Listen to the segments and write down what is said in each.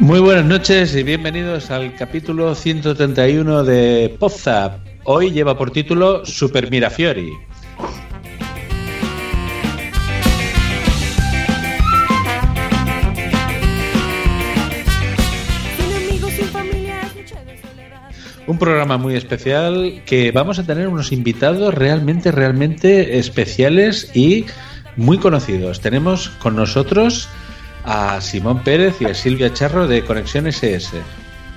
Muy buenas noches y bienvenidos al capítulo 131 de Podzap. Hoy lleva por título Super Mirafiori. Un programa muy especial que vamos a tener unos invitados realmente, realmente especiales y muy conocidos. Tenemos con nosotros a Simón Pérez y a Silvia Charro de Conexión SS.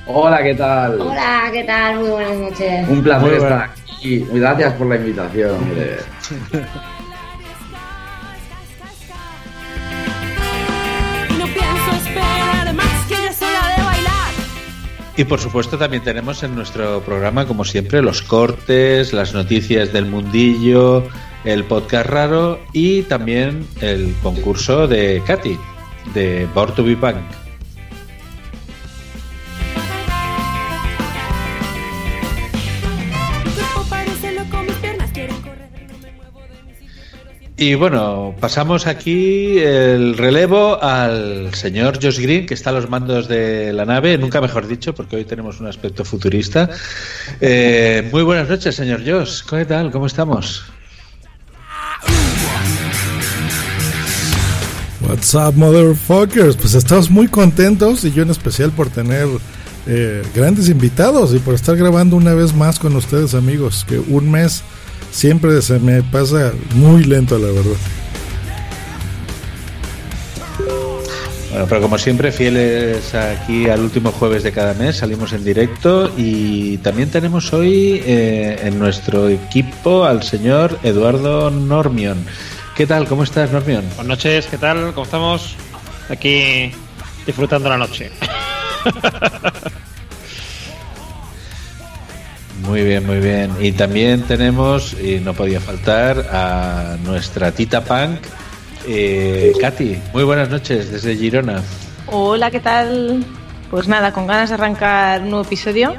Hola, ¿qué tal? Hola, ¿qué tal? Muy buenas noches. Un placer estar aquí. Gracias por la invitación, hombre. Y por supuesto también tenemos en nuestro programa, como siempre, los cortes, las noticias del mundillo, el podcast raro y también el concurso de Katy de Born to. Y bueno, pasamos aquí el relevo al señor Josh Green, que está a los mandos de la nave, nunca mejor dicho, porque hoy tenemos un aspecto futurista. Eh, muy buenas noches, señor Josh. ¿Qué tal? ¿Cómo estamos? What's up, motherfuckers? Pues estamos muy contentos y yo en especial por tener eh, grandes invitados y por estar grabando una vez más con ustedes, amigos. Que un mes siempre se me pasa muy lento, la verdad. Bueno, pero como siempre, fieles aquí al último jueves de cada mes, salimos en directo y también tenemos hoy eh, en nuestro equipo al señor Eduardo Normion. ¿Qué tal? ¿Cómo estás, Normion? Buenas noches, ¿qué tal? ¿Cómo estamos? Aquí disfrutando la noche. Muy bien, muy bien. Y también tenemos, y no podía faltar, a nuestra tita punk, eh, Katy. Muy buenas noches desde Girona. Hola, ¿qué tal? Pues nada, con ganas de arrancar un nuevo episodio,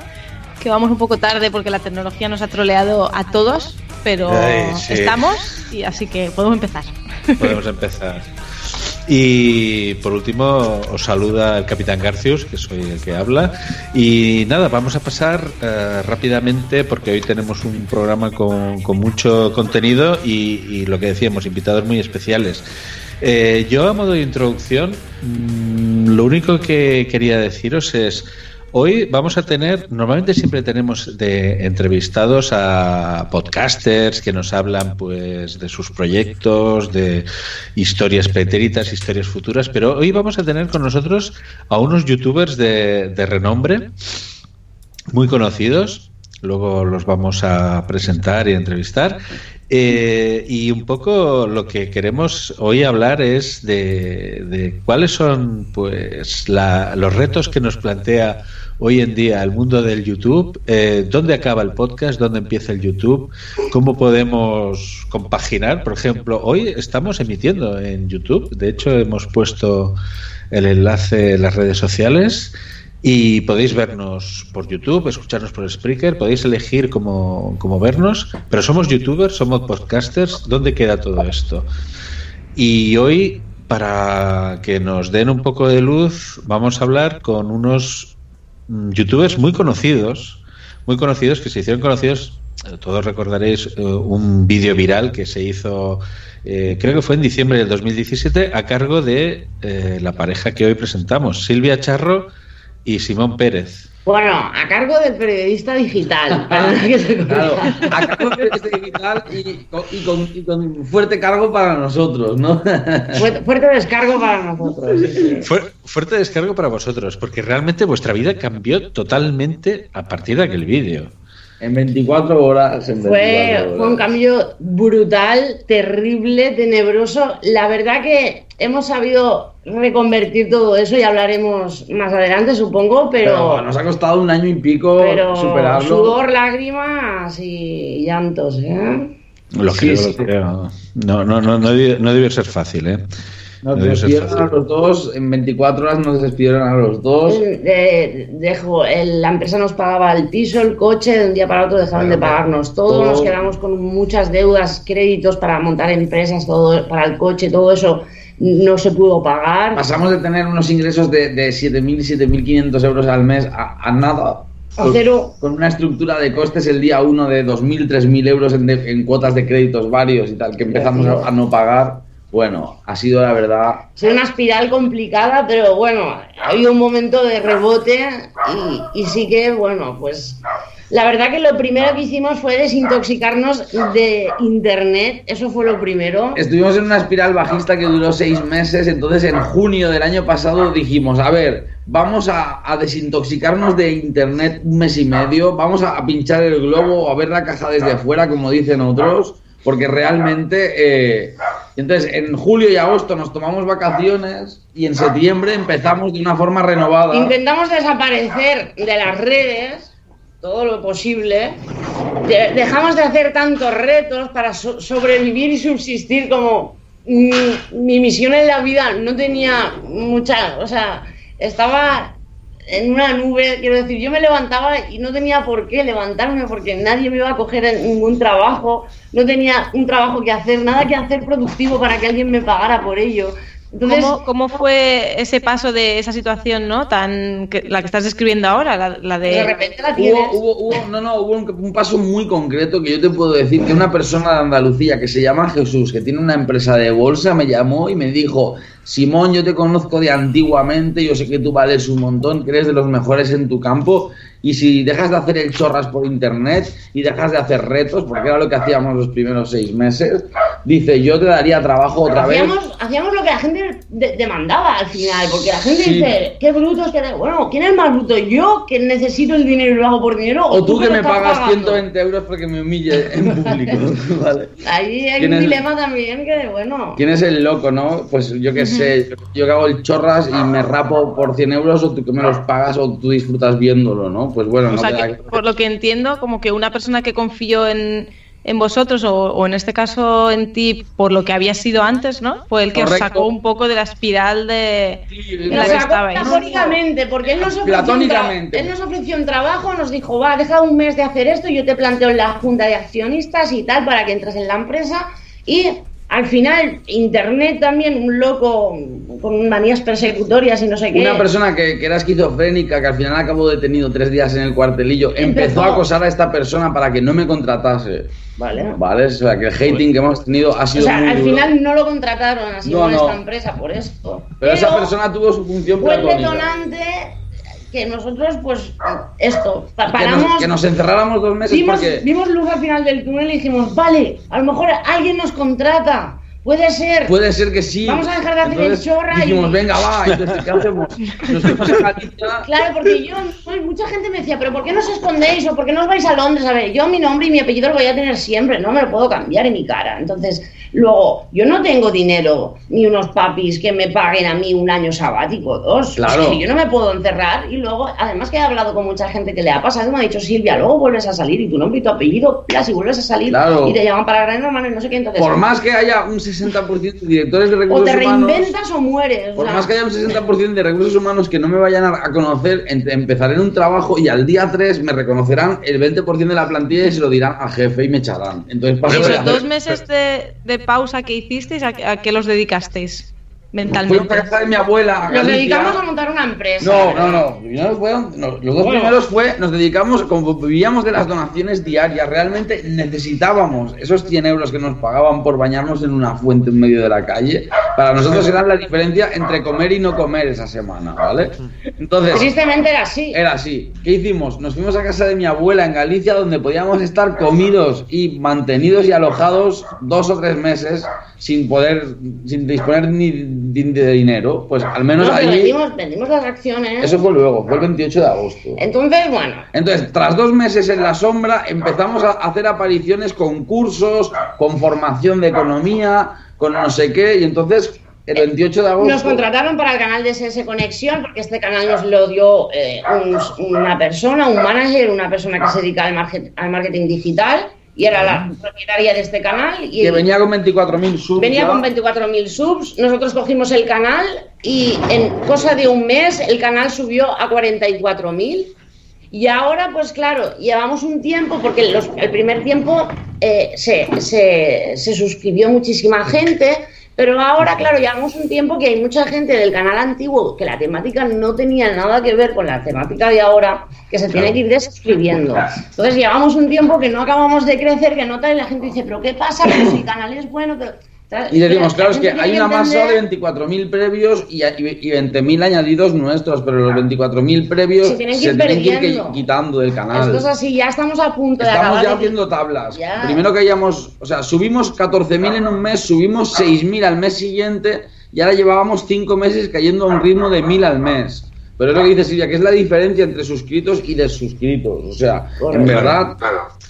que vamos un poco tarde porque la tecnología nos ha troleado a todos, pero estamos y así que podemos empezar. Podemos empezar. Y por último os saluda el capitán Garcius, que soy el que habla. Y nada, vamos a pasar eh, rápidamente porque hoy tenemos un programa con, mucho contenido y, lo que decíamos, invitados muy especiales. Eh, yo a modo de introducción, mm, lo único que quería deciros es Hoy vamos a tener, normalmente siempre tenemos de entrevistados a podcasters que nos hablan pues de sus proyectos, de historias pretéritas, historias futuras, pero hoy vamos a tener con nosotros a unos youtubers de, de renombre, muy conocidos, luego los vamos a presentar y entrevistar. Eh, y un poco lo que queremos hoy hablar es de, de cuáles son pues la, los retos que nos plantea hoy en día el mundo del YouTube, eh, dónde acaba el podcast, dónde empieza el YouTube, cómo podemos compaginar. Por ejemplo, hoy estamos emitiendo en YouTube, de hecho hemos puesto el enlace en las redes sociales. Y podéis vernos por YouTube, escucharnos por Spreaker, podéis elegir cómo, cómo, vernos, pero somos youtubers, somos podcasters, ¿dónde queda todo esto? Y hoy, para que nos den un poco de luz, vamos a hablar con unos Mm, youtubers muy conocidos, muy conocidos, que se hicieron conocidos todos recordaréis eh, un vídeo viral que se hizo, eh, creo que fue en diciembre del 2017, a cargo de eh, la pareja que hoy presentamos, Silvia Charro y Simón Pérez. Bueno, a cargo del periodista digital. claro, a cargo del periodista digital y con, y, con, y con, fuerte cargo para nosotros, ¿no? Fuerte, fuerte descargo para nosotros. Sí, fuerte descargo para vosotros, porque realmente vuestra vida cambió totalmente a partir de aquel vídeo. En 24 horas. En 24 fue, horas. fue un cambio brutal, terrible, tenebroso. La verdad que hemos sabido reconvertir todo eso y hablaremos más adelante, supongo, pero. Pero nos ha costado un año y pico pero superarlo. Sudor, lágrimas y llantos, ¿eh? Lo Sí, creo, sí. lo creo. No, no, no, no, no debió ser fácil, ¿eh? Nos No despidieron a los dos, en 24 horas nos despidieron a los dos. Eh, dejo, el- la empresa nos pagaba el piso, el coche, de un día para otro dejaron Bueno, de pagarnos todo, todo. nos quedamos con muchas deudas, créditos para montar empresas, todo para el coche, todo eso no se pudo pagar. Pasamos de tener unos ingresos de, de 7.000 y 7.500 euros al mes a, a nada. A cero. Con una estructura de costes el día 1 de 2.000, 3.000 euros en, de- en cuotas de créditos varios y tal, que empezamos a, a no pagar. Bueno, ha sido la verdad. Sido una espiral complicada, pero bueno, ha habido un momento de rebote y, y sí que, bueno, pues la verdad que lo primero que hicimos fue desintoxicarnos de Internet, eso fue lo primero. Estuvimos en una espiral bajista que duró seis meses, entonces en junio del año pasado dijimos, a ver, vamos a, a desintoxicarnos de internet un mes y medio, vamos a, a pinchar el globo, a ver la caja desde fuera, como dicen otros, porque realmente... eh, entonces en julio y agosto nos tomamos vacaciones y en septiembre empezamos de una forma renovada. Intentamos desaparecer de las redes todo lo posible. De- dejamos de hacer tantos retos para so- sobrevivir y subsistir como mi, mi misión en la vida no tenía mucha, o sea, estaba en una nube, quiero decir, yo me levantaba y no tenía por qué levantarme porque nadie me iba a coger en ningún trabajo, no tenía un trabajo que hacer, nada que hacer productivo para que alguien me pagara por ello. Entonces, ¿Cómo, cómo fue ese paso de esa situación, no? Tan que- la que estás describiendo ahora, la, la de, de repente la tienes. Hubo, hubo, hubo- no, no, hubo un, un paso muy concreto que yo te puedo decir que una persona de Andalucía que se llama Jesús, que tiene una empresa de bolsa, me llamó y me dijo, Simón, yo te conozco de antiguamente, yo sé que tú vales un montón, que eres de los mejores en tu campo, y si dejas de hacer el chorras por internet y dejas de hacer retos, porque era lo que hacíamos los primeros seis meses, dice, yo te daría trabajo otra vez. hacíamos, hacíamos lo que la gente de- demandaba al final, porque la gente Sí. dice, qué brutos que... Bueno, ¿quién es más bruto? ¿Yo que necesito el dinero y lo hago por dinero? O tú que me pagas pagando? 120 euros porque me humille en público. ¿vale? Ahí hay ¿Quién un es- dilema también que, bueno... ¿Quién es el loco, no? Pues yo qué sé, yo que hago el chorras y me rapo por 100 euros o tú que me los pagas o tú disfrutas viéndolo, ¿no? Pues bueno, o no sea, queda que, por lo que entiendo, como que una persona que confió en, en vosotros, o, o en este caso en ti, por lo que había sido antes, ¿no? Fue el que os sacó un poco de la espiral de, Sí, la que estabais. platónicamente, porque él nos, ofreció él nos ofreció un trabajo, nos dijo, va, deja un mes de hacer esto, yo te planteo en la junta de accionistas y tal para que entres en la empresa y al final Internet también, un loco con manías persecutorias y no sé qué. Una persona que, que era esquizofrénica, que al final acabó detenido tres días en el cuartelillo, empezó, Empezó. a acosar a esta persona para que no me contratase. Vale. ¿Vale? O sea, que el hating que hemos tenido ha O sido sea, muy al duro. final no lo contrataron así No, con no. esta empresa por esto. Pero esa persona tuvo su función fue el detonante que nosotros, pues, esto, pa- Que paramos. nos, que nos encerráramos dos meses Vimos, porque... vimos luz al final del túnel y dijimos, vale, a lo mejor alguien nos contrata, puede ser. Puede ser que sí. Vamos a dejar de hacer el Entonces chorra y- Dijimos, venga, va. Entonces, ¿qué hacemos? Nos a Galicia. Claro, porque yo, mucha gente me decía, pero ¿por qué no os escondéis o por qué no os vais a Londres? A ver, yo mi nombre y mi apellido lo voy a tener siempre, no me lo puedo cambiar en mi cara. Entonces, luego, yo no tengo dinero ni unos papis que me paguen a mí un año sabático, dos. Claro. Es que yo no me puedo encerrar y luego, además que he hablado con mucha gente que le ha pasado, me ha dicho, Silvia, luego vuelves a salir y tu nombre y tu apellido, plas, y vuelves a salir Claro. y te llaman para gran hermano y no sé qué, entonces... Por más que haya un 60% de directores de o recursos te humanos... reinventas o mueres. o Por sea, más que haya un 60% de recursos humanos que no me vayan a, a conocer, en- empezaré en un trabajo y al día 3 me reconocerán el 20% de la plantilla y se lo dirán al jefe y me echarán. Entonces paso ¿Y de esos dos meses de, de pausa que hicisteis, ¿a, a qué los dedicasteis? Mentalmente. Fuimos a casa de mi abuela. A Nos dedicamos a montar una empresa. No, no, no. Primero fueron- no, Los dos Bueno. primeros fue, nos dedicamos, como vivíamos de las donaciones diarias, realmente necesitábamos esos 100 euros que nos pagaban por bañarnos en una fuente en medio de la calle. Para nosotros era la diferencia entre comer y no comer esa semana, ¿vale? Entonces, Tristemente era así. era así. ¿Qué hicimos? Nos fuimos a casa de mi abuela en Galicia, donde podíamos estar comidos y mantenidos y alojados dos o tres meses sin poder, sin disponer ni de dinero. Pues al menos No, allí. vendimos, vendimos las acciones. Eso fue luego, fue el 28 de agosto. Entonces, bueno, Entonces, tras dos meses en la sombra, empezamos a hacer apariciones con cursos, con formación de economía, con no sé qué, y entonces el 28 de agosto... nos contrataron para el canal de SS Conexión, porque este canal nos lo dio eh, un- una persona, un manager, una persona que se dedica al, market- al marketing digital, y era la propietaria de este canal. Y que venía con 24.000 subs. Venía ya. con 24.000 subs, nosotros cogimos el canal y en cosa de un mes el canal subió a 44.000 y ahora pues claro, llevamos un tiempo porque los- el primer tiempo eh, se, se- se suscribió muchísima gente, pero ahora claro, llevamos un tiempo que hay mucha gente del canal antiguo que la temática no tenía nada que ver con la temática de ahora, que se tiene que ir desuscribiendo. Entonces llevamos un tiempo que no acabamos de crecer, que no tal, y la gente dice, pero ¿qué pasa? Pero si el canal es bueno... pero- Y decimos, La claro, es que hay una masa de 24.000 previos y, y 20.000 añadidos nuestros, pero los 24.000 previos Se tienen que se ir tienen que ir quitando del canal. Esto es así, ya estamos a punto de Estamos acabar. ya de- haciendo tablas. Ya. Primero que hayamos, o sea, subimos 14.000 en un mes, subimos 6.000 al mes siguiente y ahora llevábamos 5 meses cayendo a un ritmo de 1.000 al mes. Pero es lo que dice Silvia, que es la diferencia entre suscritos y desuscritos. O sea, en verdad,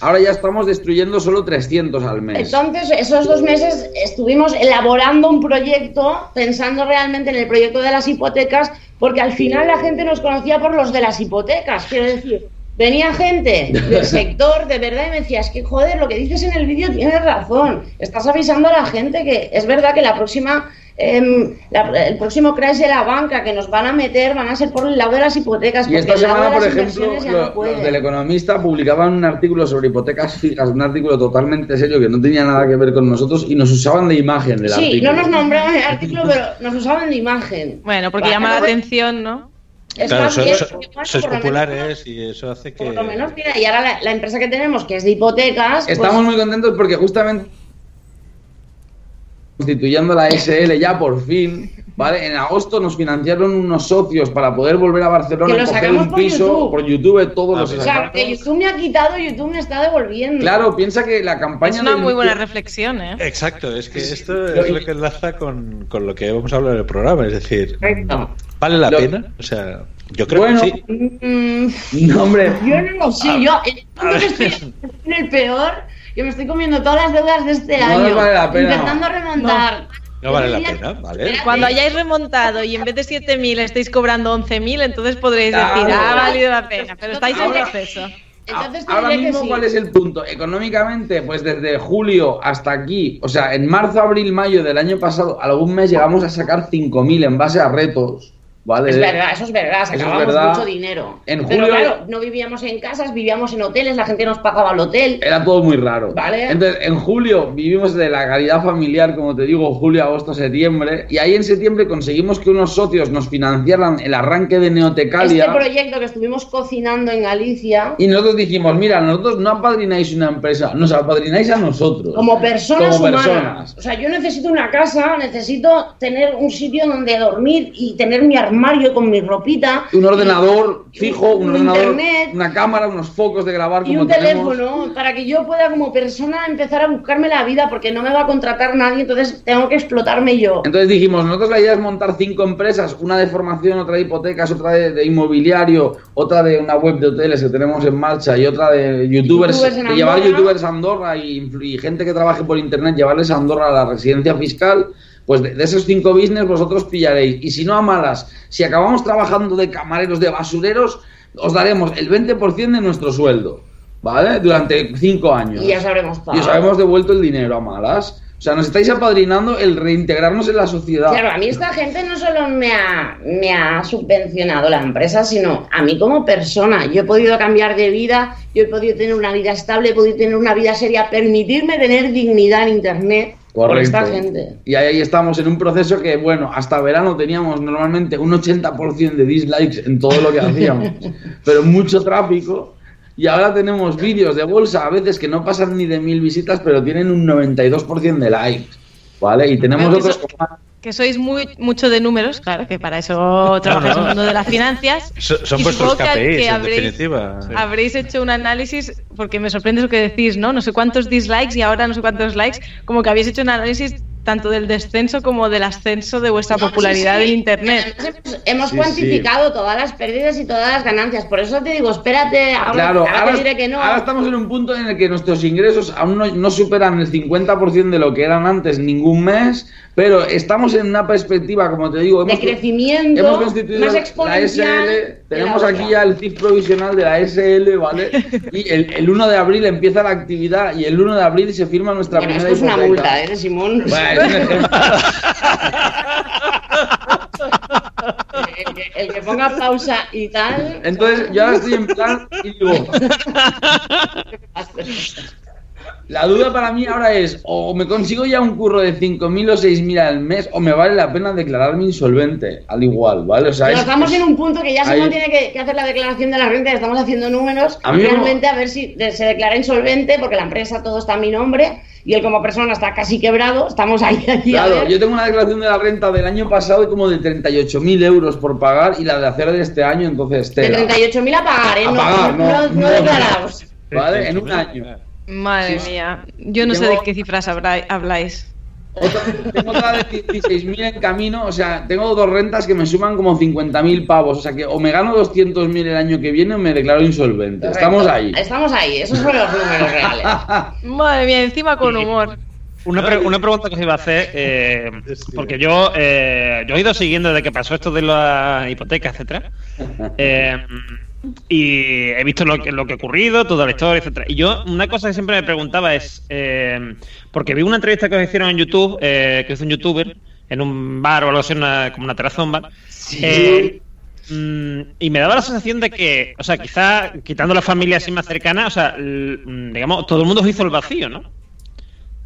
ahora ya estamos destruyendo solo 300 al mes. Entonces, esos dos meses estuvimos elaborando un proyecto, pensando realmente en el proyecto de las hipotecas, porque al final la gente nos conocía por los de las hipotecas. Quiero decir, venía gente del sector de verdad y me decía, es que joder, lo que dices en el vídeo tienes razón. Estás avisando a la gente que es verdad que la próxima. Em, la- el próximo crash de la banca que nos van a meter van a ser por el lado de las hipotecas. Y esta semana, por ejemplo, lo- no los del Economista publicaban un artículo sobre hipotecas fijas, un artículo totalmente serio que no tenía nada que ver con nosotros y nos usaban de imagen del Sí, artículo. no nos nombraban el artículo, pero nos usaban de imagen. Bueno, porque Para llama la atención, ¿no? Está Claro, so- bien, so- porque, bueno, sois por lo menos- populares y eso hace que... Por lo menos, mira, y ahora la, la empresa que tenemos, que es de hipotecas, pues, Estamos muy contentos porque justamente constituyendo la SL ya por fin, ¿vale? En agosto nos financiaron unos socios para poder volver a Barcelona y coger un piso YouTube. por YouTube todos Ah, los o sea, que YouTube me ha quitado, YouTube me está devolviendo. Claro, piensa que la campaña Es una muy buena reflexión, ¿eh? Exacto, es que esto es lo que enlaza con, con lo que vamos a hablar en el programa, es decir. ¿vale la Lo- pena? O sea, yo creo Bueno, que sí. Mm, No, hombre, yo no lo sé, yo eh, yo estoy en el peor. Yo me estoy comiendo todas las deudas de este No año. vale la pena. Intentando remontar. No vale la pena, ¿vale? Cuando hayáis remontado y en vez de 7.000 estáis cobrando 11.000, entonces podréis Claro. decir, ha valido la pena, pero estáis en proceso. Entonces Ahora mismo, sí. ¿cuál es el punto? Económicamente, pues desde julio hasta aquí, o sea, en marzo, abril, mayo del año pasado, algún mes llegamos a sacar 5.000 en base a retos, ¿vale? Es verdad, eso es verdad, sacábamos verdad. mucho dinero. En Pero julio- claro, no vivíamos en casas, vivíamos en hoteles, la gente nos pagaba el hotel. Era todo muy raro. Vale. Entonces, en julio vivimos de la caridad familiar, como te digo, julio, agosto, septiembre, y ahí en septiembre conseguimos que unos socios nos financiaran el arranque de Neotecalia. Este proyecto que estuvimos cocinando en Galicia, Y nosotros dijimos, mira, nosotros no apadrináis una empresa, nos apadrináis a nosotros. como personas Como humanas. personas. O sea, yo necesito una casa, necesito tener un sitio donde dormir y tener mi armario con mi ropita. Un ordenador y- fijo, un, un ordenador, internet. una cámara, unos focos de grabar Y como un tenemos. teléfono para que yo pueda como persona empezar a buscarme la vida porque no me va a contratar nadie, entonces tengo que explotarme yo. Entonces dijimos, nosotros la idea es montar cinco empresas, una de formación, otra de hipotecas, otra de, de inmobiliario, otra de una web de hoteles que tenemos en marcha y otra de youtubers, Youtubers de llevar youtubers a Andorra y, y gente que trabaje por internet, llevarles a Andorra a la residencia fiscal. Pues de, de esos cinco business vosotros pillaréis. Y si no a malas, si acabamos trabajando de camareros, de basureros, os daremos el 20% de nuestro sueldo. ¿Vale? Durante cinco años. Y ya sabremos Y os habemos devuelto el dinero a malas. O sea, nos estáis apadrinando el reintegrarnos en la sociedad. Claro, a mí esta gente no solo me ha, me ha subvencionado la empresa, sino a mí como persona. Yo he podido cambiar de vida, yo he podido tener una vida estable, he podido tener una vida seria, permitirme tener dignidad en Internet. Correcto. esta gente. Y ahí estamos en un proceso que, bueno, hasta verano teníamos normalmente un 80% de dislikes en todo lo que hacíamos, pero mucho tráfico. Y ahora tenemos vídeos de bolsa a veces que no pasan ni de mil visitas, pero tienen un 92% de likes. ¿Vale? Y tenemos otros eso-. Que sois muy mucho de números, claro, que para eso trabajáis en el mundo de las finanzas. So- Son Y vuestros supongo que- KPIs, que en habréis- definitiva. Habréis hecho un análisis, porque me sorprende lo que decís, ¿no? No sé cuántos dislikes y ahora no sé cuántos likes, como que habéis hecho un análisis tanto del descenso como del ascenso de vuestra No, popularidad sí, sí. en Internet. Hemos- Hemos Sí, cuantificado todas las pérdidas y todas las ganancias. Por eso te digo, espérate, ahora, Claro, ahora ahora, te diré que no. ahora estamos en un punto en el que nuestros ingresos aún no, no superan el 50% de lo que eran antes ningún mes, pero estamos en una perspectiva, como te digo, de crecimiento hemos constituido más la exponencial. SL, que tenemos la aquí ya el CIF provisional de la SL, ¿vale? Y el, el 1 de abril empieza la actividad y el 1 de abril se firma nuestra Bueno, primera esto es una multa, ¿eh, Simón? Bueno. El, que, el que ponga pausa y tal. Entonces, yo ahora estoy en plan y digo, La duda para mí ahora es, o me consigo ya un curro de 5.000 o 6.000 al mes, o me vale la pena declararme insolvente, al igual, ¿vale? O sea, Pero es- estamos es- en un punto que ya Simón tiene que, que hacer la declaración de la renta, estamos haciendo números, A realmente a ver si se declara insolvente, porque la empresa todo está a mi nombre, y él como persona está casi quebrado, estamos ahí, ahí Claro, yo tengo una declaración de la renta del año pasado como de 38.000 euros por pagar y la de hacer de este año, entonces, De tela. 38.000 a pagar, ¿eh? A no, pagar, no, no, no, no. declarados. ¿Vale? En un año. Madre Sí. mía, yo no sé de qué cifras habláis. Otra- tengo otra de 16.000 en camino, o sea, tengo dos rentas que me suman como 50.000 pavos, o sea que o me gano 200.000 el año que viene o me declaro insolvente. Estamos ahí. Estamos ahí, esos son los números reales. Madre mía, encima con humor. Una, pre- una pregunta que os iba a hacer, eh, porque yo, eh, yo he ido siguiendo desde que pasó esto de la hipoteca, etcétera, eh, y he visto lo que, lo que ha ocurrido, toda la historia, etcétera. Y yo, una cosa que siempre me preguntaba es, eh, porque vi una entrevista que os hicieron en YouTube, eh, que hizo un youtuber, en un bar o algo así, una- como una terraza un bar, eh, mm, y me daba la sensación de que, o sea, quizá quitando la familia así más cercana, o sea, digamos, todo el mundo os hizo el vacío, ¿no?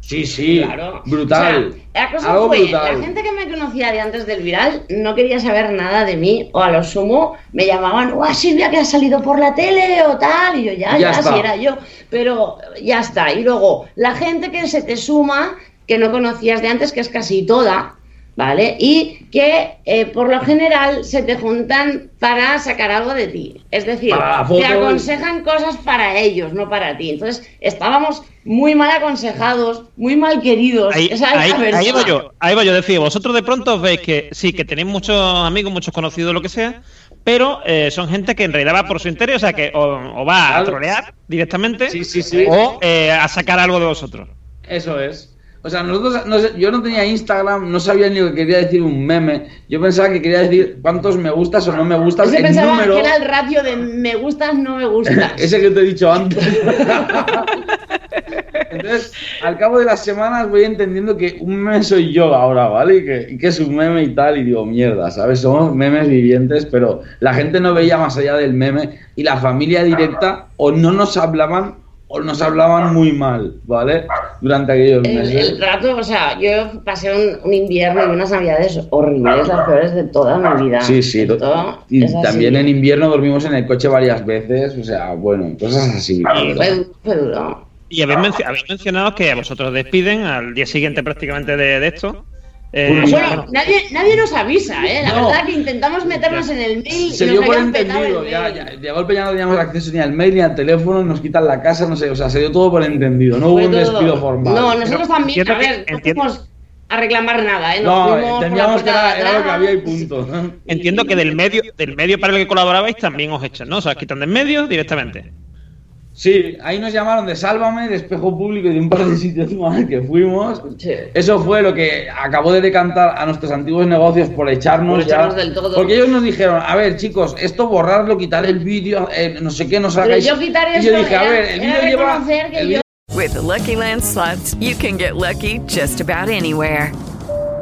Sí, sí, Claro. brutal. O sea, la cosa Algo fue, brutal. la gente que me conocía de antes del viral no quería saber nada de mí, o a lo sumo me llamaban, ¡guau, Silvia, que has salido por la tele! o tal, y yo, ya, Ya si era yo, pero ya está. Y luego, la gente que se te suma, que no conocías de antes, que es casi toda, ¿vale? Y que eh, por lo general se te juntan para sacar algo de ti. Es decir, te aconsejan cosas para ellos, no para ti. Entonces, estábamos muy mal aconsejados, muy mal queridos. Ahí, Esa ahí, ahí va yo, ahí va yo, decía, vosotros de pronto os veis que sí, que tenéis muchos amigos, muchos conocidos, lo que sea, pero eh, son gente que en realidad va por su interés, o sea, que o, o va a trolear directamente Sí, sí, sí. o eh, a sacar algo de vosotros. Eso es. O sea, nosotros, no sé, yo no tenía Instagram, no sabía ni lo que quería decir un meme. Yo pensaba que quería decir cuántos me gustas o no me gustas. El pensaba número, que era el ratio de me gustas, no me gustas. ese que te he dicho antes. Entonces, al cabo de las semanas voy entendiendo que un meme soy yo ahora, ¿vale? Y que, y que es un meme y tal, y digo, mierda, ¿sabes? Somos memes vivientes, pero la gente no veía más allá del meme y la familia directa o no nos hablaban o nos hablaban muy mal, ¿vale? Durante aquellos El, meses. el rato, o sea, yo pasé un, un invierno y unas navidades horribles, las peores de toda mi vida. Sí, sí. Esto Y también en invierno dormimos en el coche varias veces, o sea, bueno, cosas así. Fue, du- fue duro. Y habéis, menci- habéis mencionado que a vosotros despiden al día siguiente prácticamente de, de esto. Eh, Bueno, nadie, nadie nos avisa, ¿eh? La No. verdad que intentamos meternos en el mail Se y dio nos por entendido, el ya, ya, de golpe ya no teníamos acceso ni al mail ni al teléfono, nos quitan la casa, no sé, o sea, se dio todo por entendido, no hubo un despido formal. No, nosotros también, a ver, que- no fuimos a reclamar nada, ¿eh? Nos No, entendíamos que era, era lo que había y punto. entiendo que del medio, del medio para el que colaborabais también os echan, ¿no? O sea, os quitan del medio directamente. Sí, ahí nos llamaron de Sálvame, de Espejo Público y de un par de sitios más que fuimos. Eso fue lo que acabó de decantar a nuestros antiguos negocios por echarnos, Por echarnos ya. del todo. Porque ellos nos dijeron, a ver, chicos, esto borrarlo, quitar el vídeo, eh, no sé qué, nos Pero hagáis. yo quitar y yo dije, a era- ver, el vídeo lleva. que el yo- With the Lucky Land slots, you can get lucky just about anywhere.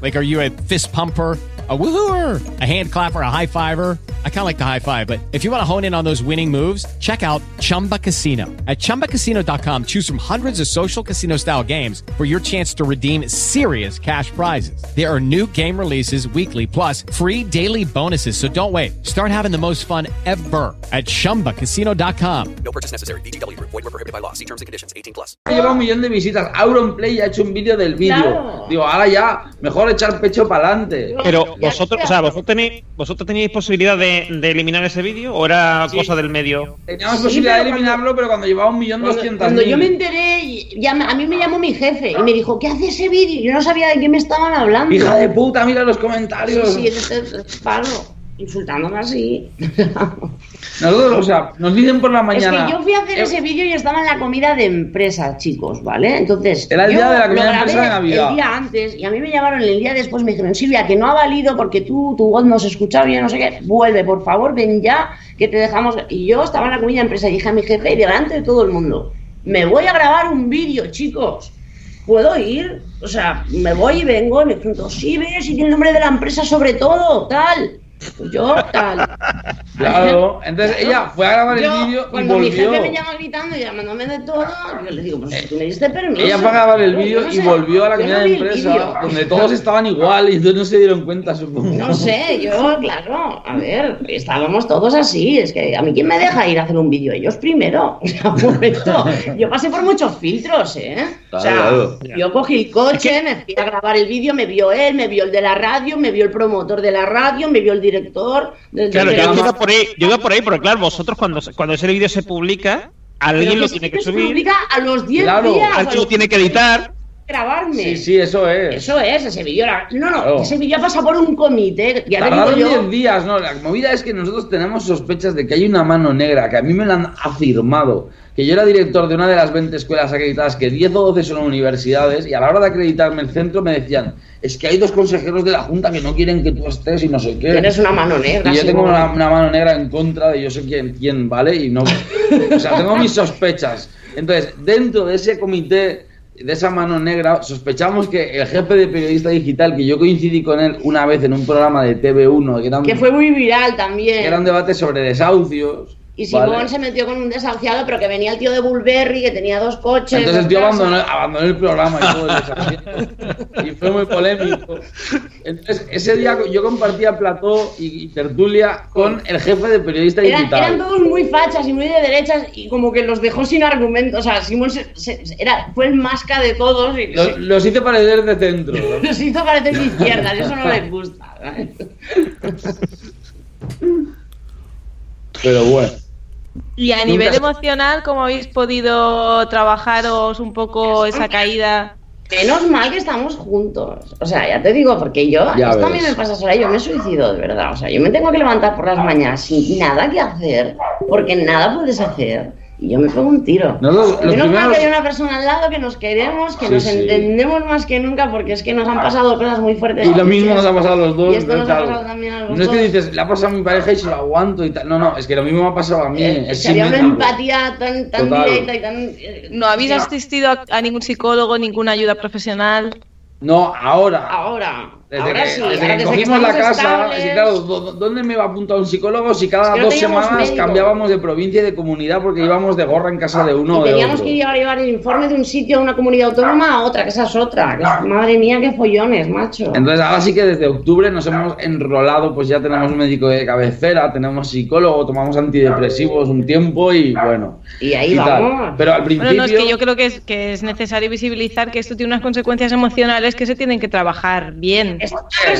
Like, are you a fist pumper? A woohooer, a hand clapper, a high fiver. I kind of like the high five, but if you want to hone in on those winning moves, check out Chumba Casino. At chumbacasino.com, choose from hundreds of social casino style games for your chance to redeem serious cash prizes. There are new game releases weekly, plus free daily bonuses. So don't wait. Start having the most fun ever at chumbacasino.com. No purchase necessary. BGW. Void were prohibited by law. See terms and conditions. 18 plus. Lleva un millón de visitas. Auronplay ha hecho un vídeo del vídeo. Claro. Digo, ahora ya, mejor echar pecho para adelante. Pero vosotros, o sea, vosotros tenéis, vosotros teníais posibilidad de, de eliminar ese vídeo o era cosa del medio. Teníamos Sí, posibilidad de eliminarlo, pero cuando llevaba un millón Cuando, doscientas cuando yo me enteré, ya me- a mí me llamó mi jefe y me dijo, ¿qué hace ese vídeo? Yo no sabía de qué me estaban hablando. Hija de puta, mira los Sí, comentarios. sí, entonces, paro, insultándome así. Nosotros, o sea, nos dicen por la mañana. Es que yo fui a hacer eh, ese vídeo y estaba en la comida de empresa, chicos, ¿vale? Entonces. Era el día de la comida de empresa de Navidad. El día antes, y a mí me llamaron el día después, me dijeron, Silvia, que no ha valido porque tú, tu voz no se escucha bien, no sé qué. Vuelve, por favor, ven ya, que te dejamos. Y yo estaba en la comida de empresa y dije a mi jefe, y delante de todo el mundo, me voy a grabar un vídeo, chicos. ¿Puedo ir? O sea, me voy y vengo y me pregunto, sí, ves, y tiene el nombre de la empresa sobre todo, tal. Pues yo, tal. Claro, entonces ella fue a grabar Yo, el vídeo y cuando mi jefe me llama gritando y llamándome de todo, yo le digo, pues tú me diste permiso. Ella fue a grabar el vídeo no y sé, volvió a la comida no de empresa, donde todos estaban igual y entonces no se dieron cuenta, supongo. No sé, yo, claro, a ver, estábamos todos así. Es que a mí, ¿quién me deja ir a hacer un vídeo? Ellos primero. Yo pasé por muchos filtros, ¿eh? o sea, Claro, yo cogí el coche, me fui a grabar el vídeo, me vio él, me vio el de la radio, me vio el promotor de la radio, me vio el director. Del- Claro, yo iba por ahí, yo iba por ahí, porque claro, vosotros cuando, cuando ese vídeo se publica, Pero alguien lo tiene que vídeo se subir, publica a los 10 Claro, días. alguien lo tiene que editar. Grabarme. Sí, sí, eso es. Eso es, ese vídeo era... No, no, Claro. ese vídeo pasa por un comité. Ya Tardaron yo. 10 días, no, la movida es que nosotros tenemos sospechas de que hay una mano negra, que a mí me la han afirmado, que yo era director de una de las 20 escuelas acreditadas, que 10 o 12 son universidades, y a la hora de acreditarme el centro me decían, es que hay dos consejeros de la Junta que no quieren que tú estés y no sé qué. Tienes una mano negra. Y yo tengo una, una mano negra en contra de yo sé quién, quién, ¿vale? Y no. O sea, tengo mis sospechas. Entonces, dentro de ese comité, de esa mano negra, sospechamos que el jefe de periodista digital, que yo coincidí con él una vez en un programa de TV1, que era un, Que fue muy viral también. que era un debate sobre desahucios. Y Simón ¿vale? se metió con un desahuciado, pero que venía el tío de Bulberry, que tenía dos coches. Entonces el tío abandonó, abandonó el programa y todo el. Y fue muy polémico. Entonces, ese día yo compartía plató y, y tertulia con el jefe de periodista digital. eran todos muy fachas y muy de derechas y como que los dejó sin argumentos. O sea, Simón se- se- era, fue el masca de todos y Los, hice parecer de centro. los hizo parecer de izquierdas. Eso no les gusta. Pero bueno. Y a nivel se- emocional, ¿cómo habéis podido trabajaros un poco esa caída? Menos mal que estamos juntos. O sea, ya te digo, porque yo, Ya esto a mí me pasa sola, yo me suicido de verdad. O sea, yo me tengo que levantar por las mañanas sin nada que hacer, porque nada puedes hacer. Y yo me pego un tiro. Los Menos mal primeros- que hay una persona al lado que nos queremos, que Sí, nos sí. entendemos más que nunca, porque es que nos han pasado cosas muy fuertes. Y lo mismo nos ha pasado a los dos. Y esto ¿no? nos ha Claro. pasado también a los No es que dices, le ha pasado a mi pareja y se lo aguanto y tal. No, no, es que lo mismo me ha pasado a mí. Eh, es una empatía tan, tan directa y tan. eh, ¿No habéis no, asistido a, a ningún psicólogo, ninguna ayuda profesional? No, ahora. Ahora. Desde ahora que, sí. desde ahora que desde cogimos la casa, estables- es que, claro, ¿dó- dó- ¿dónde me va a apuntar un psicólogo si cada Es que no dos semanas médico. cambiábamos de provincia y de comunidad porque íbamos de gorra en casa de uno Y o de teníamos otro? que llevar, llevar el informe de un sitio a una comunidad autónoma a otra, que esa es otra. que es- madre mía, qué follones, macho. Entonces ahora sí que desde octubre nos hemos enrolado, pues ya tenemos un médico de cabecera, tenemos psicólogo, tomamos antidepresivos un tiempo y bueno. Y ahí tal. vamos. Pero al principio... Bueno, no, es que yo creo que es, que es necesario visibilizar que esto tiene unas consecuencias emocionales que se tienen que trabajar bien.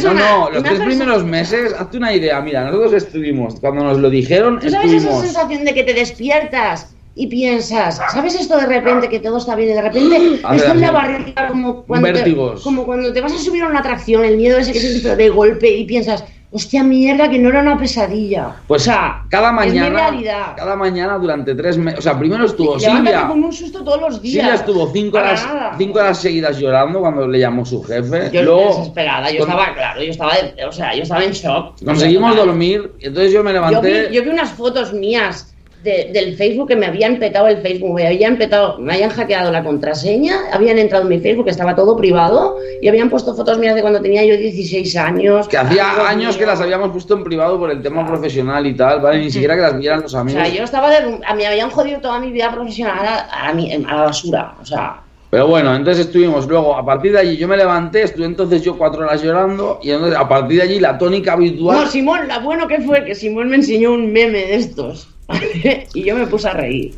No, no, los tres primeros meses, hazte una idea, mira, nosotros estuvimos, cuando nos lo dijeron, ¿Tú sabes esa sensación de que te despiertas y piensas, ¿sabes esto de repente que todo está bien y de repente está en la barriga como cuando, te, Vértigos. como cuando te vas a subir a una atracción, el miedo ese que pero de golpe y piensas, hostia mierda, que no era una pesadilla. Pues o sea, cada es mi mañana, realidad. cada mañana durante tres meses, o sea, primero estuvo Levántate Silvia, con un susto todos los días. Silvia estuvo cinco horas, nada. cinco horas seguidas llorando cuando le llamó su jefe. Yo Luego desesperada, yo con- estaba, claro, yo estaba, o sea, yo estaba en shock. conseguimos dormir, y entonces yo me Yo levanté. vi, yo vi unas fotos mías de- del Facebook que me habían petado el Facebook, me habían petado, me habían hackeado la contraseña, habían entrado en mi Facebook, que estaba todo privado, y habían puesto fotos mías de cuando tenía yo 16 años. que hacía años míos. que las habíamos puesto en privado por el tema profesional y tal, ¿vale? Ni siquiera que las vieran los O amigos. sea, yo estaba de, a- me habían jodido toda mi vida profesional a, a la, mi- a la basura, o sea... Pero bueno, entonces estuvimos luego, a partir de allí yo me levanté, estuve entonces yo cuatro horas llorando y entonces a partir de allí la tónica habitual... No, Simón, lo bueno que fue que Simón me enseñó un meme de estos. Y yo me puse a reír,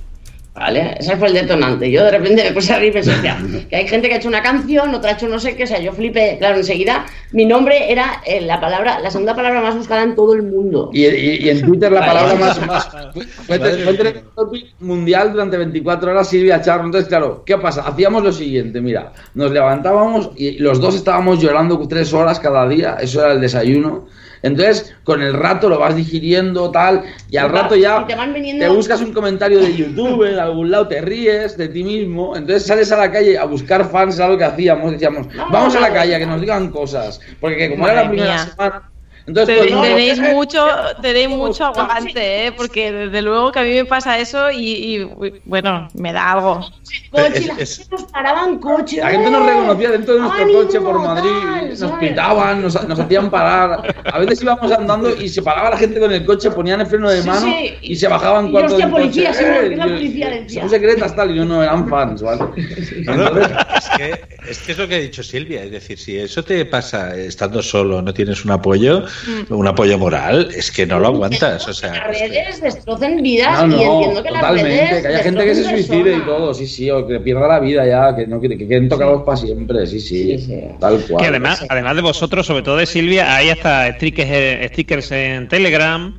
¿vale? Ese fue el detonante. Yo de repente me puse a reír y pensé, hostia, que hay gente que ha hecho una canción, otra ha hecho no sé qué, o sea, yo flipé. Claro, enseguida mi nombre era eh, la palabra, la segunda palabra más buscada en todo el mundo. Y, y- y en Twitter la palabra más, más fue, fue, mundial durante 24 horas Silvia Charro. Entonces, claro, ¿qué pasa? Hacíamos lo siguiente, mira, nos levantábamos y los dos estábamos llorando tres horas cada día, eso era el desayuno. Entonces, con el rato lo vas digiriendo, tal, y al rato ya te van viniendo- te buscas un comentario de YouTube, en algún lado te ríes de ti mismo, entonces sales a la calle a buscar fans, era lo que hacíamos, decíamos, vamos a la calle a que nos digan cosas, porque como era la primera mía. semana, entonces Tenéis, mucho, tenéis mucho aguante, ¿eh? porque desde luego que a mí me pasa eso y, bueno, me da algo. Coche, la gente nos paraban coche. La gente nos ¡eh! reconocía dentro de nuestro ¡Ánimo, coche por Madrid, tal! nos pitaban, nos, nos hacían parar. A veces íbamos andando y se paraba la gente con el coche, ponían el freno de mano sí. y se bajaban Y cuatro hostia, coche. policía, seguro que la yo- policía decía. Son secretas tal, y yo no, eran fans, ¿vale? No, no, es, que, es que es lo que ha dicho Silvia, es decir, si eso te pasa estando solo, no tienes un apoyo, un apoyo moral, es que no lo aguantas, o sea, Las es que- redes destrocen vidas No, y entiendo que las totalmente, redes que haya gente que se suicide y todo, sí, sí, o que pierda la vida ya, que no que, que queden tocados para siempre, sí, sí, tal cual. Que además, además de vosotros, sobre todo de Silvia, hay hasta stickers, eh, stickers en Telegram.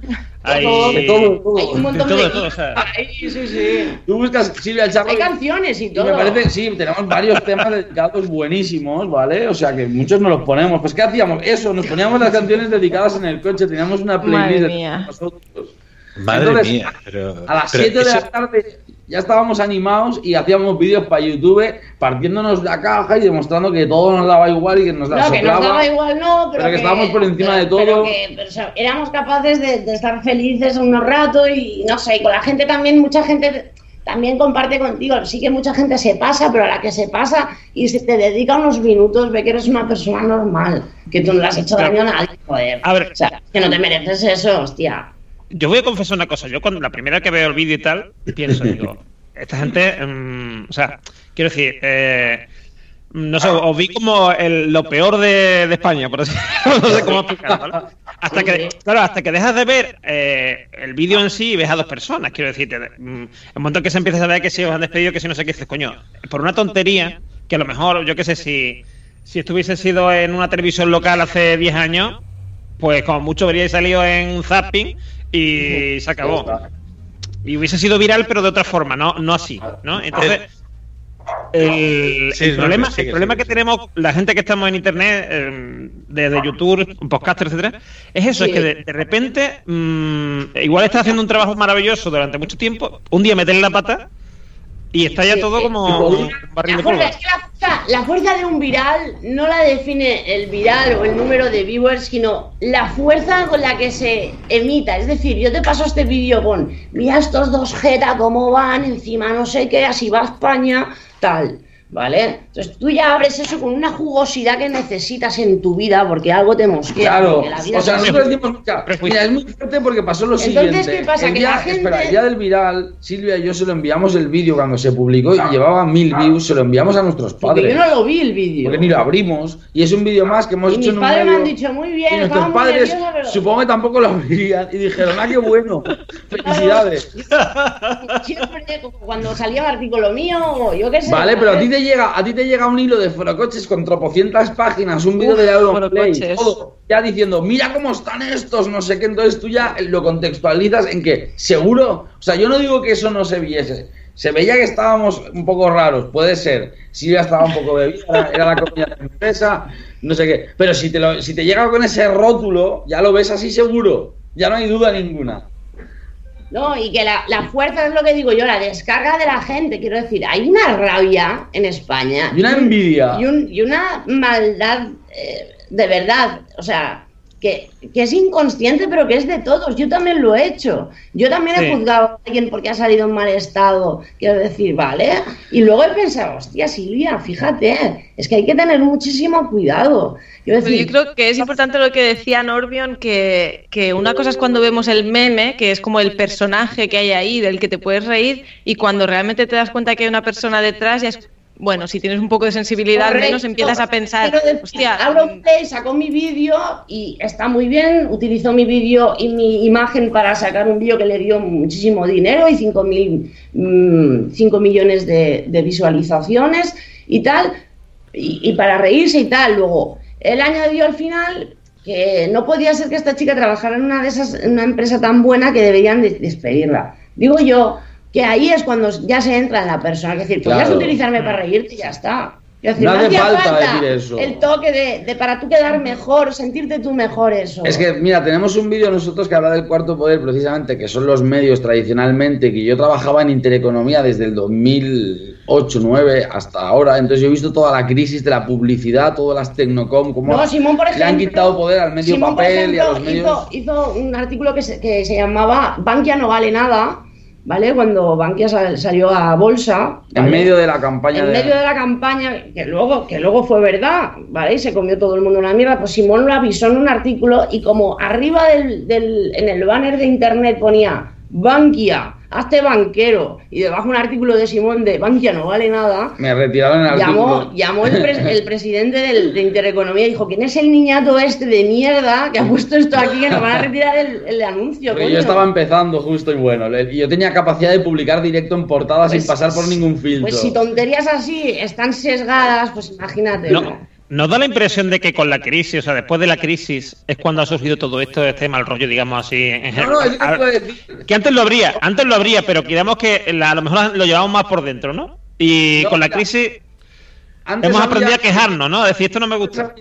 Hay, De todo, todo. Hay un montón de todo, de de todo, o sea. Ay, sí, sí. Tú buscas Silvia Charro Hay canciones y Y todo. me parece, sí, tenemos varios temas dedicados buenísimos, ¿vale? O sea que muchos nos los ponemos. Pues ¿qué hacíamos? Eso, nos poníamos las canciones dedicadas en el coche, teníamos una playlist Madre de mía. nosotros. madre Entonces, mía, pero A las pero 7 de eso- la tarde ya estábamos animados y hacíamos vídeos para YouTube partiéndonos la caja y demostrando que todo nos daba igual y que nos la No, que nos daba igual, no, pero, pero que estábamos por encima de todo. Pero que pero, o sea, éramos capaces de, de estar felices unos ratos y no sé, y con la gente también, mucha gente también comparte contigo. Sí que mucha gente se pasa, pero a la que se pasa y se te dedica unos minutos, ve que eres una persona normal, que tú no le has hecho daño a nadie, joder. A ver. O sea, que no te mereces eso, hostia. Yo voy a confesar una cosa. Yo cuando la primera que veo el vídeo y tal, pienso, digo, esta gente, mm, o sea, quiero decir, eh, no sé, os vi como el- lo peor de, España, por así no sé cómo explicarlo, ¿vale? Hasta que, claro, hasta que dejas de ver eh, el vídeo en sí y ves a dos personas, quiero decir, te- mm, el momento en que se empieza a ver que si os han despedido, que si no sé qué, dices, coño, por una tontería, que a lo mejor, yo qué sé, si, si estuviese sido en una televisión local hace 10 años, pues como mucho habríais salido en Zapping y se acabó. Y hubiese sido viral, pero de otra forma, no, no así, ¿no? Entonces, el, Sí, el problema, sigue, el problema sigue, que tenemos la gente que estamos en internet, eh, desde YouTube, podcaster, etcétera, es eso, es que de, de repente, mm, igual estás haciendo un trabajo maravilloso durante mucho tiempo, un día metes la pata y está ya todo como un barril La de polvo. fuerza, es que la, fuerza, la fuerza de un viral no la define el viral o el número de viewers, sino la fuerza con la que se emita. Es decir, yo te paso este vídeo con, mira estos dos jeta cómo van, encima no sé qué, así va España, tal. ¿Vale? Entonces tú ya abres eso con una jugosidad que necesitas en tu vida porque algo te mosquea. Claro, porque la vida o sea, es- nosotros decimos, mira, mira, es muy fuerte porque pasó lo Entonces, siguiente. ¿qué pasa? El Que día, la gente- espera, el día del viral, Silvia y yo se lo enviamos el vídeo cuando se publicó y llevaba mil views, se lo enviamos a nuestros Porque padres. yo no lo vi el vídeo. Porque ni lo abrimos y es un vídeo más que hemos Y hecho mis en un padres me han dicho, muy bien, y nuestros muy padres nerviosa, pero- supongo que tampoco lo abrirían y dijeron, ah, qué bueno, felicidades. Siempre, como cuando salía un artículo mío, o yo qué sé. Vale, pero a ti te llega, a ti te llega un hilo de forocoches con tropocientas páginas, un vídeo de Auronplay, todo, ya diciendo, mira cómo están estos, no sé qué, entonces tú ya lo contextualizas en que, seguro, o sea, yo no digo que eso no se viese, se veía que estábamos un poco raros, puede ser, Silvia estaba un poco bebida, era, era la comida de la empresa, no sé qué, pero si te, lo, si te llega con ese rótulo, ya lo ves así seguro, ya no hay duda ninguna. No, y que la, la fuerza es lo que digo yo, la descarga de la gente. Quiero decir, hay una rabia en España. Y una envidia. Y, un- y una maldad eh, de verdad. O sea, que, que es inconsciente, pero que es de todos. Yo también lo he hecho. Yo también he juzgado a alguien porque ha salido en mal estado. Quiero decir, ¿vale? Y luego he pensado, hostia, Silvia, fíjate, es que hay que tener muchísimo cuidado. Quiero Pero decir, yo creo que es importante lo que decía Norbion, que, que una cosa es cuando vemos el meme, que es como el personaje que hay ahí, del que te puedes reír, y cuando realmente te das cuenta que hay una persona detrás, ya es, bueno, si tienes un poco de sensibilidad, al menos Correcto. empiezas a pensar, decir, hostia, Auronplay sacó mi vídeo y está muy bien, utilizó mi vídeo y mi imagen para sacar un vídeo que le dio muchísimo dinero y 5 mil, mm, 5 millones de, de visualizaciones y tal, y, y para reírse y tal. Luego, él añadió al final que no podía ser que esta chica trabajara en una de esas, en una empresa tan buena que deberían de- despedirla. Digo yo que ahí es cuando ya se entra en la persona, es decir, podías Claro. utilizarme para reírte y ya está. Es decir, No hace falta decir eso. El toque de, de para tú quedar mejor, sentirte tú mejor eso. Es que, mira, tenemos un vídeo nosotros que habla del cuarto poder, precisamente, que son los medios tradicionalmente, que yo trabajaba en intereconomía desde el 2008, 2009 hasta ahora, entonces yo he visto toda la crisis de la publicidad, todas las tecnocom, cómo No, Simón, por le han ejemplo, quitado poder al medio Simón, por papel y a ejemplo, los medios... hizo, hizo un artículo que se, que se llamaba Bankia no vale nada, ¿vale? Cuando Bankia sal- salió a bolsa. En medio de la campaña en de... medio de la campaña, que luego, que luego fue verdad, ¿vale? Y se comió todo el mundo una mierda, pues Simón lo avisó en un artículo y como arriba del, del- en el banner de internet ponía Bankia, hazte banquero, y debajo un artículo de Simón de Bankia no vale nada, Me retiraron el llamó, artículo. llamó el, pres- el presidente del- de Intereconomía y dijo, ¿quién es el niñato este de mierda que ha puesto esto aquí que nos van a retirar el, el anuncio? Porque coño?". yo estaba empezando justo y bueno, y yo tenía capacidad de publicar directo en portada Pues- sin pasar por ningún filtro. Pues si tonterías así están sesgadas, pues imagínate. No, nos da la impresión de que con la crisis, o sea, después de la crisis, es cuando ha surgido todo esto, este mal rollo, digamos así. en No, no, es que te general. puedo decir. Que antes lo habría, antes lo habría, pero digamos que la- a lo mejor lo llevamos más por dentro, ¿no? Y No, con la crisis Antes hemos había- aprendido a quejarnos, ¿no? A decir, esto no me gusta.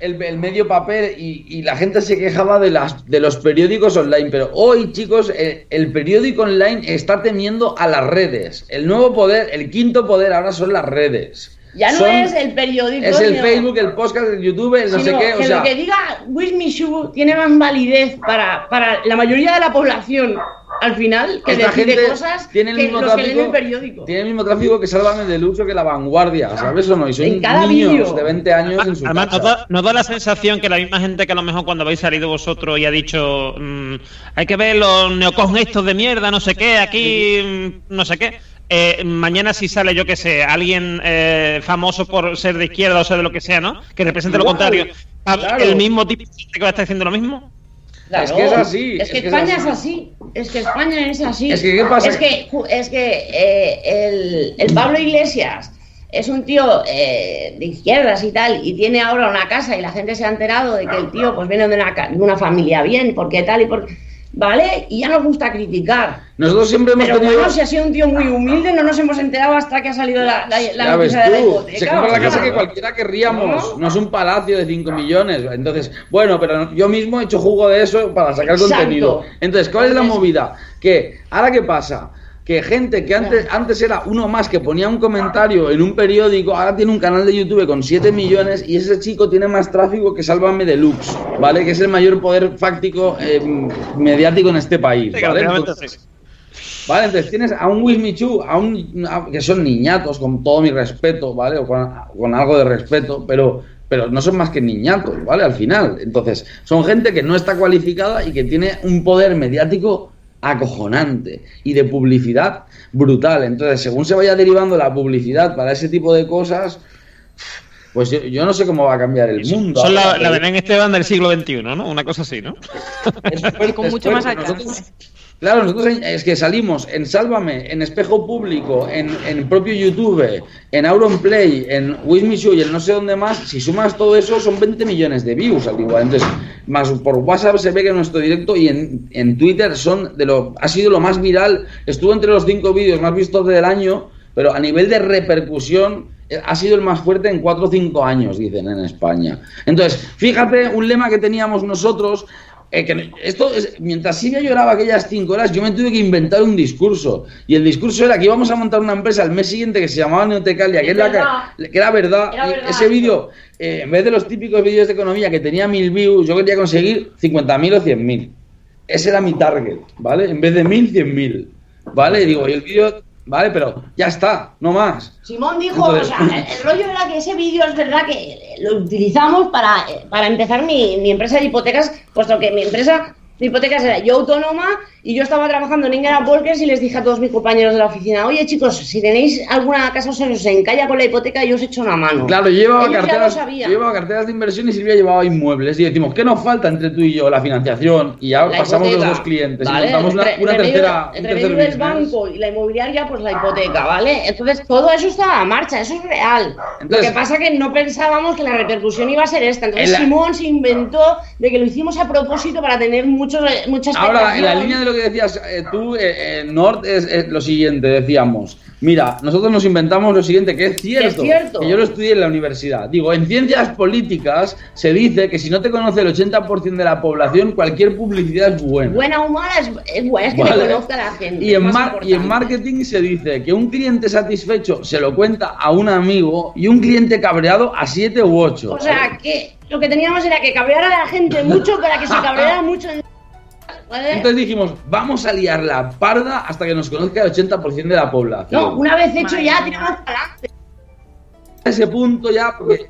El, el medio papel y, y la gente se quejaba de, las, de los periódicos online, pero hoy, chicos, el, el periódico online está temiendo a las redes. El nuevo poder, el quinto poder ahora son las redes. Ya no Son- es el periódico. Es el sino- Facebook, el podcast, el YouTube, el no sé qué, o que sea... lo que diga Wish Me Shoe tiene más validez para, para la mayoría de la población al final que Esta decide gente cosas tiene el que mismo los que leen tráfico, el periódico. tiene el mismo tráfico que Sálvame del Uso que la vanguardia, ¿sabes o no? Y son En cada niños vídeo. de 20 años en su Además, nos casa. da, nos da la sensación que la misma gente que a lo mejor cuando habéis salido vosotros y ha dicho mm, hay que ver los neocons estos de mierda, no sé qué, aquí mm, no sé qué. Eh, mañana si sale, yo que sé, alguien eh, famoso por ser de izquierda o ser de lo que sea, ¿no? Que represente lo contrario. claro. ¿El mismo tipo de gente que va a estar diciendo lo mismo? Claro. Es que es así, Es que es que es España así. es así. Es que España es así. Es que, ¿qué pasa? Es que, ju- es que eh, el, el Pablo Iglesias es un tío eh, de izquierdas y tal, y tiene ahora una casa y la gente se ha enterado de que el tío pues viene de una, de una familia bien, porque tal y por... ¿Vale? Y ya nos gusta criticar. Nosotros siempre hemos Pero tenido... bueno, si ha sido un tío muy humilde, no nos hemos enterado hasta que ha salido la, la, la Ya ves noticia de la hipoteca. se compra la casa Claro. que cualquiera querríamos, ¿No? no es un palacio de 5 millones. Entonces, bueno, pero yo mismo he hecho jugo de eso para sacar Exacto. contenido. Entonces, ¿cuál es la movida? Que, ¿ahora qué pasa? Que gente que antes, antes era uno más que ponía un comentario en un periódico, ahora tiene un canal de YouTube con 7 millones y ese chico tiene más tráfico que Sálvame Deluxe, ¿vale? Que es el mayor poder fáctico eh, mediático en este país, ¿vale? Entonces, sí. Vale, entonces tienes a un Wismichu, a un a- que son niñatos, con todo mi respeto, ¿vale? O con, con algo de respeto, pero, pero no son más que niñatos, ¿vale? Al final. Entonces, son gente que no está cualificada y que tiene un poder mediático acojonante y de publicidad brutal. Entonces, según se vaya derivando la publicidad para ese tipo de cosas, pues yo, yo no sé cómo va a cambiar el mundo. Son la, la Belén Esteban del siglo XXI, ¿no? Una cosa así, ¿no? es fuerte, con es mucho más. Nosotros Claro, nosotros es que salimos en Sálvame, en Espejo Público, en, en propio YouTube, en Auronplay, en Wismichu y en no sé dónde más. Si sumas todo eso, son 20 millones de views al igual. Entonces, más por WhatsApp se ve que nuestro directo y en, en Twitter son de lo ha sido lo más viral. Estuvo entre los cinco vídeos más vistos del año, pero a nivel de repercusión eh, ha sido el más fuerte en 4 o 5 años, dicen en España. Entonces, fíjate, un lema que teníamos nosotros, eh, que esto es- mientras Silvia lloraba aquellas 5 horas, yo me tuve que inventar un discurso. Y el discurso era que íbamos a montar una empresa el mes siguiente que se llamaba Neotecalia, que, la que, era verdad. Era Y verdad. Ese vídeo, eh, en vez de los típicos vídeos de economía que tenía mil views, yo quería conseguir 50.000 o 100.000. Ese era mi target, ¿vale? En vez de 1.000, 100.000. ¿Vale? Y digo, y el vídeo, ¿vale? Pero ya está, no más. Simón dijo, Entonces- o sea, el, el rollo era que ese vídeo es verdad que lo utilizamos para, eh, para empezar mi, mi empresa de hipotecas, puesto que mi empresa de hipotecas era yo autónoma y yo estaba trabajando en Ingera Volkers y les dije a todos mis compañeros de la oficina, oye chicos, si tenéis alguna casa o se os encalla con la hipoteca, yo os echo una mano. Claro, yo llevaba, Ellos carteras, yo llevaba carteras de inversión y Silvia llevaba inmuebles. Y decimos, ¿qué nos falta entre tú y yo? La financiación. Y ya La pasamos hipoteca, los dos clientes. ¿vale? Y montamos una, una tercera. entre medio business. banco y la inmobiliaria, pues la hipoteca, ¿vale? Entonces todo eso estaba en marcha, eso es real. Entonces- lo que pasa que no pensábamos que la repercusión iba a ser esta. Entonces En la- Simón se inventó de que lo hicimos a propósito para tener muchos, muchas Ahora, en la línea de lo que decías eh, tú, eh, eh, Nord, es, es lo siguiente, decíamos. Mira, nosotros nos inventamos lo siguiente, que es cierto, es cierto. que yo lo estudié en la universidad. Digo, en ciencias políticas se dice que si no te conoce el 80% de la población, cualquier publicidad es buena. Buena o mala es, es buena, es que Vale. te conozca la gente. Y en, mar- y en marketing se dice que un cliente satisfecho se lo cuenta a un amigo y un cliente cabreado a siete u ocho. O sea, que lo que teníamos era que cabrear a la gente mucho para que se cabreara mucho. en- ¿vale? Entonces dijimos, vamos a liar la parda hasta que nos conozca el 80% de la población. No, una vez hecho Madre ya, tiramos para adelante. A ese punto ya, porque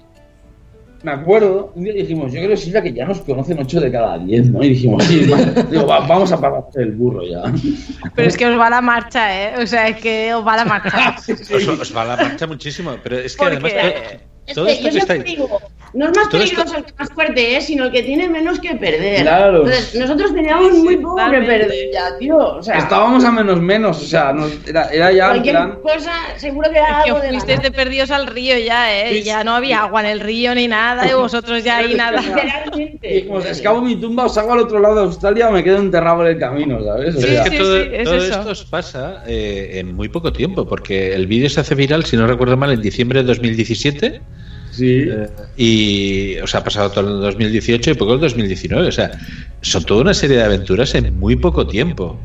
me acuerdo, un día dijimos, yo creo, Silvia, que ya nos conocen 8 de cada 10, ¿no? Y dijimos, sí, digo, va- vamos a parar el burro ya. Pero es que os va la marcha, ¿eh? O sea, es que os va la marcha. Os, os va la marcha muchísimo. Pero es que además. todo- Es todo que esto yo que digo, no es más todo esto- peligroso el que más fuerte es, sino el que tiene menos que perder. Claro. Entonces, nosotros teníamos muy poco que perder ya, tío. O sea, Estábamos a menos menos, o sea, nos- era, era ya cualquier plan... cosa, seguro que era Es que algo de fuisteis de perdidos al río ya, ¿eh? Sí, Ya no había agua en el río ni nada, y vosotros ya ahí nada. Literalmente. Dijimos, escavo mi tumba, os hago al otro lado de Australia o me quedo enterrado en el camino, ¿sabes? O Sí, sea, es que sí, todo, sí, es todo eso. esto os pasa eh, en muy poco tiempo, porque el vídeo se hace viral, si no recuerdo mal, en diciembre de 2017. Sí. eh, y o sea, ha pasado todo el 2018 y poco el 2019. O sea, son toda una serie de aventuras en muy poco tiempo.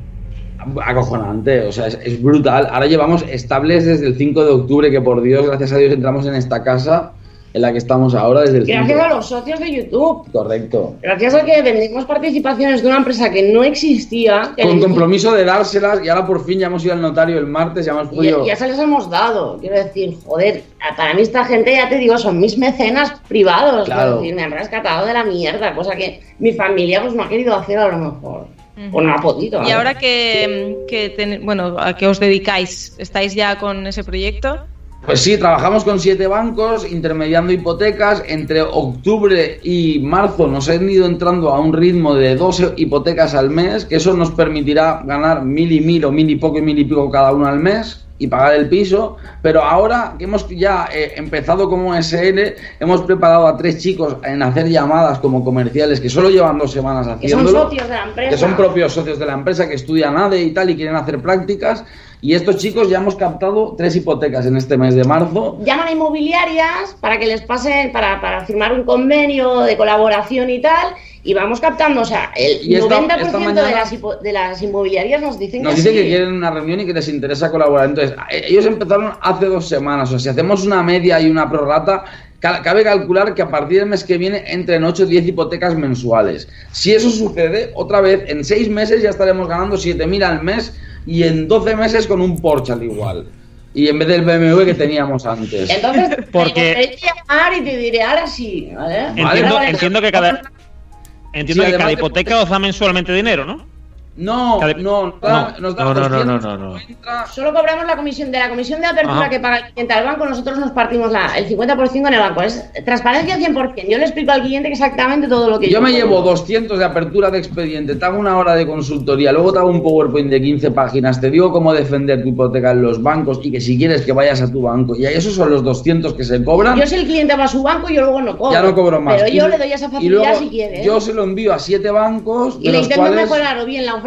Acojonante, o sea, es, es brutal. Ahora llevamos estables desde el 5 de octubre, que por Dios, gracias a Dios, entramos en esta casa en la que estamos ahora desde el 5. Gracias a los socios de YouTube. Correcto. Gracias a que vendimos participaciones de una empresa que no existía. que Con compromiso de dárselas y ahora por fin ya hemos ido al notario el martes, ya hemos Y podido... ya se les hemos dado. Quiero decir, joder, para mí esta gente, ya te digo, son mis mecenas privados. Claro. Quiero decir, me han rescatado de la mierda, cosa que mi familia pues no ha querido hacer a lo mejor. O no ha podido. Y ahora que, que ten- bueno, a qué os dedicáis, ¿estáis ya con ese proyecto? Pues sí, trabajamos con siete bancos, intermediando hipotecas. Entre octubre y marzo nos han ido entrando a un ritmo de 12 hipotecas al mes, que eso nos permitirá ganar mil y mil o mil y poco y mil y pico cada uno al mes y pagar el piso. Pero ahora que hemos ya eh, empezado como SL, hemos preparado a tres chicos en hacer llamadas como comerciales que solo llevan dos semanas que son haciéndolo socios de la empresa. que son propios socios de la empresa que estudian ADE y tal y quieren hacer prácticas. Y estos chicos ya hemos captado tres hipotecas en este mes de marzo. Llaman a inmobiliarias para que les pasen, para, para firmar un convenio de colaboración y tal. Y vamos captando, o sea, el esta- 90% esta de, las hipo- de las inmobiliarias nos dicen Nos que dicen sí. que quieren una reunión y que les interesa colaborar. Entonces, eh, ellos empezaron hace dos semanas. O sea, si hacemos una media y una prorrata, ca- cabe calcular que a partir del mes que viene entren 8 o 10 hipotecas mensuales. Si eso sucede, otra vez, en 6 meses ya estaremos ganando 7.000 al mes y en 12 meses con un Porsche al igual. Y en vez del BMW que teníamos antes. Entonces, Porque- te llamar y te diré ahora sí, ¿vale? Entiendo, que cada entiendo Sí, que cada hipoteca os da mensualmente dinero, ¿no? No, no, nos da, nos da No, no, no, 200. no, no, no. Solo cobramos la comisión de la comisión de apertura Ajá. que paga el cliente al banco, nosotros nos partimos la, el 50% en el banco. Es transparencia 100%. Yo le explico al cliente exactamente todo lo que Yo me cobro. llevo 200 de apertura de expediente, te hago una hora de consultoría, luego te hago un PowerPoint de 15 páginas, te digo cómo defender tu hipoteca en los bancos y que si quieres que vayas a tu banco. Y esos son los 200 que se cobran. Yo si el cliente va a su banco, yo luego no cobro. ya no cobro más. Pero yo le doy esa y facilidad luego si quiere. ¿eh? Yo se lo envío a siete bancos, y de le los intento cuales mejorar o bien la oferta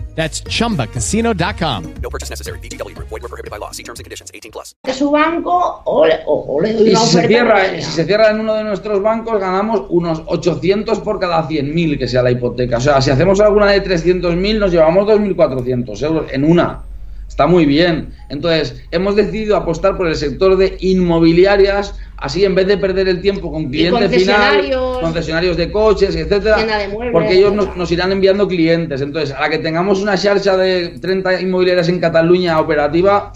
That's chumbacasino.com. No purchase necessary. VGW Group. Void were prohibited by law. See terms and conditions. 18 plus. su banco o le, o- o le doy Y si se, cierra, si se cierra en uno de nuestros bancos, ganamos unos 800 por cada 100.000 que sea la hipoteca. O sea, si hacemos alguna de 300.000, nos llevamos 2.400 euros en una. Está muy bien. Entonces, hemos decidido apostar por el sector de inmobiliarias, así en vez de perder el tiempo con cliente final, concesionarios. concesionarios de coches, etcétera, Tienda de muebles, porque ellos nos, nos irán enviando clientes. Entonces, a la que tengamos una charcha de 30 inmobiliarias en Cataluña operativa,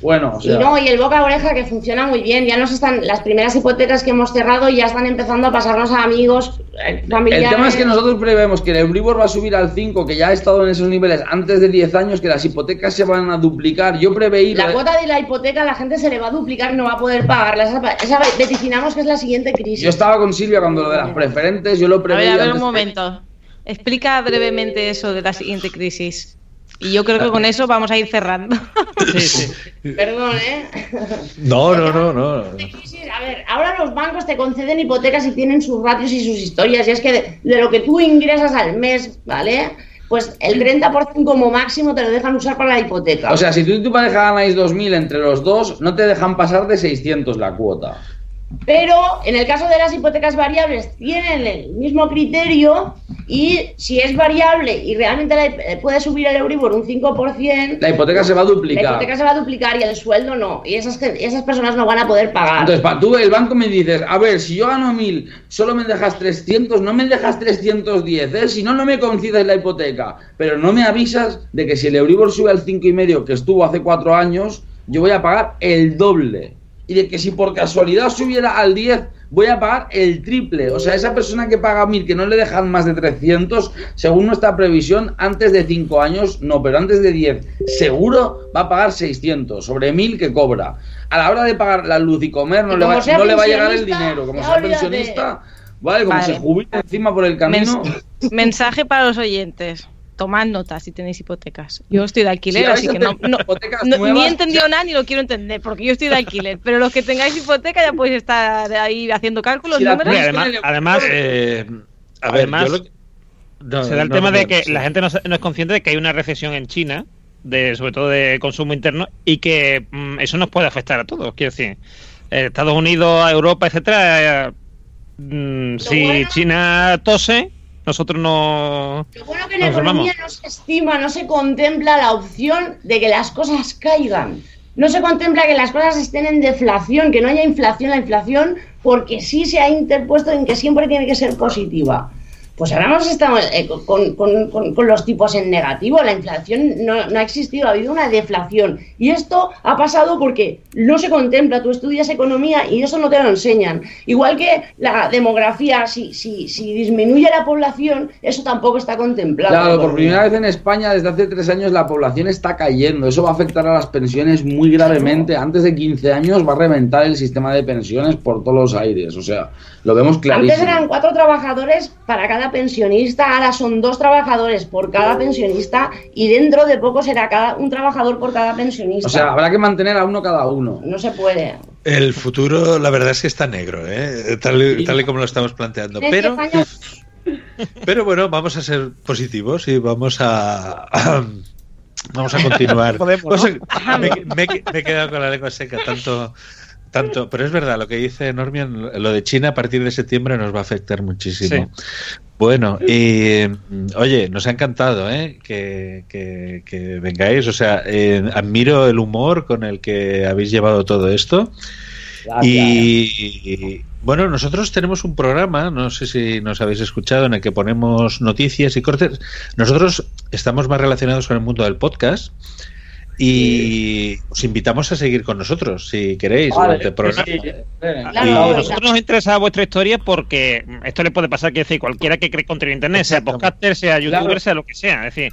bueno, o sea, Y no, y el boca a oreja que funciona muy bien. Ya nos están, las primeras hipotecas que hemos cerrado ya están empezando a pasarnos a amigos, eh, familiares. El tema es que nosotros prevemos que el Euribor va a subir al 5, que ya ha estado en esos niveles antes de 10 años, que las hipotecas se van a duplicar. Yo preveí... La cuota de la hipoteca a la gente se le va a duplicar y no va a poder pagarla. Esa, esa vaticinamos que es la siguiente crisis. Yo estaba con Silvia cuando lo de las preferentes, yo lo A preveí... ver, a ver antes un de- momento. Explica brevemente eso de la siguiente crisis. Y yo creo que con eso vamos a ir cerrando. Sí, sí. Perdón, ¿eh? No, no, no, no. a ver, ahora los bancos te conceden hipotecas y tienen sus ratios y sus historias. Y es que de, de lo que tú ingresas al mes, ¿vale? Pues el 30% como máximo te lo dejan usar para la hipoteca. O sea, si tú y tu pareja ganáis 2.000 entre los dos, no te dejan pasar de 600 la cuota. Pero en el caso de las hipotecas variables tienen el mismo criterio y si es variable y realmente la eh, puede subir el Euribor un 5%, La hipoteca se va a la duplicar. hipoteca se va a duplicar y el sueldo no. Y esas, esas personas no van a poder pagar. Entonces, pa- tú el banco me dices, a ver, si yo gano 1000, solo me dejas 300, no me dejas 310, ¿eh? si no, no me concedes la hipoteca. Pero no me avisas de que si el Euribor sube al 5,5 que estuvo hace cuatro años, yo voy a pagar el doble. Y de que si por casualidad subiera al 10, voy a pagar el triple. O sea, esa persona que paga 1000, que no le dejan más de 300, según nuestra previsión, antes de 5 años, no, pero antes de 10, seguro va a pagar 600 sobre 1000 que cobra. A la hora de pagar la luz y comer, no, Y le va, no le va a llegar el dinero. Como sea pensionista, vale, como Vale. se jubila encima por el camino. Mens- mensaje para los oyentes. Tomad nota si tenéis hipotecas. Yo estoy de alquiler, Si así que no, no- hipotecas no- nuevas, ni he entendido nada ni lo quiero entender, porque yo estoy de alquiler. Pero los que tengáis hipoteca ya podéis estar ahí haciendo cálculos, Si números. Y además, además, Eh, a ver, Además, yo lo que- no, se da el no, tema no, de que sí. la gente no, se- no es consciente de que hay una recesión en China, de sobre todo de consumo interno, y que mm, eso nos puede afectar a todos. Quiero decir, Estados Unidos, Europa, etcétera. eh, mm, si bueno- China tose, nosotros no. Lo bueno que en economía no se estima, no se contempla la opción de que las cosas caigan. No se contempla que las cosas estén en deflación, que no haya inflación. La inflación, porque sí se ha interpuesto en que siempre tiene que ser positiva. Pues ahora hemos estado eh, con, con- con- con los tipos en negativo. La inflación no, no ha existido, ha habido una deflación. Y esto ha pasado porque no se contempla. Tú estudias economía y eso no te lo enseñan. Igual que la demografía, si, si, si disminuye la población, eso tampoco está contemplado. Claro, por primera vez en España desde hace tres años la población está cayendo. Eso va a afectar a las pensiones muy gravemente. Antes de 15 años va a reventar el sistema de pensiones por todos los aires. O sea, lo vemos clarísimo. Antes eran cuatro trabajadores para cada cada pensionista, ahora son dos trabajadores por cada pensionista y dentro de poco será cada un trabajador por cada pensionista. O sea, habrá que mantener a uno cada uno. No se puede. El futuro, la verdad es que está negro, ¿eh? tal, y- tal y como lo estamos planteando. ¿Crees Pero, pero bueno, vamos a ser positivos y vamos a, a- vamos a continuar. Podemos, Vamos ¿no? a- me, me- me he quedado con la lengua seca tanto. Tanto, pero es verdad lo que dice Normion, lo de China a partir de septiembre nos va a afectar muchísimo. Bueno, y mm, oye, nos ha encantado ¿eh? que, que- que vengáis. O sea, eh, admiro el humor con el que habéis llevado todo esto. Y bueno, nosotros tenemos un programa, no sé si nos habéis escuchado, en el que ponemos noticias y cortes. Nosotros estamos más relacionados con el mundo del podcast. Y os invitamos a seguir con nosotros, si queréis, Vale, durante el programa. sí, venga. Y a nosotros nos interesa vuestra historia porque esto le puede pasar que decir cualquiera que cree contenido en internet, sea podcaster, sea youtuber, Claro. sea lo que sea. Es decir,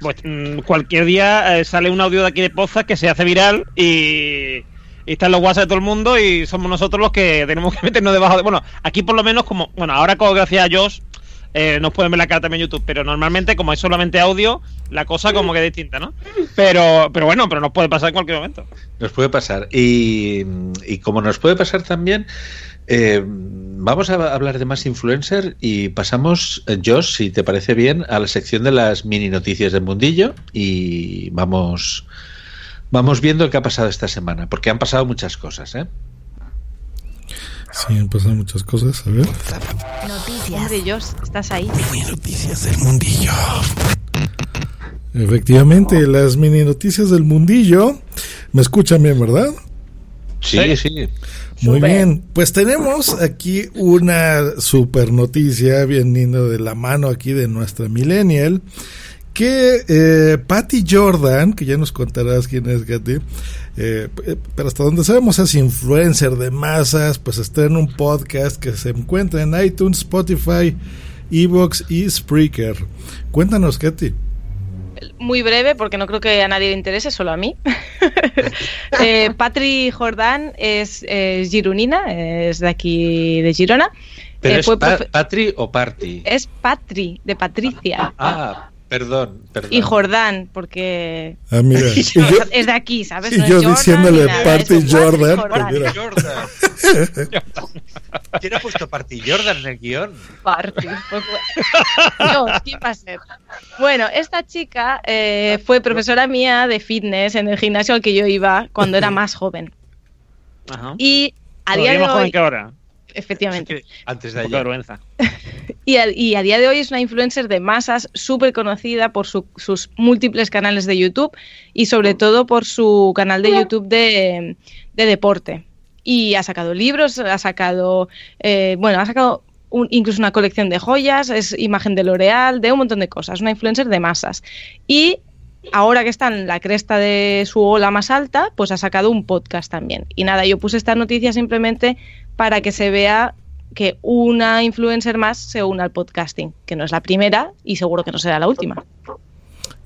pues, mm, cualquier día eh, sale un audio de aquí de Poza que se hace viral y, y está en los WhatsApp de todo el mundo y somos nosotros los que tenemos que meternos debajo de. Bueno, aquí por lo menos, como. Bueno, ahora como gracias a Josh. Eh, nos pueden ver la cara también en YouTube, pero normalmente como es solamente audio, la cosa como que es distinta, ¿no? Pero, pero bueno, pero nos puede pasar en cualquier momento. Nos puede pasar. Y, como nos puede pasar también, eh, vamos a hablar de más influencer y pasamos, eh, Josh, si te parece bien, a la sección de las mini noticias del mundillo y vamos, vamos viendo qué ha pasado esta semana, porque han pasado muchas cosas, ¿eh? Sí, han pasado muchas cosas. A ver. Noticias. Hombre, Josh, estás ahí. Noticias del mundillo. Efectivamente, las mini noticias del mundillo. ¿Me escuchan bien, verdad? Sí, sí. Muy Súper. bien, pues tenemos aquí una super noticia viniendo de la mano aquí de nuestra millennial, que eh, Patty Jordan, que ya nos contarás quién es Katy, eh, p- pero hasta donde sabemos es influencer de masas, pues está en un podcast que se encuentra en iTunes, Spotify, Evox y Spreaker. Cuéntanos, Katy. Muy breve, porque no creo que a nadie le interese, solo a mí. eh, Patri Jordán es, es gironina, es de aquí de Girona. ¿Pero Eh, es fue pa- Patri o Party? es Patri, de Patricia. Ah, perdón, perdón. Y Jordán, porque Ah, mira. Y yo, es de aquí, ¿sabes? y No yo Jordan diciéndole Patri Jordan, pues mira. Jordan. ¿Quién ha puesto Party Jordan en el guion? Party. Pues, Dios, ¿quién va a ser? Bueno, esta chica eh, fue profesora mía de fitness en el gimnasio al que yo iba cuando era más joven. Ajá. Y a día de más joven hoy, que ahora. Efectivamente, Antes de ayer. vergüenza. y a, y a día de hoy es una influencer de masas súper conocida por su- sus múltiples canales de YouTube y sobre todo por su canal de YouTube de, de deporte. Y ha sacado libros, ha sacado, eh, bueno, ha sacado un- incluso una colección de joyas, es imagen de L'Oreal, de un montón de cosas, una influencer de masas. Y ahora que está en la cresta de su ola más alta, pues ha sacado un podcast también. Y nada, yo puse esta noticia simplemente para que se vea que una influencer más se una al podcasting, que no es la primera y seguro que no será la última.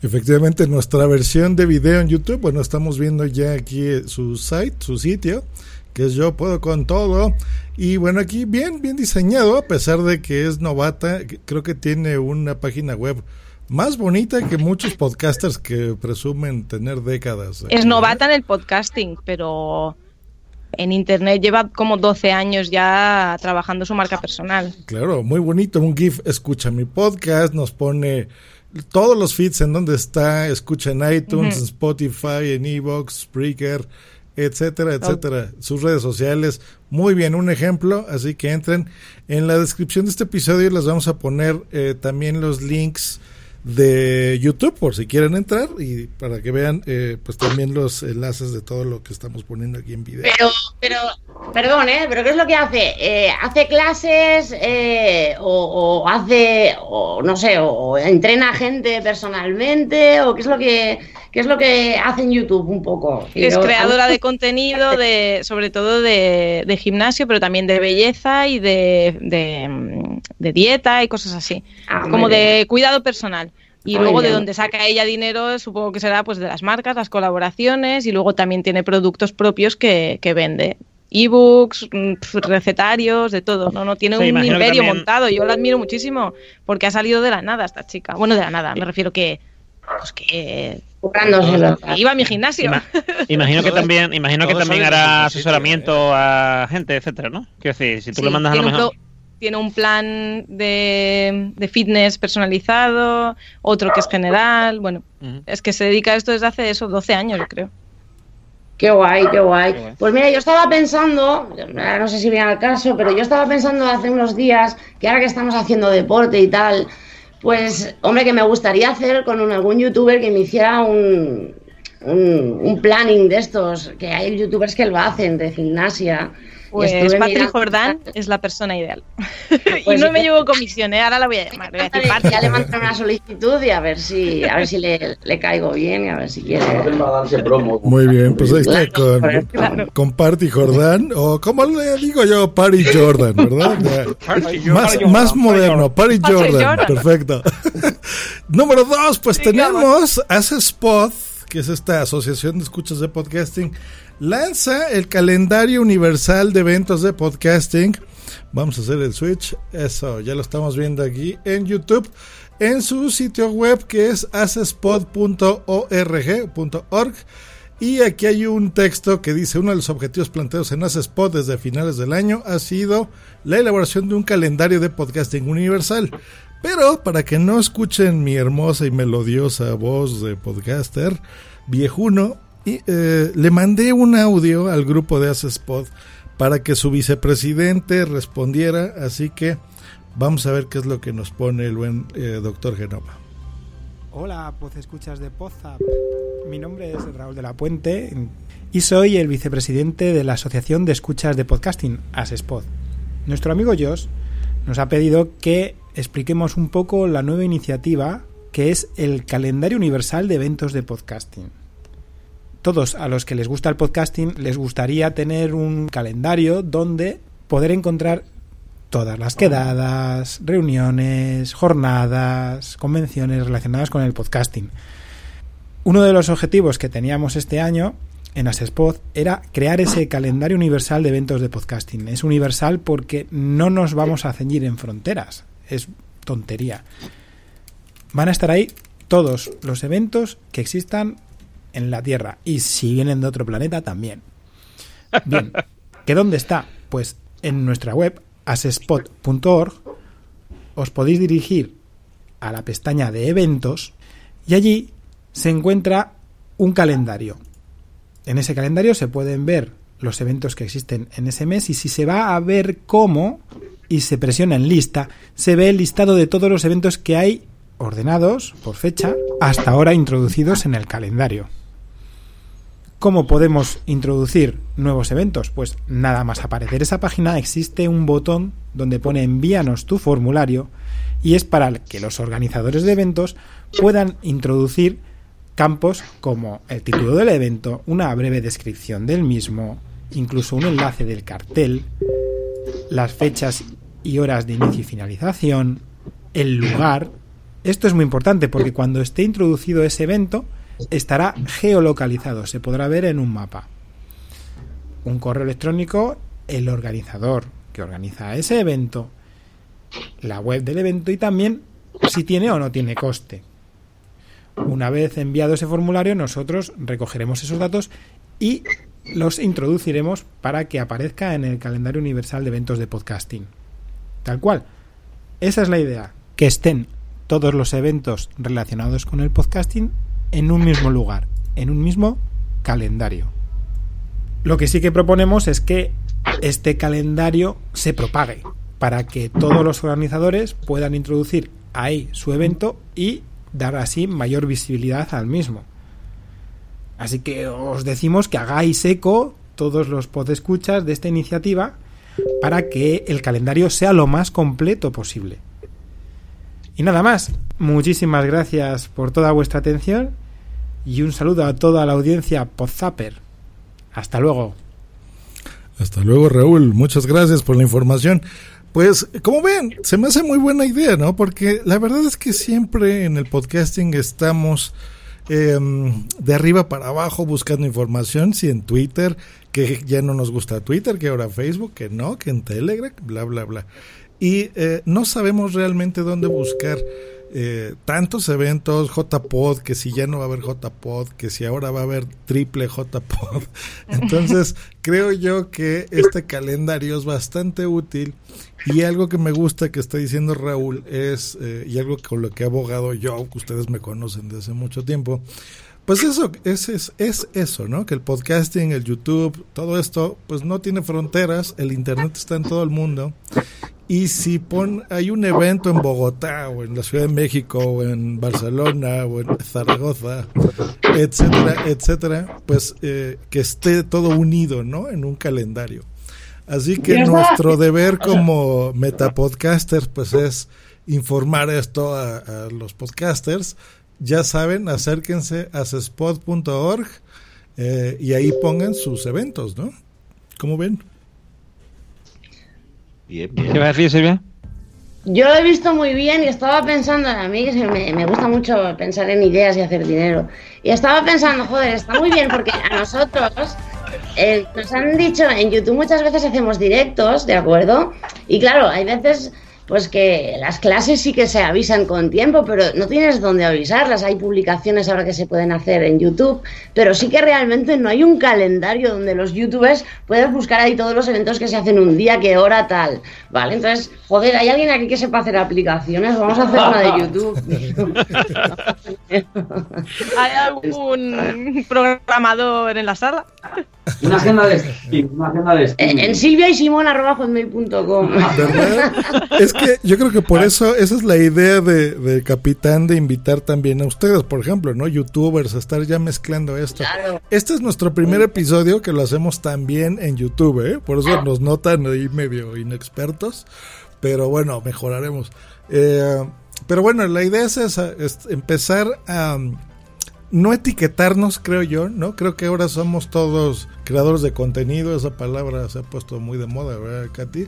Efectivamente, nuestra versión de video en YouTube, bueno, estamos viendo ya aquí eh, su site, su sitio, que es Yo Puedo Con Todo. Y bueno, aquí bien, bien diseñado, a pesar de que es novata, creo que tiene una página web más bonita que muchos podcasters que presumen tener décadas. Es novata en el podcasting, pero en Internet lleva como 12 años ya trabajando su marca personal. Claro, muy bonito, un GIF, escucha mi podcast, nos pone todos los feeds en donde está, escucha en iTunes, en Spotify, en Evox, Spreaker, etcétera, etcétera. Sus redes sociales, muy bien, un ejemplo, así que entren. En la descripción de este episodio les vamos a poner eh, también los links de YouTube por si quieren entrar y para que vean eh, pues también los enlaces de todo lo que estamos poniendo aquí en video. Pero, pero, perdón, ¿eh? ¿Pero qué es lo que hace? Eh, ¿Hace clases eh, o, o hace, o no sé, o, entrena gente personalmente? ¿O qué es lo que, qué es lo que hace en YouTube un poco? Es Yo- creadora de contenido, de, sobre todo de, de gimnasio, pero también de belleza y de, de, de dieta y cosas así. Ah, como de cuidado personal. Y Muy luego de donde saca ella dinero, supongo que será pues de las marcas, las colaboraciones y luego también tiene productos propios que, que vende. ebooks, mm, recetarios, de todo. No, no tiene Sí, un imperio también- montado. Yo la admiro muchísimo porque ha salido de la nada esta chica. Bueno, de la nada. Me refiero que, pues que Currándoselo. iba a mi gimnasio. Ima- imagino que también, imagino que también hará asesoramiento a gente, etcétera, ¿no? Quiero decir, si tú Sí, le mandas a lo tiene un mejor. tiene un plan de, de fitness personalizado, otro que es general. Bueno, Ujú. es que se dedica a esto desde hace esos 12 años, yo creo. Qué guay, qué guay. Qué guay. Pues mira, yo estaba pensando, no sé si viene al caso, pero yo estaba pensando hace unos días que ahora que estamos haciendo deporte y tal, pues hombre, que me gustaría hacer con un- algún youtuber que me hiciera un, un, un planning de estos, que hay youtubers que lo hacen de gimnasia. Pues Patrick mirando- Jordán es la persona ideal. Pues y no me llevo comisión, ¿eh? ahora la voy a llamar. le voy a decir, Patrick. Ya le mandaré una solicitud y a ver si, a ver si le, le caigo bien y a ver si quiere. Muy bien, pues ahí está con, Claro. con Party Jordán, o como le digo yo, Party Jordan, ¿verdad? Más, más moderno, Party Jordan, Jordan. perfecto. Número dos, pues tenemos Hace Spot, que es esta asociación de escuchas de podcasting, lanza el calendario universal de eventos de podcasting. Vamos a hacer el switch, eso, ya lo estamos viendo aquí en YouTube, en su sitio web que es acespod.org.org. Y aquí hay un texto que dice, uno de los objetivos planteados en Acespod desde finales del año ha sido la elaboración de un calendario de podcasting universal. Pero para que no escuchen mi hermosa y melodiosa voz de podcaster viejuno, eh, le mandé un audio al grupo de Acespod para que su vicepresidente respondiera, así que vamos a ver qué es lo que nos pone el buen eh, doctor Genoma. Hola, pues escuchas de Podzap. Mi nombre es Raúl de la Puente y soy el vicepresidente de la Asociación de Escuchas de Podcasting, ASESPOD. Nuestro amigo Josh nos ha pedido que expliquemos un poco la nueva iniciativa que es el calendario universal de eventos de podcasting. Todos a los que les gusta el podcasting les gustaría tener un calendario donde poder encontrar todas las quedadas, reuniones, jornadas, convenciones relacionadas con el podcasting. Uno de los objetivos que teníamos este año en Asespod era crear ese calendario universal de eventos de podcasting. Es universal porque no nos vamos a ceñir en fronteras. Es tontería. Van a estar ahí todos los eventos que existan en la Tierra. Y si vienen de otro planeta, también. Bien. ¿Que dónde está? Pues en nuestra web, asespot.org, os podéis dirigir a la pestaña de eventos y allí se encuentra un calendario. En ese calendario se pueden ver los eventos que existen en ese mes y si se va a ver cómo y se presiona en lista, se ve el listado de todos los eventos que hay ordenados por fecha hasta ahora introducidos en el calendario. ¿Cómo podemos introducir nuevos eventos? Pues nada más aparecer esa página existe un botón donde pone envíanos tu formulario y es para que los organizadores de eventos puedan introducir campos como el título del evento, una breve descripción del mismo, incluso un enlace del cartel, las fechas y horas de inicio y finalización, el lugar. Esto es muy importante porque cuando esté introducido ese evento estará geolocalizado, se podrá ver en un mapa. Un correo electrónico, el organizador que organiza ese evento, la web del evento y también si tiene o no tiene coste. Una vez enviado ese formulario, nosotros recogeremos esos datos y los introduciremos para que aparezca en el calendario universal de eventos de podcasting. Tal cual. Esa es la idea, que estén todos los eventos relacionados con el podcasting en un mismo lugar, en un mismo calendario. Lo que sí que proponemos es que este calendario se propague para que todos los organizadores puedan introducir ahí su evento y dar así mayor visibilidad al mismo. Así que os decimos que hagáis eco todos los podescuchas de esta iniciativa para que el calendario sea lo más completo posible. Y nada más, muchísimas gracias por toda vuestra atención y un saludo a toda la audiencia Podzapper. Hasta luego. Hasta luego, Raúl. Muchas gracias por la información. Pues, como ven, se me hace muy buena idea, ¿no? Porque la verdad es que siempre en el podcasting estamos em, de arriba para abajo buscando información, si en Twitter, que ya no nos gusta Twitter, que ahora Facebook, que no, que en Telegram, bla, bla, bla. Y eh, no sabemos realmente dónde buscar eh, tantos eventos, JPod, que si ya no va a haber JPod, que si ahora va a haber triple JPod. Entonces, creo yo que este calendario es bastante útil y algo que me gusta que está diciendo Raúl es, eh, y algo con lo que he abogado yo, que ustedes me conocen desde hace mucho tiempo, pues eso, es, es, es, eso, ¿no? Que el podcasting, el YouTube, todo esto, pues no tiene fronteras, el Internet está en todo el mundo y si pon, hay un evento en Bogotá o en la Ciudad de México o en Barcelona o en Zaragoza, etcétera, etcétera, pues eh, que esté todo unido, ¿no? En un calendario. Así que nuestro deber como metapodcasters, pues es informar esto a, los podcasters. Ya saben, acérquense a cespod.org eh, y ahí pongan sus eventos, ¿no? ¿Cómo ven? ¿Qué vas a decir, Silvia? Yo lo he visto muy bien y estaba pensando, a mí que me, me, gusta mucho pensar en ideas y hacer dinero. Y estaba pensando, joder, está muy bien porque a nosotros eh, nos han dicho en YouTube muchas veces hacemos directos, ¿de acuerdo? Y claro, hay veces pues que las clases sí que se avisan con tiempo, pero no tienes dónde avisarlas. Hay publicaciones ahora que se pueden hacer en YouTube, pero sí que realmente no hay un calendario donde los youtubers puedan buscar ahí todos los eventos que se hacen un día, qué hora, tal. ¿Vale? Entonces, joder, ¿hay alguien aquí que sepa hacer aplicaciones? Vamos a hacer una de YouTube. ¿Hay algún programador en la sala? Una agenda de stream, una agenda de En, en silvia y simón arroba hotmail.com. Es que yo creo que por eso, esa es la idea de, de, Capitán de invitar también a ustedes, por ejemplo, ¿no? Youtubers, a estar ya mezclando esto. Este es nuestro primer episodio que lo hacemos también en YouTube, ¿eh? Por eso nos notan ahí medio inexpertos, pero bueno, mejoraremos. Eh, pero bueno, la idea es esa, es empezar a no etiquetarnos, creo yo, ¿no? Creo que ahora somos todos creadores de contenido, esa palabra se ha puesto muy de moda, ¿verdad, Katy?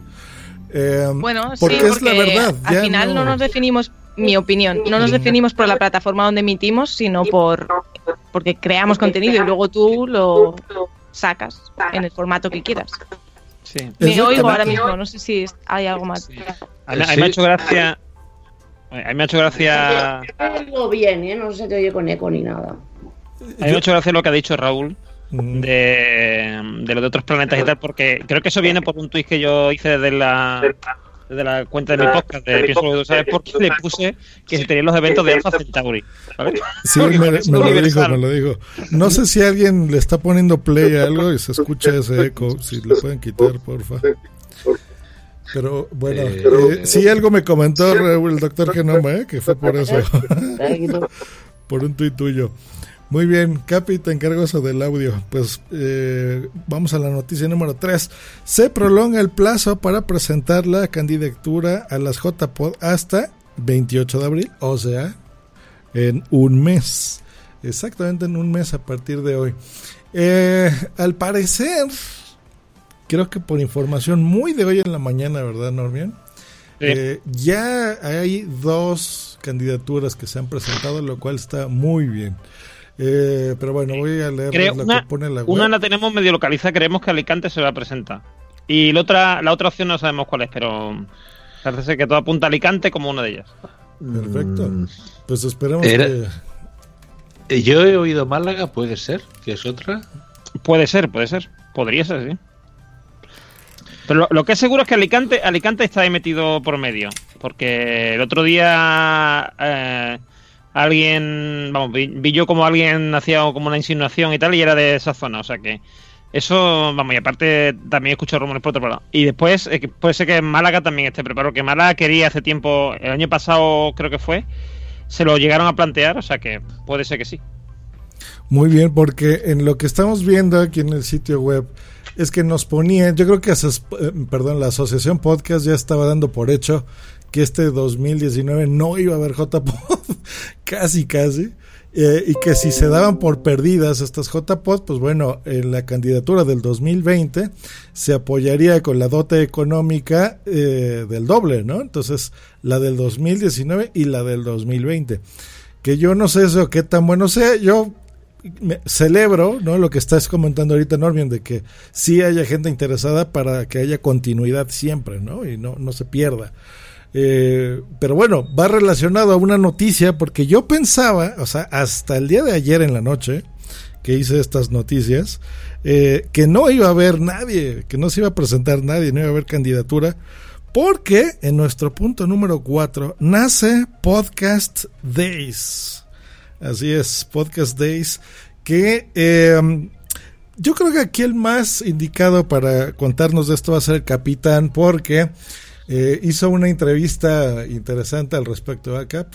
Eh, bueno, porque sí, porque es la verdad. Al final no... nos definimos, mi opinión, no nos definimos por la plataforma donde emitimos, sino por porque creamos contenido y luego tú lo sacas en el formato que quieras. Sí. Me oigo ahora mismo, no sé si hay algo más. A mí me ha hecho gracia a mí me ha hecho gracia. bien, ¿eh? No se te oye con eco ni nada. A mí me ha hecho gracia lo que ha dicho Raúl de, de lo de otros planetas y tal, porque creo que eso viene por un tweet que yo hice desde la, desde la cuenta de mi podcast de Pienso lo que tú sabes, porque le puse que se tenían los eventos de Alpha Centauri. Sí, me, me, lo dijo, me lo dijo. No sé si alguien le está poniendo play a algo y se escucha ese eco, si le pueden quitar, porfa. Pero bueno, eh, eh, sí algo me comentó el doctor Genoma, ¿eh? que fue por eso. por un tuit tuyo. Muy bien, Capi, te encargo eso del audio. Pues eh, vamos a la noticia número 3. Se prolonga el plazo para presentar la candidatura a las JPod hasta 28 de abril, o sea, en un mes. Exactamente en un mes a partir de hoy. al parecer, creo que por información muy de hoy en la mañana, ¿verdad, Normian? Eh, ya hay dos candidaturas que se han presentado, lo cual está muy bien. Eh, pero bueno, voy a leer lo que pone la web. Una la tenemos medio localizada, creemos que Alicante se va a presentar. Y la otra, la otra opción no sabemos cuál es, pero parece que todo apunta a Alicante como una de ellas. Perfecto. Mm. Pues esperemos que... Eh, yo he oído Málaga, puede ser, que es otra. Puede ser, puede ser. Podría ser, sí. Lo, que es seguro es que Alicante, Alicante está ahí metido por medio. Porque el otro día eh, alguien, vamos, vi, yo como alguien hacía como una insinuación y tal, y era de esa zona. O sea que eso, vamos, y aparte también escucho rumores por otro lado. Y después eh, puede ser que Málaga también esté preparado. Que Málaga quería hace tiempo, el año pasado creo que fue, se lo llegaron a plantear, o sea que puede ser que sí. Muy bien, porque en lo que estamos viendo aquí en el sitio web es que nos ponían, yo creo que eh, perdón, la Asociación Podcast ya estaba dando por hecho que este 2019 no iba a haber JPod, casi, casi. Eh, y que si se daban por perdidas estas JPod, pues bueno, en la candidatura del 2020 se apoyaría con la dote económica eh, del doble, ¿no? Entonces, la del 2019 y la del 2020. que yo no sé eso qué tan bueno sea. Yo celebro ¿no? lo que estás comentando ahorita, Normion, de que sí haya gente interesada para que haya continuidad siempre, ¿no? Y no, no se pierda. Eh, pero bueno, va relacionado a una noticia porque yo pensaba, o sea, hasta el día de ayer en la noche que hice estas noticias, eh, que no iba a haber nadie, que no se iba a presentar nadie, no iba a haber candidatura, porque en nuestro punto número 4 nace Podcast Days. Así es, Podcast Days, que eh, yo creo que aquí el más indicado para contarnos de esto va a ser el capitán, porque eh, hizo una entrevista interesante al respecto a Cap.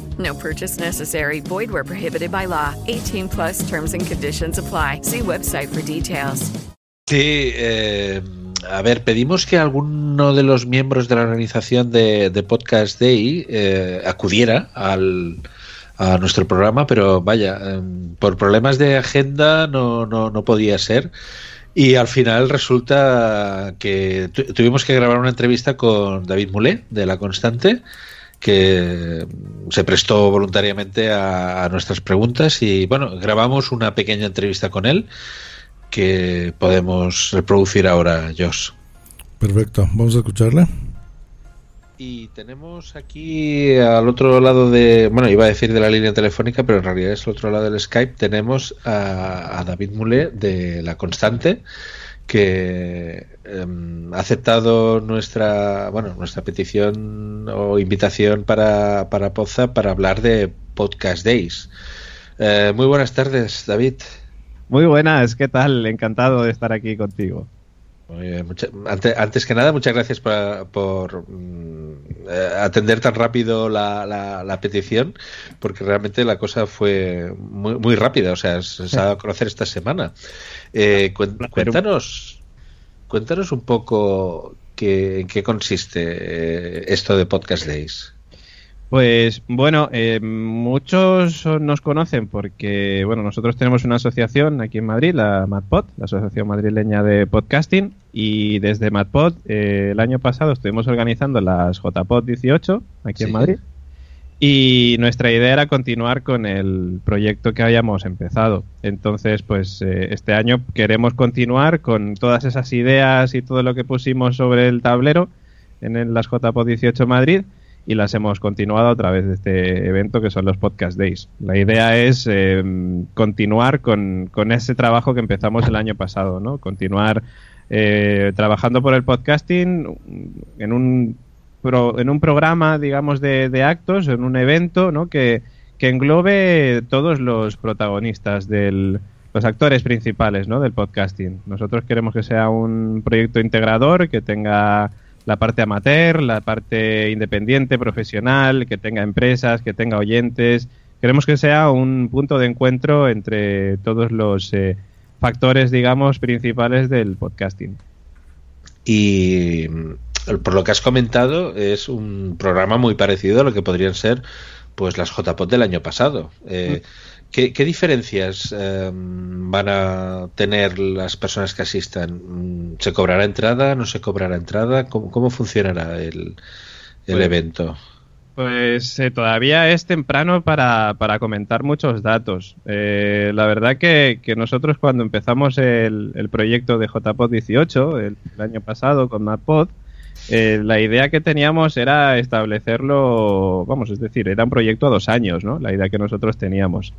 No purchase necessary. Void where prohibited by law. 18 plus terms and conditions apply. See website for details. Sí, eh, a ver, pedimos que alguno de los miembros de la organización de, de Podcast Day eh, acudiera al, a nuestro programa, pero vaya, eh, por problemas de agenda no, no, no podía ser. Y al final resulta que tu- tuvimos que grabar una entrevista con David Mulé de La Constante, que se prestó voluntariamente a, a nuestras preguntas y bueno, grabamos una pequeña entrevista con él que podemos reproducir ahora, Josh. Perfecto, vamos a escucharla. Y tenemos aquí al otro lado de, bueno, iba a decir de la línea telefónica, pero en realidad es al otro lado del Skype, tenemos a, a David Mulé de La Constante, que em, ha aceptado nuestra, bueno, nuestra petición o invitación para, para Poza para hablar de Podcast Days. Eh, muy buenas tardes, David. Muy buenas, ¿qué tal? Encantado de estar aquí contigo. Muy bien, mucha- ante- antes, que nada, muchas gracias por, por, mm, eh, atender tan rápido la, la- la petición, porque realmente la cosa fue muy, muy rápida, o sea, se, se ha dado a conocer esta semana. Eh, cuéntanos, cuéntanos un poco qué, en qué consiste eh, esto de Podcast Days. Pues bueno, eh, muchos nos conocen porque bueno, nosotros tenemos una asociación aquí en Madrid, la MadPod, la Asociación Madrileña de Podcasting, y desde MadPod eh, el año pasado estuvimos organizando las JPod 18 aquí en. Madrid. Y nuestra idea era continuar con el proyecto que habíamos empezado. Entonces, pues eh, este año queremos continuar con todas esas ideas y todo lo que pusimos sobre el tablero en las JPO 18 Madrid y las hemos continuado a través de este evento que son los Podcast Days. La idea es eh, continuar con, con ese trabajo que empezamos el año pasado, ¿no? Continuar eh, trabajando por el podcasting en un pro- en un programa, digamos, de, de actos, en un evento, ¿no? Que, que englobe todos los protagonistas del los actores principales, ¿no? Del podcasting. Nosotros queremos que sea un proyecto integrador, que tenga la parte amateur, la parte independiente, profesional, que tenga empresas, que tenga oyentes. Queremos que sea un punto de encuentro entre todos los eh, factores, digamos, principales del podcasting. Y mm, por lo que has comentado, es un programa muy parecido a lo que podrían ser pues las JPOT del año pasado. Eh, ¿qué, qué diferencias eh, van a tener las personas que asistan? ¿Se cobrará entrada? ¿No se cobrará entrada? ¿Cómo, cómo funcionará el, el Pues- evento? Pues eh, todavía es temprano para, para comentar muchos datos. Eh, la verdad que, que nosotros cuando empezamos el, el proyecto de JPod 18, el, el año pasado con MadPod, eh, la idea que teníamos era establecerlo, vamos, es decir, era un proyecto a dos años, ¿no? La idea que nosotros teníamos.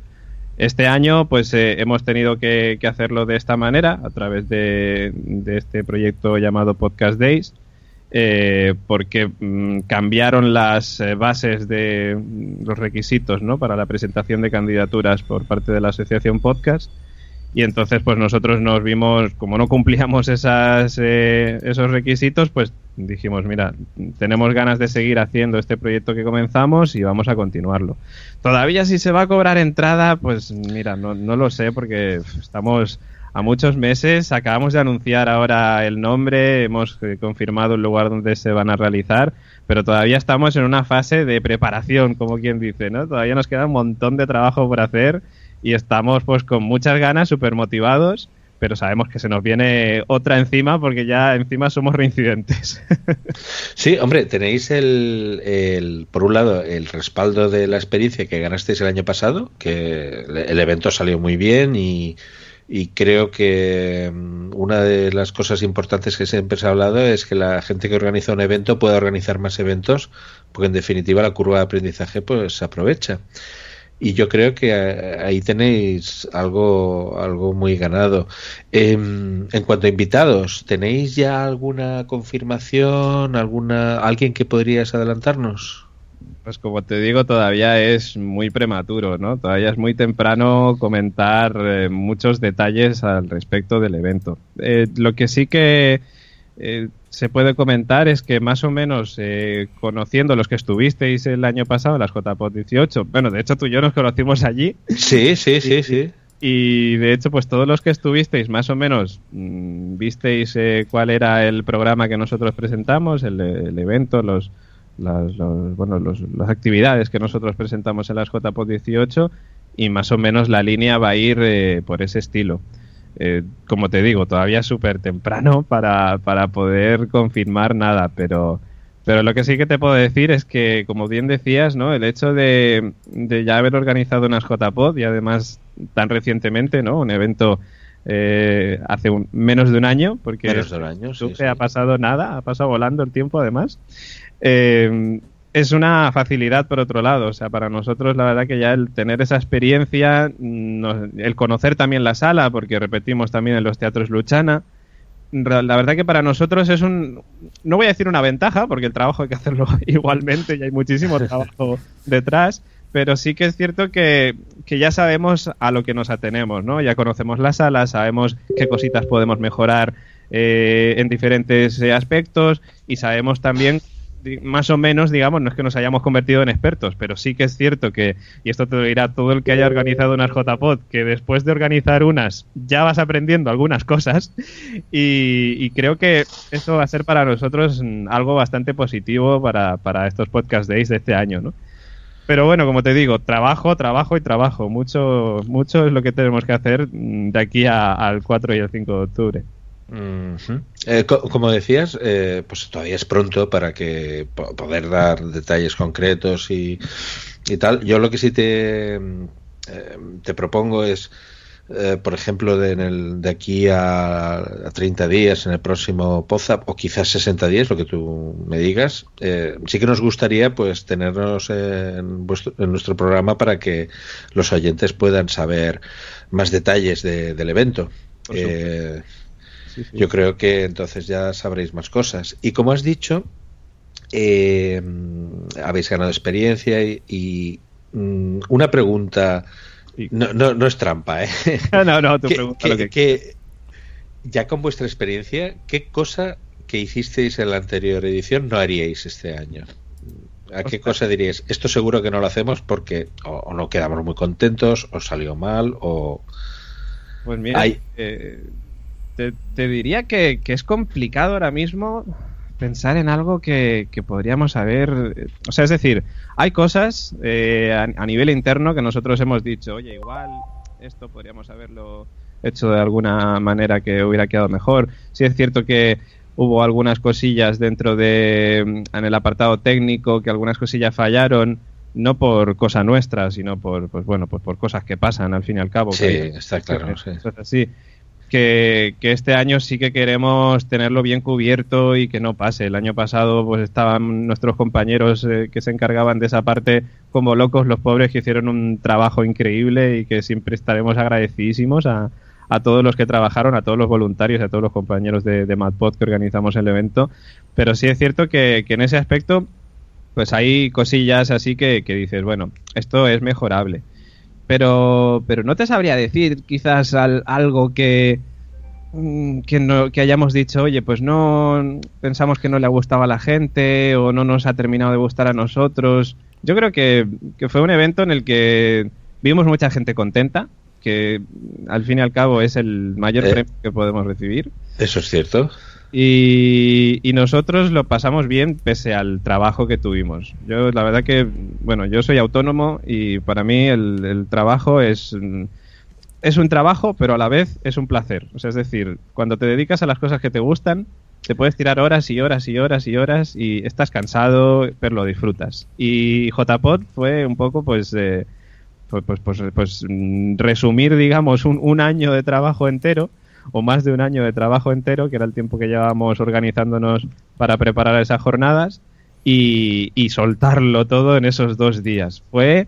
Este año, pues eh, hemos tenido que, hacerlo de esta manera, a través de, de este proyecto llamado Podcast Days, eh, porque mm, cambiaron las eh, bases de mm, los requisitos ¿no? para la presentación de candidaturas por parte de la asociación podcast y entonces pues nosotros nos vimos como no cumplíamos esas, eh, esos requisitos pues dijimos mira tenemos ganas de seguir haciendo este proyecto que comenzamos y vamos a continuarlo todavía si se va a cobrar entrada pues mira no, no lo sé porque estamos a muchos meses. Acabamos de anunciar ahora el nombre, hemos eh, confirmado el lugar donde se van a realizar, pero todavía estamos en una fase de preparación, como quien dice, ¿no? Todavía nos queda un montón de trabajo por hacer y estamos pues con muchas ganas, súper motivados, pero sabemos que se nos viene otra encima porque ya encima somos reincidentes. Sí, hombre, tenéis el, el, por un lado, el respaldo de la experiencia que ganasteis el año pasado, que el evento salió muy bien y creo que mm, una de las cosas importantes que siempre se ha hablado es que la gente que organiza un evento pueda organizar más eventos porque en definitiva la curva de aprendizaje pues se aprovecha y yo creo que eh, ahí tenéis algo algo muy ganado en, en cuanto a invitados tenéis ya alguna confirmación alguna alguien que podrías adelantarnos pues como te digo, todavía es muy prematuro, ¿no? Todavía es muy temprano comentar eh, muchos detalles al respecto del evento. Eh, lo que sí que eh, se puede comentar es que más o menos eh, conociendo los que estuvisteis el año pasado, las JPOT 18, bueno, de hecho tú y yo nos conocimos allí. Sí, sí, sí, sí. Y de hecho, pues todos los que estuvisteis, más o menos, mmm, visteis eh, cuál era el programa que nosotros presentamos, el, el evento, los, las, los, bueno, los, las actividades que nosotros presentamos en las JPOD 18 y más o menos la línea va a ir eh, por ese estilo. Eh, como te digo, todavía es súper temprano para, para poder confirmar nada, pero, pero lo que sí que te puedo decir es que, como bien decías, ¿no? el hecho de, de ya haber organizado unas JPOD y además tan recientemente, ¿no? un evento eh, hace un, menos de un año, porque menos de un año, sí, sí. ha pasado nada, ha pasado volando el tiempo además. Eh, es una facilidad por otro lado. O sea, para nosotros la verdad que ya el tener esa experiencia, nos, el conocer también la sala, porque repetimos también en los teatros Luchana, la verdad que para nosotros es un, no voy a decir una ventaja, porque el trabajo hay que hacerlo igualmente y hay muchísimo trabajo detrás, pero sí que es cierto que, que, ya sabemos a lo que nos atenemos, ¿no? Ya conocemos la sala, sabemos qué cositas podemos mejorar eh, en diferentes aspectos y sabemos también más o menos, digamos, no es que nos hayamos convertido en expertos, pero sí que es cierto que, y esto te lo dirá todo el que haya organizado unas JPod, que después de organizar unas ya vas aprendiendo algunas cosas y, creo que eso va a ser para nosotros algo bastante positivo para, para estos podcast days de este año, ¿no? Pero bueno, como te digo, trabajo, trabajo y trabajo. Mucho, mucho es lo que tenemos que hacer de aquí al 4 y el 5 de octubre. Uh -huh. eh, co como decías, eh, pues todavía es pronto para que poder dar detalles concretos y, y tal. Yo lo que sí te, eh, te propongo es, eh, por ejemplo, de, en el, de aquí a, a, 30 días, en el próximo POZAP, o quizás 60 días, lo que tú me digas, eh, sí que nos gustaría pues tenernos en, vuestro, en nuestro programa para que los oyentes puedan saber más detalles de, del evento. Eh, Sí, sí. Yo creo que entonces ya sabréis más cosas. Y como has dicho, eh, habéis ganado experiencia y, y mm, una pregunta. No, no, no, es trampa, ¿eh? No, no, tu pregunta. Que, que, que, ya con vuestra experiencia, ¿qué cosa que hicisteis en la anterior edición no haríais este año? ¿A qué cosa diríais? Esto seguro que no lo hacemos porque o, o no quedamos muy contentos, o salió mal, o. Pues mira, Hay... eh, te, te diría que, que, es complicado ahora mismo pensar en algo que, que, podríamos haber. O sea, es decir, hay cosas eh, a, a, nivel interno que nosotros hemos dicho, oye, igual esto podríamos haberlo hecho de alguna manera que hubiera quedado mejor. Sí es cierto que hubo algunas cosillas dentro de en el apartado técnico que algunas cosillas fallaron no por cosa nuestra sino por pues bueno pues por cosas que pasan al fin y al cabo sí que, está claro sí. así que, este año sí que queremos tenerlo bien cubierto y que no pase. El año pasado pues estaban nuestros compañeros eh, que se encargaban de esa parte como locos los pobres que hicieron un trabajo increíble y que siempre estaremos agradecidísimos a, a todos los que trabajaron, a todos los voluntarios, a todos los compañeros de, de MadPod que organizamos el evento. Pero sí es cierto que, que en ese aspecto, pues hay cosillas así que, que dices, bueno, esto es mejorable. Pero, pero no te sabría decir quizás al- algo que, que, no, que hayamos dicho, oye, pues no pensamos que no le gustaba a la gente o no nos ha terminado de gustar a nosotros. Yo creo que, que fue un evento en el que vimos mucha gente contenta, que al fin y al cabo es el mayor Eh. premio que podemos recibir. Eso es cierto. Y, y nosotros lo pasamos bien pese al trabajo que tuvimos. Yo la verdad que, bueno, yo soy autónomo y para mí el, el trabajo es, mm, es un trabajo, pero a la vez es un placer. O sea, es decir, cuando te dedicas a las cosas que te gustan, te puedes tirar horas y horas y horas y horas y estás cansado, pero lo disfrutas. Y JPod fue un poco, pues, eh, pues, pues, pues, pues, mm, resumir, digamos, un, un año de trabajo entero o más de un año de trabajo entero, que era el tiempo que llevábamos organizándonos para preparar esas jornadas, y, y soltarlo todo en esos dos días. Fue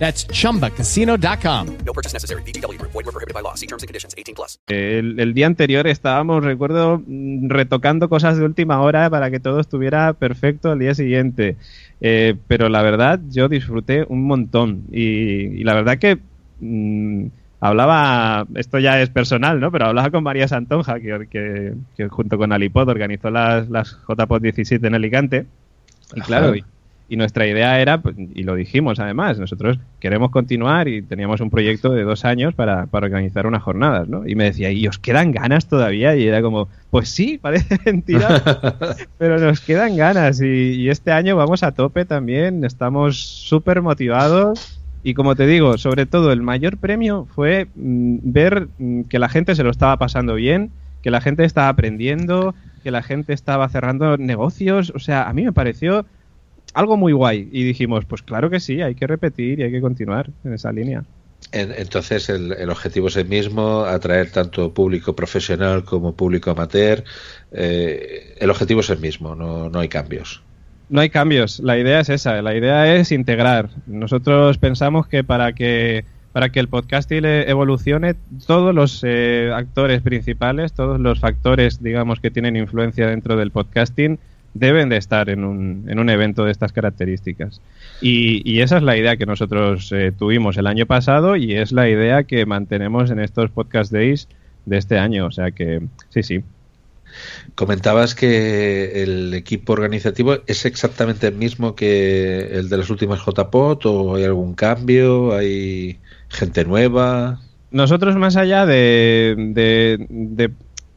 That's chumbacasino.com. No purchase necessary. VGW Group. Void were prohibited by law. See terms and conditions. 18 plus. El, el día anterior estábamos, recuerdo, mm, retocando cosas de última hora para que todo estuviera perfecto al día siguiente. Eh, pero la verdad, yo disfruté un montón. Y, y la verdad que mm, hablaba, esto ya es personal, ¿no? Pero hablaba con María Santonja, que, que- que junto con Alipod organizó las, las JPod 17 en Alicante. Y claro, y, y nuestra idea era, pues, y lo dijimos además, nosotros queremos continuar y teníamos un proyecto de dos años para, para organizar unas jornadas, ¿no? Y me decía, ¿y os quedan ganas todavía? Y era como, pues sí, parece mentira, pero nos quedan ganas y, y este año vamos a tope también, estamos súper motivados y como te digo, sobre todo el mayor premio fue mm, ver mm, que la gente se lo estaba pasando bien, que la gente estaba aprendiendo, que la gente estaba cerrando negocios, o sea, a mí me pareció algo muy guay y dijimos, pues claro que sí, hay que repetir y hay que continuar en esa línea. En- Entonces el, el objetivo es el mismo, atraer tanto público profesional como público amateur. Eh, el objetivo es el mismo, no, no hay cambios. No hay cambios, la idea es esa, la idea es integrar. Nosotros pensamos que para que para que el podcasting evolucione, todos los eh, actores principales, todos los factores, digamos, que tienen influencia dentro del podcasting, deben de estar en un, en un evento de estas características. Y, y esa es la idea que nosotros eh, tuvimos el año pasado y es la idea que mantenemos en estos podcast days de este año. O sea que, sí, sí. Comentabas que el equipo organizativo es exactamente el mismo que el de las últimas JPOT o hay algún cambio, hay gente nueva. nosotros más allá de, de- de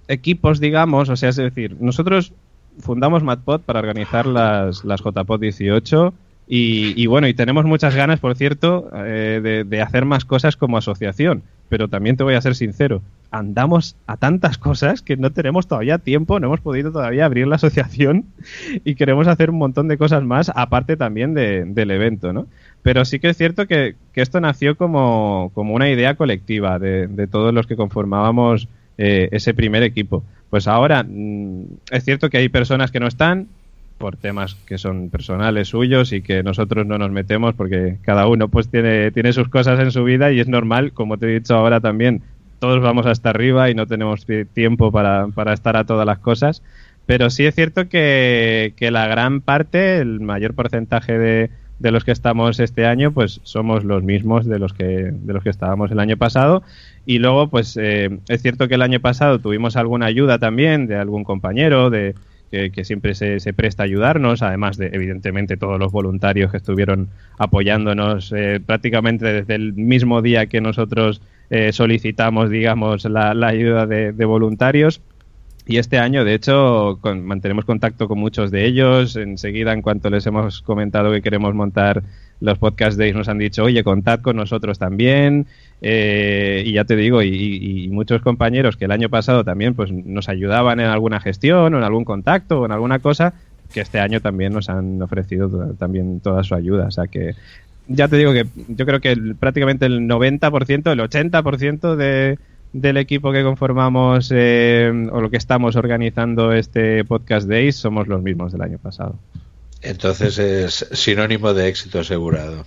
equipos, digamos, o sea, es decir, nosotros fundamos MadPod para organizar las, las JPod 18 y, bueno, y tenemos muchas ganas, por cierto, eh, de, hacer más cosas como asociación, pero también te voy a ser sincero, andamos a tantas cosas que no tenemos todavía tiempo, no hemos podido todavía abrir la asociación y queremos hacer un montón de cosas más, aparte también de- del evento, ¿no? Pero sí que es cierto que, que esto nació como, como una idea colectiva de, de todos los que conformábamos eh, ese primer equipo. Pues ahora mm, es cierto que hay personas que no están por temas que son personales suyos y que nosotros no nos metemos porque cada uno pues tiene, tiene sus cosas en su vida y es normal, como te he dicho ahora también, todos vamos hasta arriba y no tenemos ti- tiempo para, para estar a todas las cosas. Pero sí es cierto que, que la gran parte, el mayor porcentaje de, de los que estamos este año, pues somos los mismos de los que, de los que estábamos el año pasado. Y luego, pues eh, es cierto que el año pasado tuvimos alguna ayuda también de algún compañero, de que, siempre se, se presta a ayudarnos, además de, evidentemente, todos los voluntarios que estuvieron apoyándonos eh, prácticamente desde el mismo día que nosotros eh, solicitamos, digamos, la, la ayuda de voluntarios. Y este año, de hecho, con- mantenemos contacto con muchos de ellos. Enseguida, en cuanto les hemos comentado que queremos montar los podcast days, nos han dicho, oye, contad con nosotros también. Eh, y ya te digo, y, muchos compañeros que el año pasado también pues nos ayudaban en alguna gestión o en algún contacto o en alguna cosa, que este año también nos han ofrecido también toda su ayuda. O sea que ya te digo que yo creo que el- prácticamente el 90%, el 80% de, del equipo que conformamos eh, o lo que estamos organizando este podcast days somos los mismos del año pasado. Entonces es sinónimo de éxito asegurado.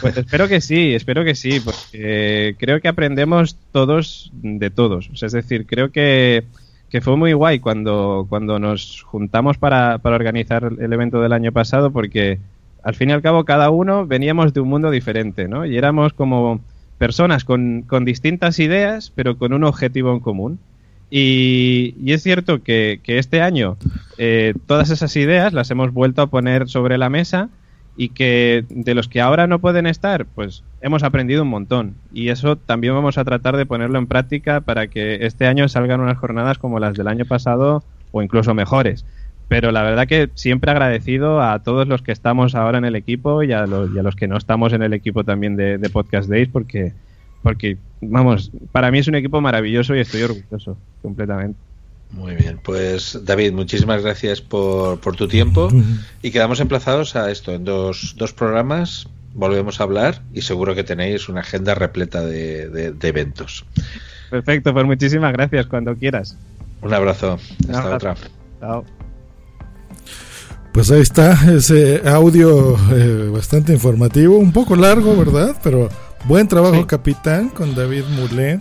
Pues espero que sí, espero que sí, porque creo que aprendemos todos de todos. O sea, es decir, creo que, que fue muy guay cuando, cuando nos juntamos para, para organizar el evento del año pasado, porque al fin y al cabo cada uno veníamos de un mundo diferente, ¿no? Y éramos como personas con, con distintas ideas, pero con un objetivo en común. Y, y es cierto que, que este año eh, todas esas ideas las hemos vuelto a poner sobre la mesa y que de los que ahora no pueden estar, pues hemos aprendido un montón. Y eso también vamos a tratar de ponerlo en práctica para que este año salgan unas jornadas como las del año pasado o incluso mejores. Pero la verdad que siempre agradecido a todos los que estamos ahora en el equipo y a los, y a los que no estamos en el equipo también de, de Podcast Days porque, porque, vamos, para mí es un equipo maravilloso y estoy orgulloso completamente. Muy bien, pues David, muchísimas gracias por, por tu tiempo y quedamos emplazados a esto. En dos, dos programas volvemos a hablar y seguro que tenéis una agenda repleta de, de- de eventos. Perfecto, pues muchísimas gracias cuando quieras. Un abrazo. Hasta abrazo. otra. Chao. Pues ahí está, ese audio eh, bastante informativo, un poco largo, ¿verdad? Pero buen trabajo, capitán, con David Mulé.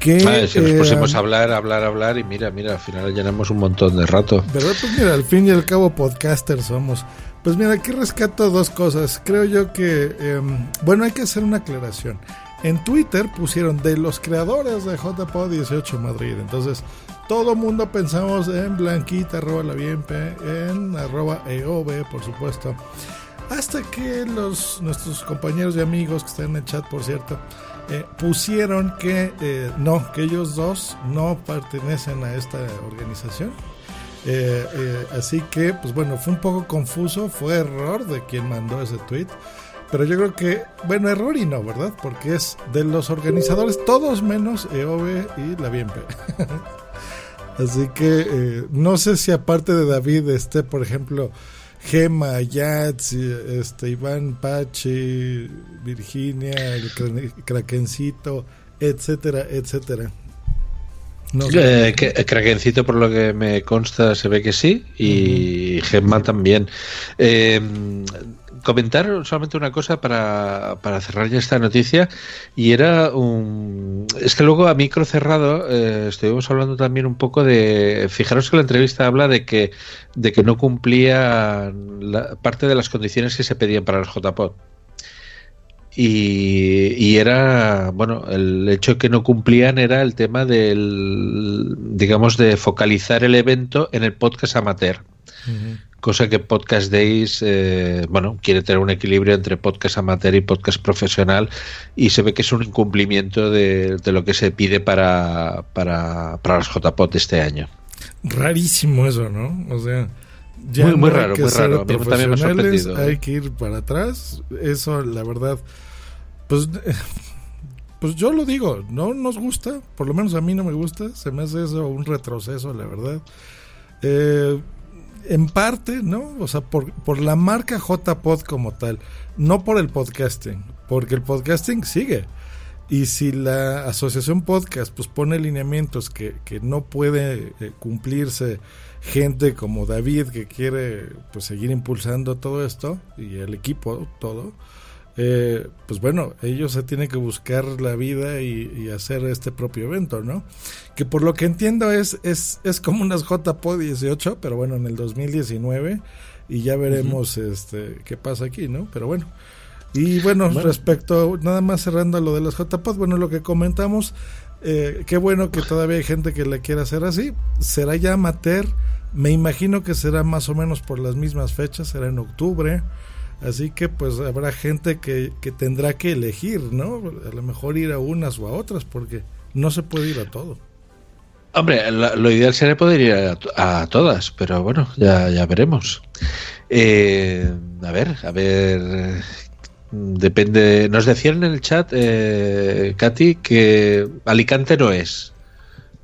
Que, Ah, si nos eh, pusimos a hablar, hablar, hablar y mira, mira, al final llenamos un montón de rato. ¿Verdad? Pues mira, al fin y al cabo podcasters somos. Pues mira, aquí rescato dos cosas. Creo yo que, em, bueno, hay que hacer una aclaración. En Twitter pusieron de los creadores de JPod 18 Madrid. Entonces, todo mundo pensamos en Blanquita, arroba la Bienpe, en arroba EOB, por supuesto. Hasta que los nuestros compañeros y amigos que están en el chat, por cierto, eh, pusieron que eh, no, que ellos dos no pertenecen a esta organización. Eh, eh, así que, pues bueno, fue un poco confuso, fue error de quien mandó ese tweet. Pero yo creo que, bueno, error y no, ¿verdad? Porque es de los organizadores, todos menos EOB y la Bienpe. Así que eh, no sé si aparte de David esté, por ejemplo, Gema, Yats, este, Iván Pachi, Virginia, el Krakencito, etcétera, etcétera. No sé. Eh, que- Krakencito, por lo que me consta, se ve que sí, y Gemma también. Eh, comentar solamente una cosa para, para cerrar ya esta noticia, y era un. Es que luego a micro cerrado eh, estuvimos hablando también un poco de. Fijaros que la entrevista habla de que, de que no cumplía la, parte de las condiciones que se pedían para el JPOD. Y, y era, bueno, el hecho que no cumplían era el tema del, digamos, de focalizar el evento en el podcast amateur. Cosa que Podcast Days, eh, bueno, quiere tener un equilibrio entre podcast amateur y podcast profesional y se ve que es un incumplimiento de, de lo que se pide para, para, para los este año. Rarísimo eso, ¿no? O sea, ya Muy- muy no raro, muy raro. Me profesionales, ¿eh? Hay que ir para atrás. Eso, la verdad, pues, pues yo lo digo, no nos gusta, por lo menos a mí no me gusta. Se me hace eso un retroceso, la verdad. Eh, en parte, ¿no? O sea, por, por la marca JPod como tal, no por el podcasting, porque el podcasting sigue. Y si la asociación podcast pues pone lineamientos que, que no puede eh, cumplirse gente como David que quiere pues seguir impulsando todo esto y el equipo todo, eh, pues bueno, ellos se tienen que buscar la vida y, y hacer este propio evento, ¿no? Que por lo que entiendo es, es, es como unas JPO 18, pero bueno, en el 2019 y ya veremos este qué pasa aquí, ¿no? Pero bueno. Y bueno, Bueno. respecto, nada más cerrando lo de las JPOD, bueno, lo que comentamos, eh, qué bueno que todavía hay gente que le quiera hacer así. Será ya amateur, me imagino que será más o menos por las mismas fechas, será en octubre. Así que pues habrá gente que, tendrá que elegir, ¿no? A lo mejor ir a unas o a otras, porque no se puede ir a todo. Hombre, lo, ideal sería poder ir a todas, pero bueno, ya, ya veremos. Eh, a ver, a ver. Eh, Depende. Nos decían en el chat, eh, Katy, que Alicante no es.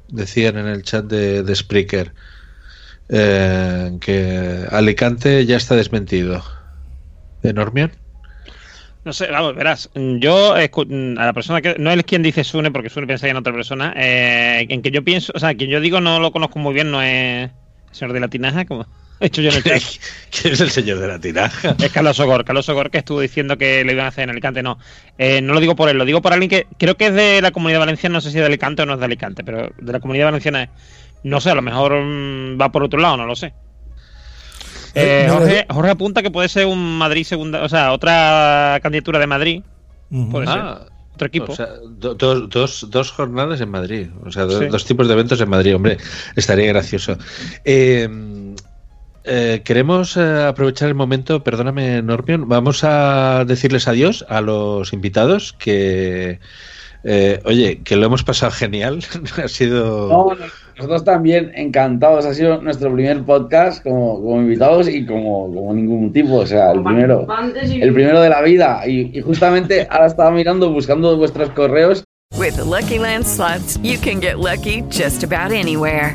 Decían en el chat de, de Spreaker eh, que Alicante ya está desmentido. ¿De Normion? No sé, vamos, verás. Yo a la persona que. No es quien dice Sune, porque Sune pensaría en otra persona. eh, en que yo pienso. O sea, quien yo digo no lo conozco muy bien, no es señor de la tinaja, como he hecho yo en el chat. ¿Quién es el señor de la tinaja? Es Carlos Ogor, Carlos Ogor que estuvo diciendo que le iban a hacer en Alicante. No, Eh, no lo digo por él, lo digo por alguien que creo que es de la comunidad valenciana, no sé si es de Alicante o no es de Alicante, pero de la comunidad valenciana es. No sé, a lo mejor mm, va por otro lado, no lo sé. Eh, Eh, Jorge, Jorge apunta que puede ser un Madrid segunda, o sea, otra candidatura de Madrid. Ujú. Puede ser. Ah, Otro equipo. O sea, do- dos, dos, dos jornadas en Madrid. O sea, do- Sí. dos tipos de eventos en Madrid. Hombre, estaría gracioso. Eh, eh, queremos eh, aprovechar el momento, perdóname, Normion. Vamos a decirles adiós a los invitados. Que, eh, oye, que lo hemos pasado genial. ha sido. No, no, nosotros también encantados. Ha sido nuestro primer podcast como, como invitados y como, como ningún tipo. O sea, el primero. El primero de la vida. Y, y justamente ahora estaba mirando, buscando vuestros correos. With the Lucky Land slots, you can get lucky just about anywhere.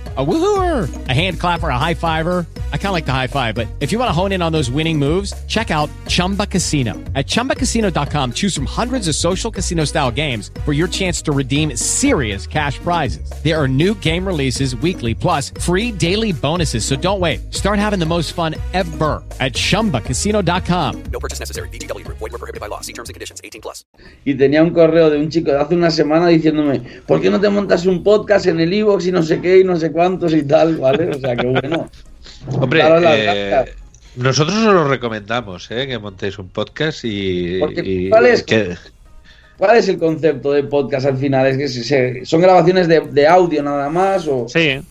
A woohooer, a hand clapper, a high fiver. I kind of like the high five, but if you want to hone in on those winning moves, check out Chumba Casino. At chumbacasino.com, choose from hundreds of social casino style games for your chance to redeem serious cash prizes. There are new game releases weekly, plus free daily bonuses. So don't wait. Start having the most fun ever at chumbacasino.com. No purchase necessary. VGW Group. Void were prohibited by law. See terms and conditions. 18 plus. Y tenía un correo de un chico de hace una semana diciéndome, ¿por qué no te montas un podcast en el iVoox y no sé qué y no sé cuántos y tal? ¿Vale? O sea, que bueno. Hombre, eh, nosotros os lo recomendamos, eh, que montéis un podcast y. Porque, y ¿cuál es? que- ¿Cuál es el concepto de podcast al final? ¿Es que se- se- son grabaciones de, de audio nada más? O... Sí.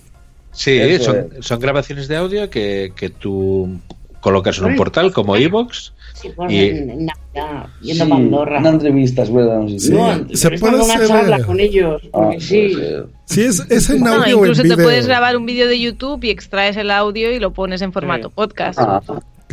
Sí, Eso son, es. son grabaciones de audio que, que tú colocas en un portal como iVoox. Sí, pues Y- en, en Sí. Una entrevista, es verdad. No sé si- Sí. No, se puede hacer, charla con ellos. Ah, sí. Si es, es en No, audio o en incluso te video. puedes grabar un vídeo de YouTube y extraes el audio y lo pones en formato Sí. podcast. Ah,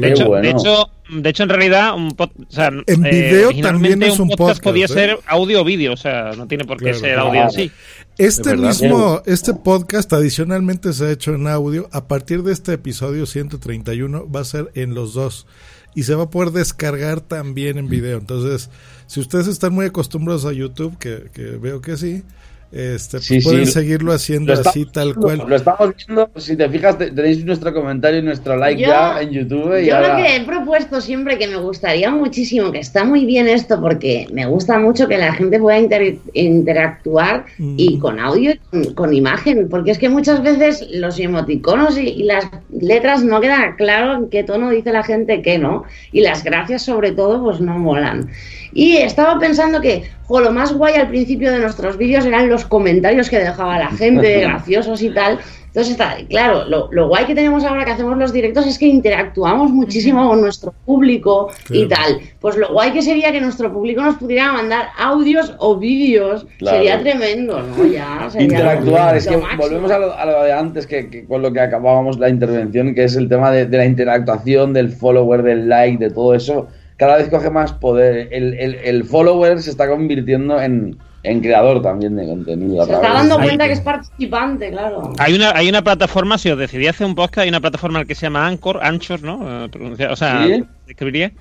De hecho, bueno. de hecho, de hecho, en realidad, un pod- o sea, En eh, video también es un podcast, podía ¿eh? ser audio o vídeo, o sea, no tiene por qué Claro, ser claro. audio en sí. Este mismo, este podcast adicionalmente se ha hecho en audio. A partir de este episodio 131 va a ser en los dos. Y se va a poder descargar también en video. Entonces, si ustedes están muy acostumbrados a YouTube, que, que veo que sí, este, pues Sí, pueden sí. seguirlo haciendo así tal cual. Lo estamos viendo, si te fijas, te- tenéis nuestro comentario y nuestro like Yo- ya en YouTube. Y Yo ahora... lo que he propuesto siempre que me gustaría muchísimo, que está muy bien esto, porque me gusta mucho que la gente pueda inter- interactuar y con audio y con, con imagen, porque es que muchas veces los emoticonos y, y las letras no queda claro en qué tono dice la gente que no, y las gracias sobre todo pues no molan. Y estaba pensando que jo, lo más guay al principio de nuestros vídeos eran los comentarios que dejaba la gente, graciosos y tal. Entonces está, claro, lo, lo guay que tenemos ahora que hacemos los directos es que interactuamos muchísimo con nuestro público y tal. Pues lo guay que sería que nuestro público nos pudiera mandar audios o vídeos. Claro. Sería tremendo, ¿no? Ya, sería interactuar. lo Es que máximo. volvemos a lo, a lo de antes, que, que con lo que acabábamos la intervención, que es el tema de, de la interactuación, del follower, del like, de todo eso. Cada vez coge más poder. El, el, el follower se está convirtiendo en, en creador también de contenido. Se está dando cuenta que es participante, claro. Hay una, hay una plataforma, si os decidí hacer un podcast, hay una plataforma que se llama Anchor, Anchor, ¿no? Eh, o sea, ¿Sí? escribiría.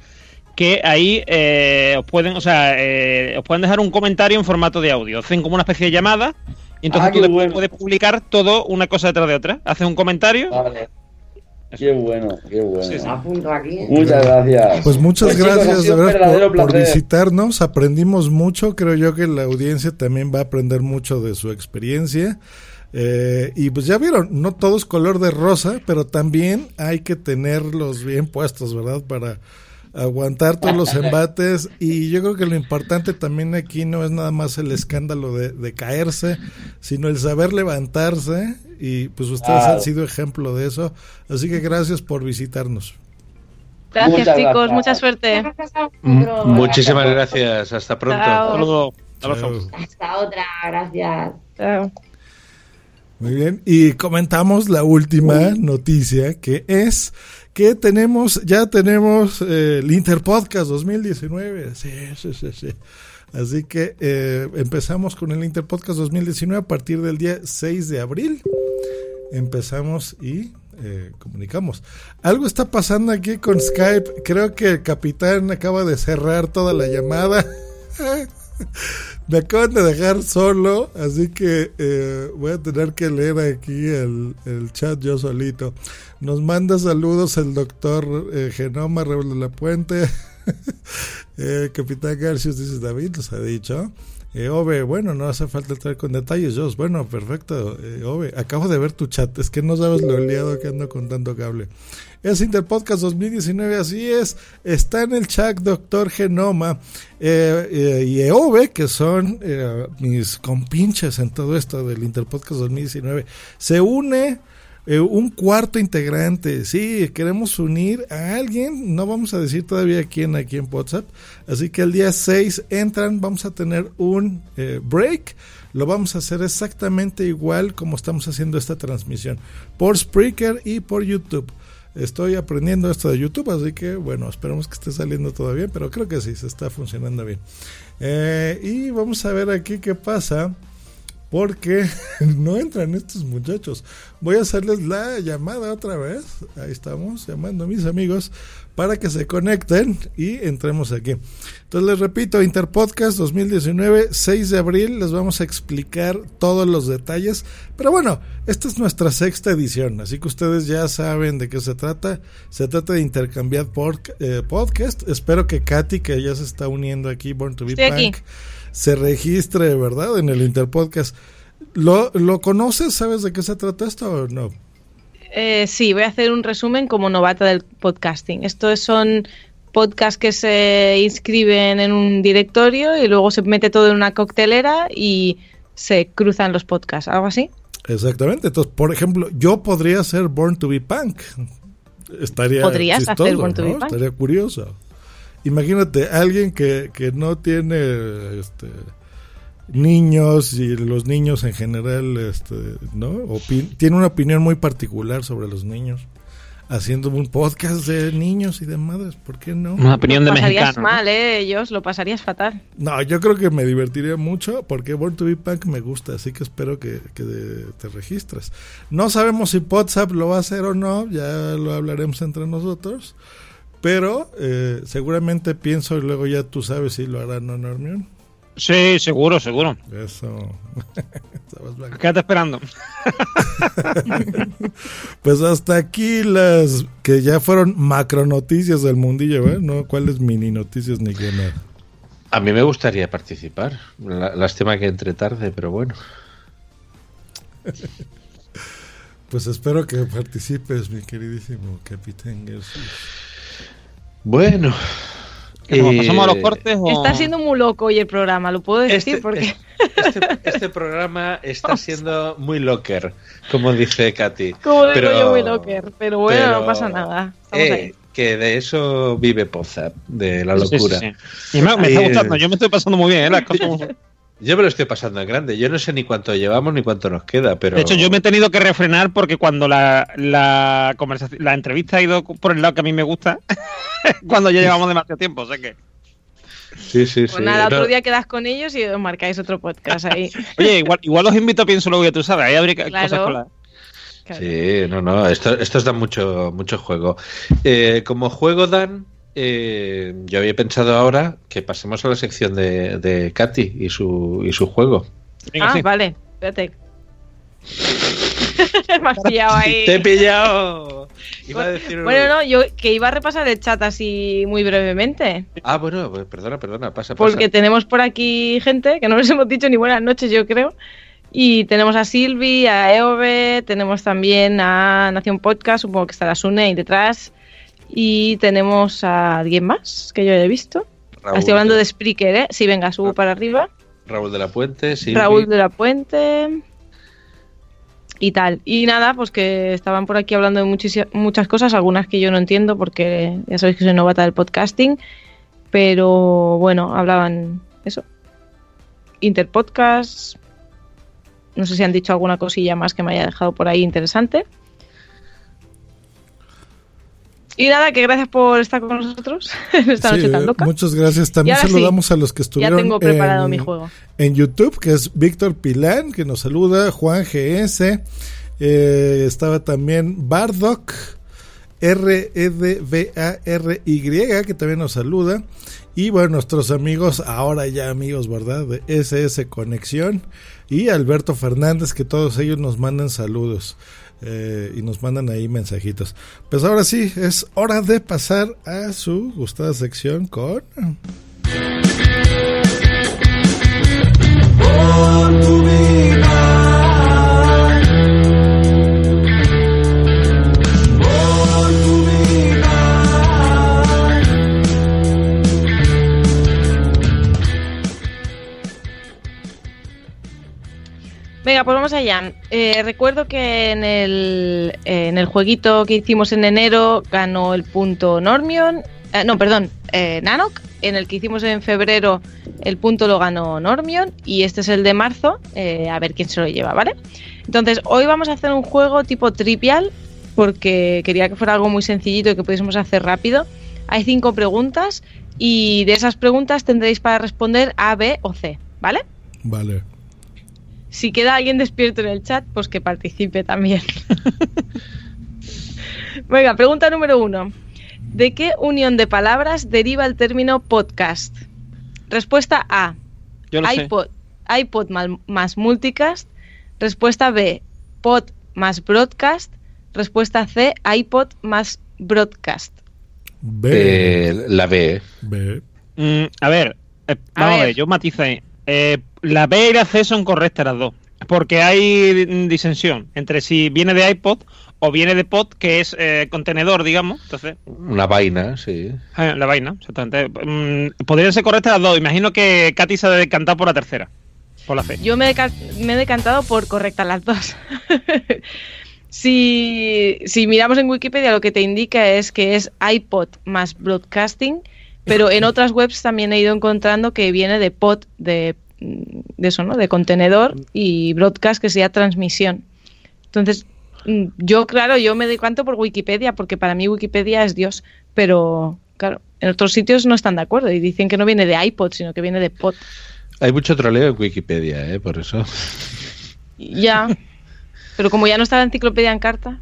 Que ahí eh, os pueden, o sea, eh, os pueden dejar un comentario en formato de audio. Hacen como una especie de llamada. Y entonces Ah, tú bueno. puedes publicar todo una cosa detrás de otra. Haces un comentario Vale. Qué bueno, qué bueno. Sí, sí. Apunto aquí. Muchas gracias. Pues muchas Pues, chicos, gracias de verdad por, visitarnos. Aprendimos mucho. Creo yo que la audiencia también va a aprender mucho de su experiencia. Eh, y pues ya vieron, no todo es color de rosa, pero también hay que tenerlos bien puestos, ¿verdad? Para aguantar todos los embates. Y yo creo que lo importante también aquí no es nada más el escándalo de, de caerse, sino el saber levantarse. Y pues ustedes Claro. han sido ejemplo de eso. Así que gracias por visitarnos. Gracias, Muchas chicos. gracias. Mucha suerte. M- Muchísimas gracias. Hasta pronto. Hasta otra, gracias. Chao. Muy bien, y comentamos la última noticia que es que tenemos, ya tenemos eh, el Interpodcast 2019. Sí, sí, sí, sí. Así que eh, empezamos con el Interpodcast 2019 a partir del día 6 de abril. Empezamos y eh, comunicamos. Algo está pasando aquí con Skype. Creo que el capitán acaba de cerrar toda la llamada. Me acaban de dejar solo, así que eh, voy a tener que leer aquí el, el chat yo solito. Nos manda saludos el doctor eh, Genoma Raúl de la Puente. eh, Capitán Garcius dice David, nos ha dicho. Eh, Ove, bueno, no hace falta entrar con detalles, Jos. Bueno, perfecto. Eh, Ove, acabo de ver tu chat. Es que no sabes lo liado que ando con tanto cable. Es Interpodcast 2019, así es. Está en el chat Doctor Genoma eh, eh, y Eove, que son eh, mis compinches en todo esto del Interpodcast 2019. Se une eh, un cuarto integrante. Sí, queremos unir a alguien. No vamos a decir todavía quién aquí en WhatsApp. Así que el día 6 entran. Vamos a tener un eh, break. Lo vamos a hacer exactamente igual como estamos haciendo esta transmisión. Por Spreaker y por YouTube. Estoy aprendiendo esto de YouTube, así que bueno, esperemos que esté saliendo todo bien, pero creo que sí, se está funcionando bien. Eh, y vamos a ver aquí qué pasa, porque no entran estos muchachos. Voy a hacerles la llamada otra vez. Ahí estamos, llamando a mis amigos para que se conecten y entremos aquí. Entonces les repito, Interpodcast 2019, 6 de abril, les vamos a explicar todos los detalles. Pero bueno, esta es nuestra sexta edición, así que ustedes ya saben de qué se trata. Se trata de intercambiar por, eh, podcast. Espero que Katy, que ya se está uniendo aquí, Born to Be Estoy aquí. Se registre, ¿verdad? En el Interpodcast. ¿Lo, ¿Lo conoces? ¿Sabes de qué se trata esto o no? Eh, sí, voy a hacer un resumen como novata del podcasting. Estos son podcasts que se inscriben en un directorio y luego se mete todo en una coctelera y se cruzan los podcasts, algo así. Exactamente. Entonces, por ejemplo, yo podría ser Born to be Punk. Estaría Podrías chistoso, hacer Born to be Punk. Estaría curioso. Imagínate, alguien que, que no tiene este, niños y los niños en general, este, ¿no? Opi- tiene una opinión muy particular sobre los niños. Haciendo un podcast de niños y de madres, ¿por qué no? Una opinión de Lo pasarías mexicano. ¿no? mal, ¿eh? Ellos lo pasarías fatal. No, yo creo que me divertiría mucho porque Born to be Punk me gusta, así que espero que, que te registres. No sabemos si WhatsApp lo va a hacer o no, ya lo hablaremos entre nosotros, pero eh, seguramente pienso y luego ya tú sabes si lo hará no Normion. Sí, seguro, seguro. Eso. Blanco. Quédate esperando. pues hasta aquí las que ya fueron macro noticias del mundillo, ¿eh? No cuáles mini noticias ni qué nada. A mí me gustaría participar. Lástima que entre tarde, pero bueno. Pues espero que participes, mi queridísimo capitán García. Bueno. Eh, ¿Pasamos a los cortes o...? Está siendo muy loco hoy el programa, lo puedo decir Este- porque Este, este programa está siendo muy locker, como dice Katy. como digo yo muy locker, pero bueno, pero- no pasa nada. Estamos Eh, ahí. que de eso vive Poza, de la Sí, sí, locura. sí. Y me, me está Eh, gustando, yo me estoy pasando muy bien, ¿eh? Las cosas... Yo me lo estoy pasando en grande. Yo no sé ni cuánto llevamos ni cuánto nos queda, pero. De hecho, yo me he tenido que refrenar porque cuando la, la conversación, la entrevista ha ido por el lado que a mí me gusta, cuando ya llevamos demasiado tiempo, o sea que. Sí, sí, Pues sí. nada, No, otro día quedas con ellos y os marcáis otro podcast ahí. Oye, igual, igual los invito a Pienso Luego, ya tú sabes, ahí habría Claro. cosas con la. Sí, no, no. Esto, estos dan mucho, mucho juego. Eh, como juego dan. Eh, yo había pensado ahora que pasemos a la sección de, de Katy y su, y su juego. Venga, ah, sí. vale, espérate. Me has pillado ahí. Te he pillado. Iba a decir... Bueno, no, yo que iba a repasar el chat así muy brevemente. Ah, bueno, pues perdona, perdona, pasa, pasa. Porque tenemos por aquí gente que no les hemos dicho ni buenas noches, yo creo. Y tenemos a Silvi, a Eove, tenemos también a Nación Podcast, supongo que estará Sune ahí detrás. Y tenemos a alguien más que yo he visto. Raúl Estoy hablando de- de Spreaker, ¿eh? Sí, venga, subo para arriba. Raúl de la Puente, sí. Raúl de la Puente y tal. Y nada, pues que estaban por aquí hablando de muchas cosas, algunas que yo no entiendo porque ya sabéis que soy novata del podcasting, pero bueno, hablaban eso. Interpodcast. No sé si han dicho alguna cosilla más que me haya dejado por ahí interesante. Y nada, que gracias por estar con nosotros en esta Sí, noche tan loca. Muchas gracias. También ahora sí, saludamos a los que estuvieron tengo preparado en, mi juego. en YouTube, que es Víctor Pilán, que nos saluda, Juan GS, eh, estaba también Bardock, R-E-D-V-A-R-Y, que también nos saluda. Y bueno, nuestros amigos, ahora ya amigos, ¿verdad? De SS Conexión. Y Alberto Fernández, que todos ellos nos mandan saludos. Eh, y nos mandan ahí mensajitos. Pues ahora sí, es hora de pasar a su gustada sección con... Venga, pues vamos allá. Eh, recuerdo que en el, eh, en el jueguito que hicimos en enero ganó el punto Normion. eh, no, perdón, eh, Nanok. En el que hicimos en febrero el punto lo ganó Normion. Y este es el de marzo. eh, a ver quién se lo lleva, ¿vale? Entonces, hoy vamos a hacer un juego tipo trivial. Porque quería que fuera algo muy sencillito y que pudiésemos hacer rápido. Hay cinco preguntas. Y de esas preguntas tendréis para responder A, B o C, ¿vale? Vale. Si queda alguien despierto en el chat, pues que participe también. Venga, pregunta número uno. ¿De qué unión de palabras deriva el término podcast? Respuesta A. Yo lo sé. iPod, iPod mal- más multicast. Respuesta B. Pod más broadcast. Respuesta C. iPod más broadcast. B. Eh, la B. B. Mm, a ver, eh, vamos a ver. ver, yo matizo ahí. Eh, la B y la C son correctas las dos. Porque hay disensión entre si viene de iPod o viene de pod, que es eh, contenedor, digamos. Entonces, Una vaina, sí. eh, la vaina, exactamente. Mm, podrían ser correctas las dos. Imagino que Katy se ha decantado por la tercera. Por la C. Yo me he, deca- me he decantado por correctas las dos. si, si miramos en Wikipedia, lo que te indica es que es iPod más broadcasting, pero en otras webs también he ido encontrando que viene de pod, de, de eso, ¿no? De contenedor y broadcast, que sería transmisión. Entonces, mm, yo, claro, yo me decanto por Wikipedia, porque para mí Wikipedia es Dios, pero, claro, en otros sitios no están de acuerdo y dicen que no viene de iPod, sino que viene de pod. Hay mucho troleo en Wikipedia, ¿eh? Por eso. Ya. Pero como ya no está la enciclopedia en carta.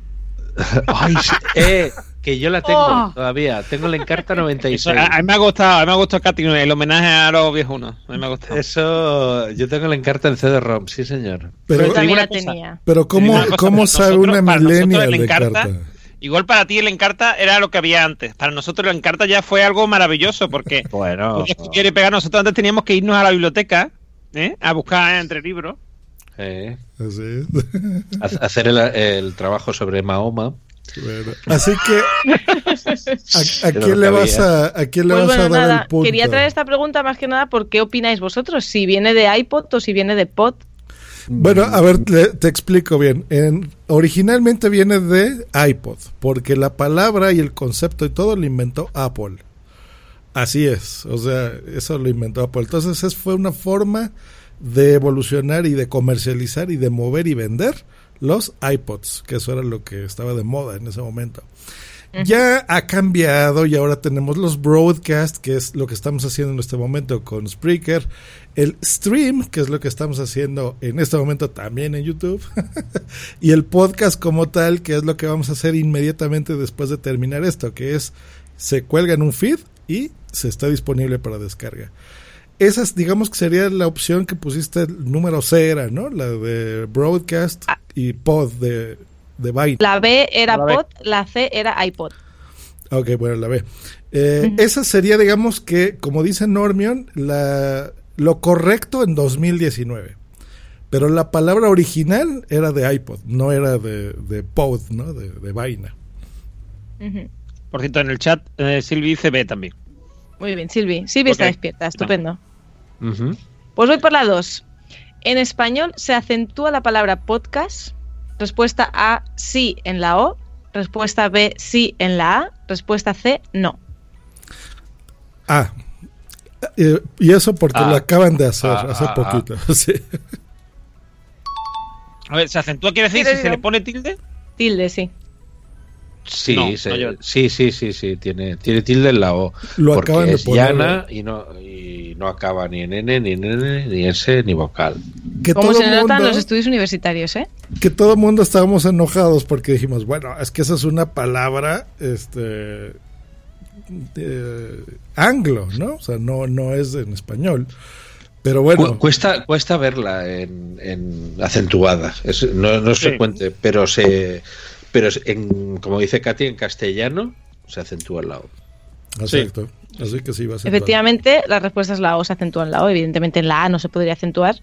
Ay, sí. Eh, que yo la tengo Oh. todavía. Tengo la Encarta Eso, 96. a, a mí me ha gustado, a mí me ha gustado Katy, el homenaje a los viejunos. A mí me ha gustado. Eso, yo tengo la Encarta en CD-ROM, sí, señor. Pero, Yo también una la cosa. tenía. pero ¿cómo, cosa, ¿cómo sabe una millennial de Encarta- carta? Igual para ti el Encarta era lo que había antes. Para nosotros el Encarta ya fue algo maravilloso porque Bueno, y pegar. Nosotros antes teníamos que irnos a la biblioteca ¿eh? a buscar entre libros. eh, Así es. ha- hacer el, el trabajo sobre Mahoma. Bueno, así que, ¿a, a quién le vas a, a quién le Pues vas bueno, a dar nada, el punto? quería traer esta pregunta más que nada por qué opináis vosotros, si viene de iPod o si viene de pod. Bueno, a ver, le- te explico bien. En- originalmente viene de iPod, porque la palabra y el concepto y todo lo inventó Apple. Así es, o sea, eso lo inventó Apple. Entonces, es, fue una forma de evolucionar y de comercializar y de mover y vender los iPods, que eso era lo que estaba de moda en ese momento. Ya ha cambiado y ahora tenemos los broadcast, que es lo que estamos haciendo en este momento con Spreaker, el stream, que es lo que estamos haciendo en este momento también en YouTube, y el podcast como tal, que es lo que vamos a hacer inmediatamente después de terminar esto, que es se cuelga en un feed y se está disponible para descarga. Esas, digamos que sería la opción que pusiste, el número C era, ¿no? La de broadcast y pod de de vaina. La B era La B. pod, la C era iPod. Ok, bueno, la B. Eh, Esa sería, digamos que, como dice Normion, la, lo correcto en 2019. Pero la palabra original era de iPod, no era de, de pod, ¿no? De, de vaina. Por cierto, en el chat, eh, Silvi dice B también. Muy bien, Silvi. Silvi está despierta, estupendo. Pues voy por la 2. En español se acentúa la palabra podcast. Respuesta A, sí en la O. Respuesta B, sí en la A. Respuesta C, no. Ah, eh, y eso porque Ah. lo acaban de hacer Ah, hace ah, poquito. sí. A ver, ¿se acentúa quiere decir si se le pone tilde? Tilde, sí. Sí, No, se- no yo. sí, sí, sí, sí, tiene, tiene tilde en la O. Lo porque acaban de es poner. llana y no, y no acaba ni en N, ni en N, ni S, ni vocal. Que Como todo se nota en mundo- los estudios universitarios, ¿eh? que todo el mundo estábamos enojados porque dijimos, bueno, es que esa es una palabra este de- anglo, ¿no? O sea, no, no es en español. Pero bueno, cuesta, cuesta verla en, en acentuada. Es- no, no es Sí. frecuente, pero se, pero en, como dice Katy, en castellano se acentúa el lado. exacto. Así que sí va a ser. Efectivamente, la respuesta es la O, se acentúa en la O. Evidentemente en la A no se podría acentuar.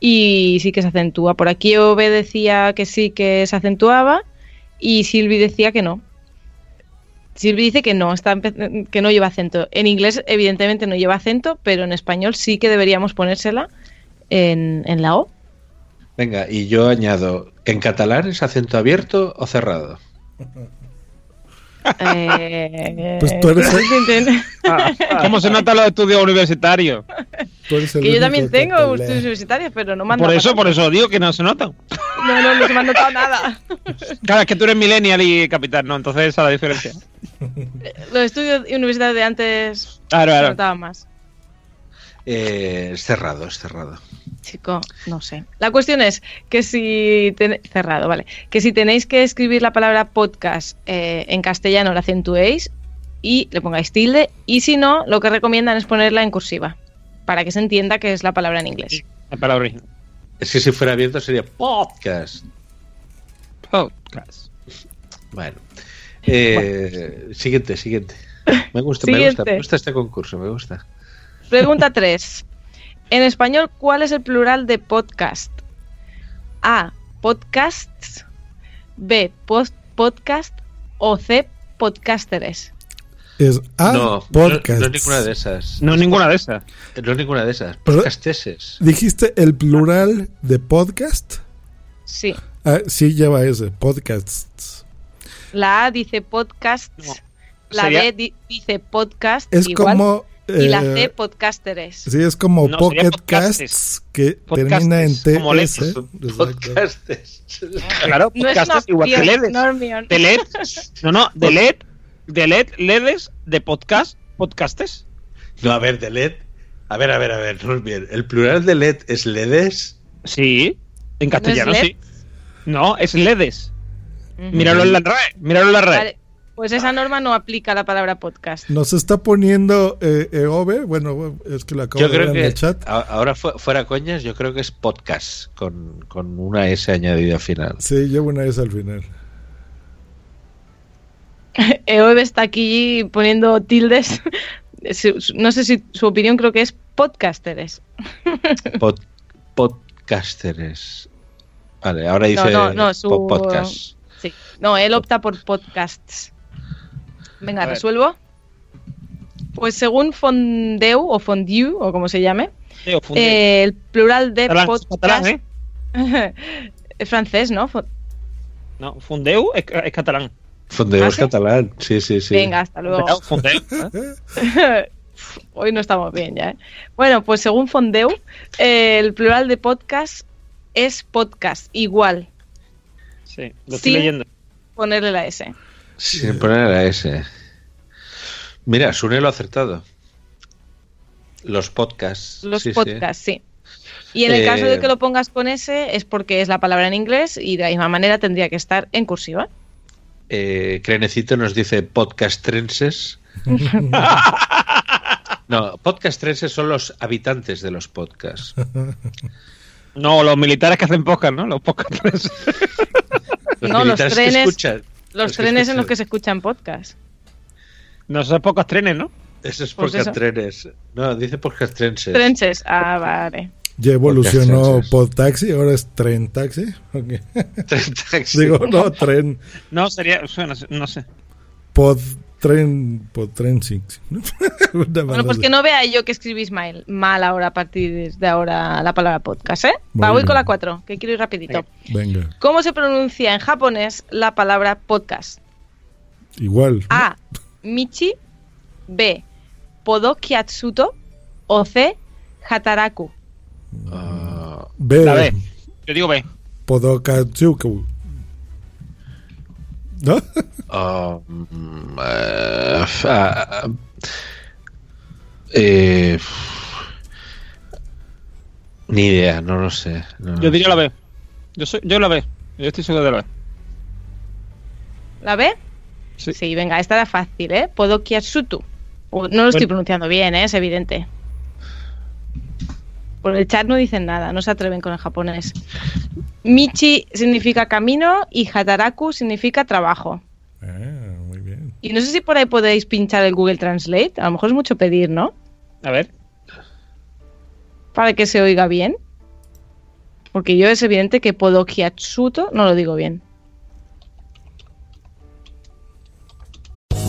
Y sí que se acentúa. Por aquí OB decía que sí que se acentuaba y Silvi decía que no. Silvi dice que no, está que no lleva acento. En inglés, evidentemente, no lleva acento, pero en español sí que deberíamos ponérsela en, en la O. Venga, y yo añado, ¿en catalán es acento abierto o cerrado? Eh, Pues tú eres el- ¿Cómo se notan los estudios universitarios? tú eres el que yo también que tengo estudios universitarios, pero no han Por eso, por eso digo que no se notan. No, no, no se me han notado nada. Claro, es que tú eres millennial y capital, ¿no? Entonces esa es la diferencia. Los estudios universitarios de antes Claro, se claro. notaban más. Eh, es cerrado, es cerrado. Chico, no sé. La cuestión es que si ten- cerrado, vale, que si tenéis que escribir la palabra podcast eh, en castellano la acentuéis y le pongáis tilde y si no, lo que recomiendan es ponerla en cursiva para que se entienda que es la palabra en inglés. La palabra original. Es que si fuera abierto sería podcast. Podcast. Bueno. Eh, Siguiente, siguiente. Me gusta, me gusta, me gusta este concurso, me gusta. Pregunta 3. En español, ¿cuál es el plural de podcast? A. Podcasts. B. Post podcast. O C. Podcasteres. Es A, no, podcast. no, no es ninguna de esas. No, ninguna de esas. No es ninguna de esas. Podcasteses. Dijiste el plural de podcast. Sí. Ah, sí, lleva ese, podcasts. La A dice podcasts. La Sería- B di- dice podcast. Es igual, como. Y la eh, C, podcasteres. Sí, es como No, Pocket podcastes. Casts que Podcastes, termina en TS. Podcastes. Claro, No podcastes igual que. Normion. De LED. No, no, de LED. De LED, LEDs, de podcast, podcastes. No, a ver, de LED. A ver, a ver, a ver, no es bien. El plural de LED es LEDes. Sí. En castellano, LED? sí. No, es LEDs. Ujú. Míralo en la red. Míralo en la red. Vale, Pues esa norma no aplica a la palabra podcast. Nos está poniendo eh, Eove. Bueno, es que lo acabo Yo de ver creo en que, el chat. ahora fu- fuera coñas, yo creo que es podcast con, con una S añadida al final. Sí, llevo una S al final. Eobe está aquí poniendo tildes. Su- su- No sé si su opinión creo que es podcasteres. Pod- podcasteres. Vale, ahora dice no, no, su... po- podcast. Sí. No, él opta por podcasts. Venga, A ver. resuelvo. Pues según Fondeu o Fondue o como se llame, Sí, o funde- eh, el plural de Catalán, podcast catalán, ¿eh? es francés, ¿no? No, Fundeu es, es catalán. Fondeo ¿Ah, es sí? catalán. Sí, sí, sí. Venga, hasta luego. Fundeu. ¿eh? Hoy no estamos bien ya. ¿eh? Bueno, pues según Fondeu, eh, el plural de podcast es podcast, igual, Sí, lo estoy leyendo. ponerle la S. Sin poner la S. Mira, Sune lo ha acertado. Los podcasts. Los sí, podcasts, sí. Y en el Eh, caso de que lo pongas con S es porque es la palabra en inglés y de la misma manera tendría que estar en cursiva. Eh, Crenecito nos dice podcastrenses. No, podcastrenses son los habitantes de los podcasts. No, los militares que hacen podcast, ¿no? Los podcast. No, los militares que trenes, escuchan. Los trenes en los que se escuchan podcast. No, son pocos trenes, ¿no? Eso es Pues podcast eso. trenes. No, dice podcast trenses. Trenches. Ah, vale. Ya evolucionó Podcast Podtaxi, ahora es Tren Taxi. Ok. Taxi. Digo, no, Tren. No, sería. suena- no sé. Pod Tren. Pod Tren Six. Una Bueno, pues que no vea yo que escribís mal, mal ahora a partir de ahora la palabra podcast, ¿eh? Va, voy con la 4, que quiero ir rapidito. Venga, ¿Cómo se pronuncia en japonés la palabra podcast? igual. A. Michi. B. Podokiatsuto. O C. Hataraku. B. La B. Yo digo B. Podokatsuku. ¿No? Mm, eh, ah, eh, ni idea, no lo sé. no. Yo diría la B. Yo, soy, yo la B. Yo estoy seguro de la B. ¿La B? Sí. venga, esta era fácil, ¿eh? Podokiatsuto. O- No lo estoy Bueno. pronunciando bien, ¿eh? Es evidente. Por el chat no dicen nada, no se atreven con el japonés. Michi significa camino y Hataraku significa trabajo. Ah, muy bien. Y no sé si por ahí podéis pinchar el Google Translate. A lo mejor es mucho pedir, ¿no? A ver. Para que se oiga bien. Porque yo es evidente que Podokiatsuto no lo digo bien.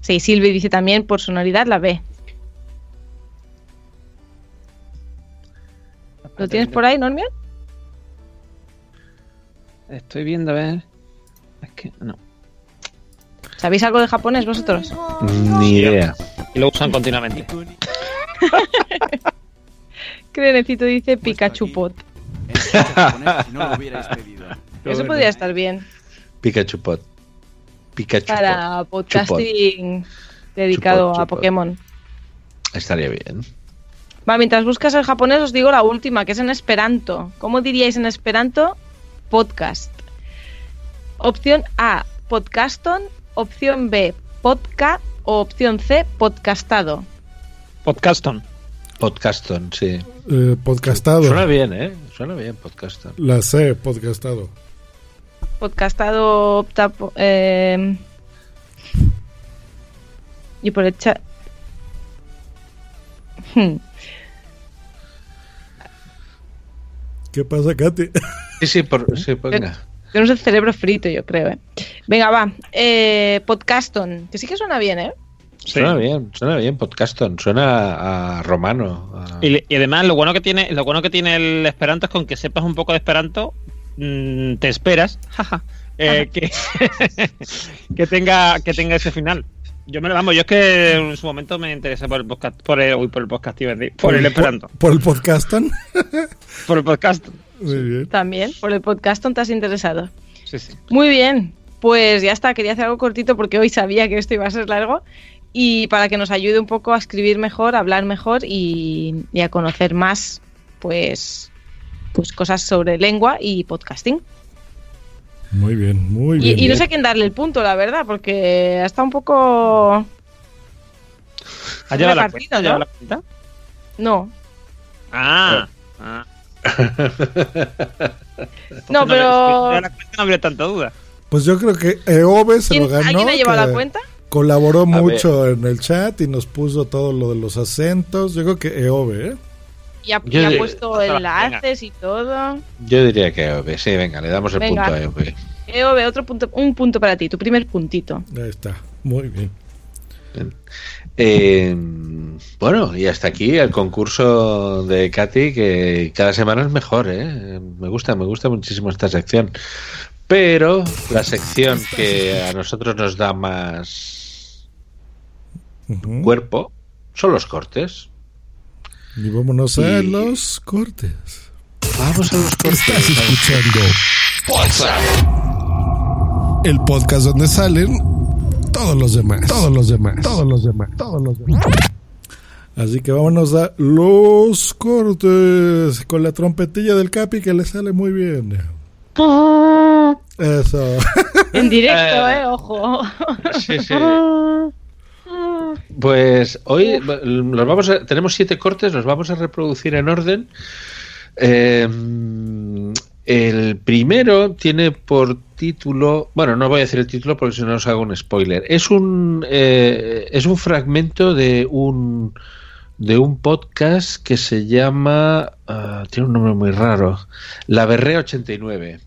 Sí, Silvi dice también por sonoridad la B. ¿Lo tienes por ahí, Normion? Estoy viendo a ver. Es que no. ¿Sabéis algo de japonés vosotros? Ni idea. Y lo usan continuamente. Crenecito dice Pikachu Pot. pedido. Eso podría estar bien Pikachu Pot. Pikachu para podcasting dedicado a. Pokémon. Estaría bien. Va, mientras buscas el japonés os digo la última, que es en Esperanto. ¿Cómo diríais en Esperanto? Podcast. Opción A, podcaston. Opción B, podcast. O opción C, podcastado. Podcaston. Podcaston, sí. Eh, podcastado. Suena bien, ¿eh? Suena bien, podcaston. La C, podcastado. Podcastado opta po- eh, y por el chat. Hmm. ¿Qué pasa, Katy? Sí, sí, por, sí ponga. Tenemos el cerebro frito, yo creo, ¿eh? Venga, va. Eh, podcaston. Que sí que suena bien, ¿eh? Suena bien, suena bien, podcaston. Suena a romano. a- Y, y además lo bueno que tiene, lo bueno que tiene el Esperanto es con que sepas un poco de Esperanto, mm, te esperas, jaja, eh, que, que tenga, que tenga ese final. Yo me lo vamos, yo es que en su momento me interesé por el podcast, por el, uy, por el podcast, iba a decir, por el Esperanto, ¿Por el por el podcast. Muy bien. También, por el podcaston te has interesado. Sí, sí. Muy bien, pues ya está, quería hacer algo cortito porque hoy sabía que esto iba a ser largo y para que nos ayude un poco a escribir mejor, a hablar mejor y, y a conocer más, pues, pues cosas sobre lengua y podcasting. Muy bien, muy Y, bien. y no sé a quién darle el punto, la verdad, porque está un poco... ¿Has llevado la cuenta? ¿Has ¿no? llevado la cuenta? No, Ah, ah. no, No, pero... la cuenta no habría tanta duda. Pues yo creo que Eove se ¿Quién- lo ganó. ¿Alguien ha llevado que la cuenta? Colaboró A mucho en el chat y nos puso todo lo de los acentos. Yo creo que Eove, ¿eh? Y ha, y puesto enlaces y todo. Yo diría que EOB. Sí, venga, le damos el Venga. punto a EOB. Eove, otro punto, un punto para ti, tu primer puntito. Ahí está, muy bien. Eh, bueno, y hasta aquí el concurso de Katy, que cada semana es mejor, ¿eh? Me gusta, me gusta muchísimo esta sección. Pero la sección que a nosotros nos da más cuerpo son los cortes. Y vámonos a los cortes. Vamos a los cortes. Estás escuchando el podcast donde salen todos los demás. Todos los demás. Todos los demás. Todos los demás. Así que vámonos a los cortes con la trompetilla del Capi que le sale muy bien. Eso. En directo, eh, ojo. Sí, sí. Pues hoy los vamos a, tenemos siete cortes, los vamos a reproducir en orden. Eh, el primero tiene por título, bueno, no voy a decir el título porque si no os hago un spoiler. Es un eh, es un fragmento de un de un podcast que se llama ah, tiene un nombre muy raro, La Berrea 89.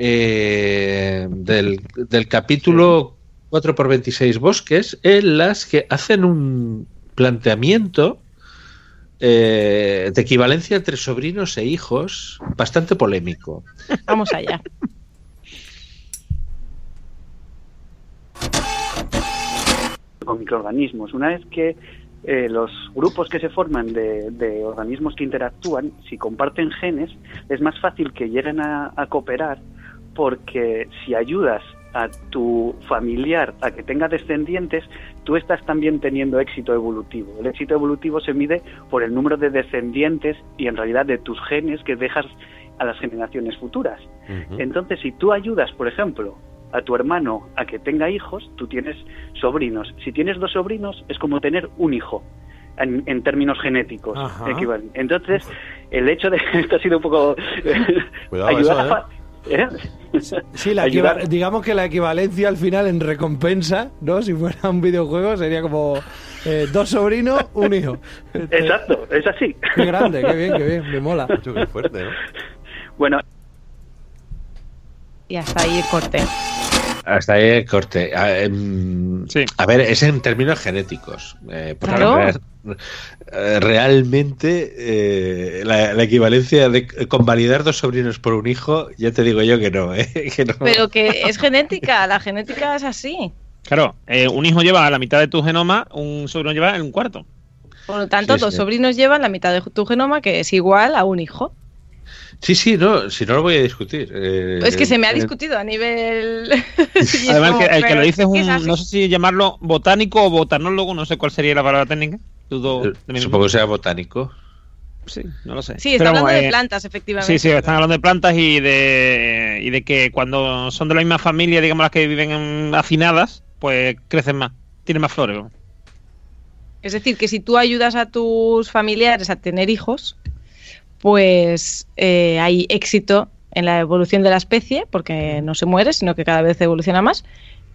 Eh, del, del capítulo 4 por 26 bosques en las que hacen un planteamiento eh, de equivalencia entre sobrinos e hijos bastante polémico. Vamos allá. con microorganismos. Una vez que eh, los grupos que se forman de, de organismos que interactúan, si comparten genes, es más fácil que lleguen a, a cooperar porque si ayudas a tu familiar a que tenga descendientes, tú estás también teniendo éxito evolutivo. El éxito evolutivo se mide por el número de descendientes y en realidad de tus genes que dejas a las generaciones futuras. Entonces, si tú ayudas, por ejemplo, a tu hermano a que tenga hijos, tú tienes sobrinos. Si tienes dos sobrinos, es como tener un hijo. En, en términos genéticos Ajá. Entonces, el hecho de esto ha sido un poco Cuidado ayudar eso, a fa- ¿Eh? Sí, la digamos que la equivalencia al final en recompensa, ¿no? Si fuera un videojuego sería como eh, dos sobrinos, un hijo. Exacto, es así. Qué grande, qué bien, qué bien, me mola. Qué fuerte, ¿no? Bueno, Y hasta ahí el corte. Hasta ahí el corte. A, em, a ver, es en términos genéticos. eh, porque Claro. real- eh, realmente eh, la, la equivalencia de convalidar dos sobrinos por un hijo, ya te digo yo que no. ¿eh? que no. Pero que es genética, la genética es así. Claro, eh, un hijo lleva la mitad de tu genoma, un sobrino lleva un cuarto. Por lo tanto, Sí, dos sí. sobrinos llevan la mitad de tu genoma, que es igual a un hijo. Sí, sí, no, si no lo voy a discutir. eh, es que se me ha eh, discutido a nivel. Además, como, que, el que lo dice es un, no sé si llamarlo botánico o botanólogo, no sé cuál sería la palabra técnica. Dudo de. Eh, Supongo que sea botánico. Sí, no lo sé. Sí, está Pero, hablando de eh, plantas, efectivamente. Sí, sí, están hablando de plantas y de, y de que cuando son de la misma familia, digamos las que viven en- hacinadas, pues crecen más, tienen más flores. ¿no? Es decir, que si tú ayudas a tus familiares a tener hijos, pues eh, hay éxito en la evolución de la especie, porque no se muere, sino que cada vez evoluciona más.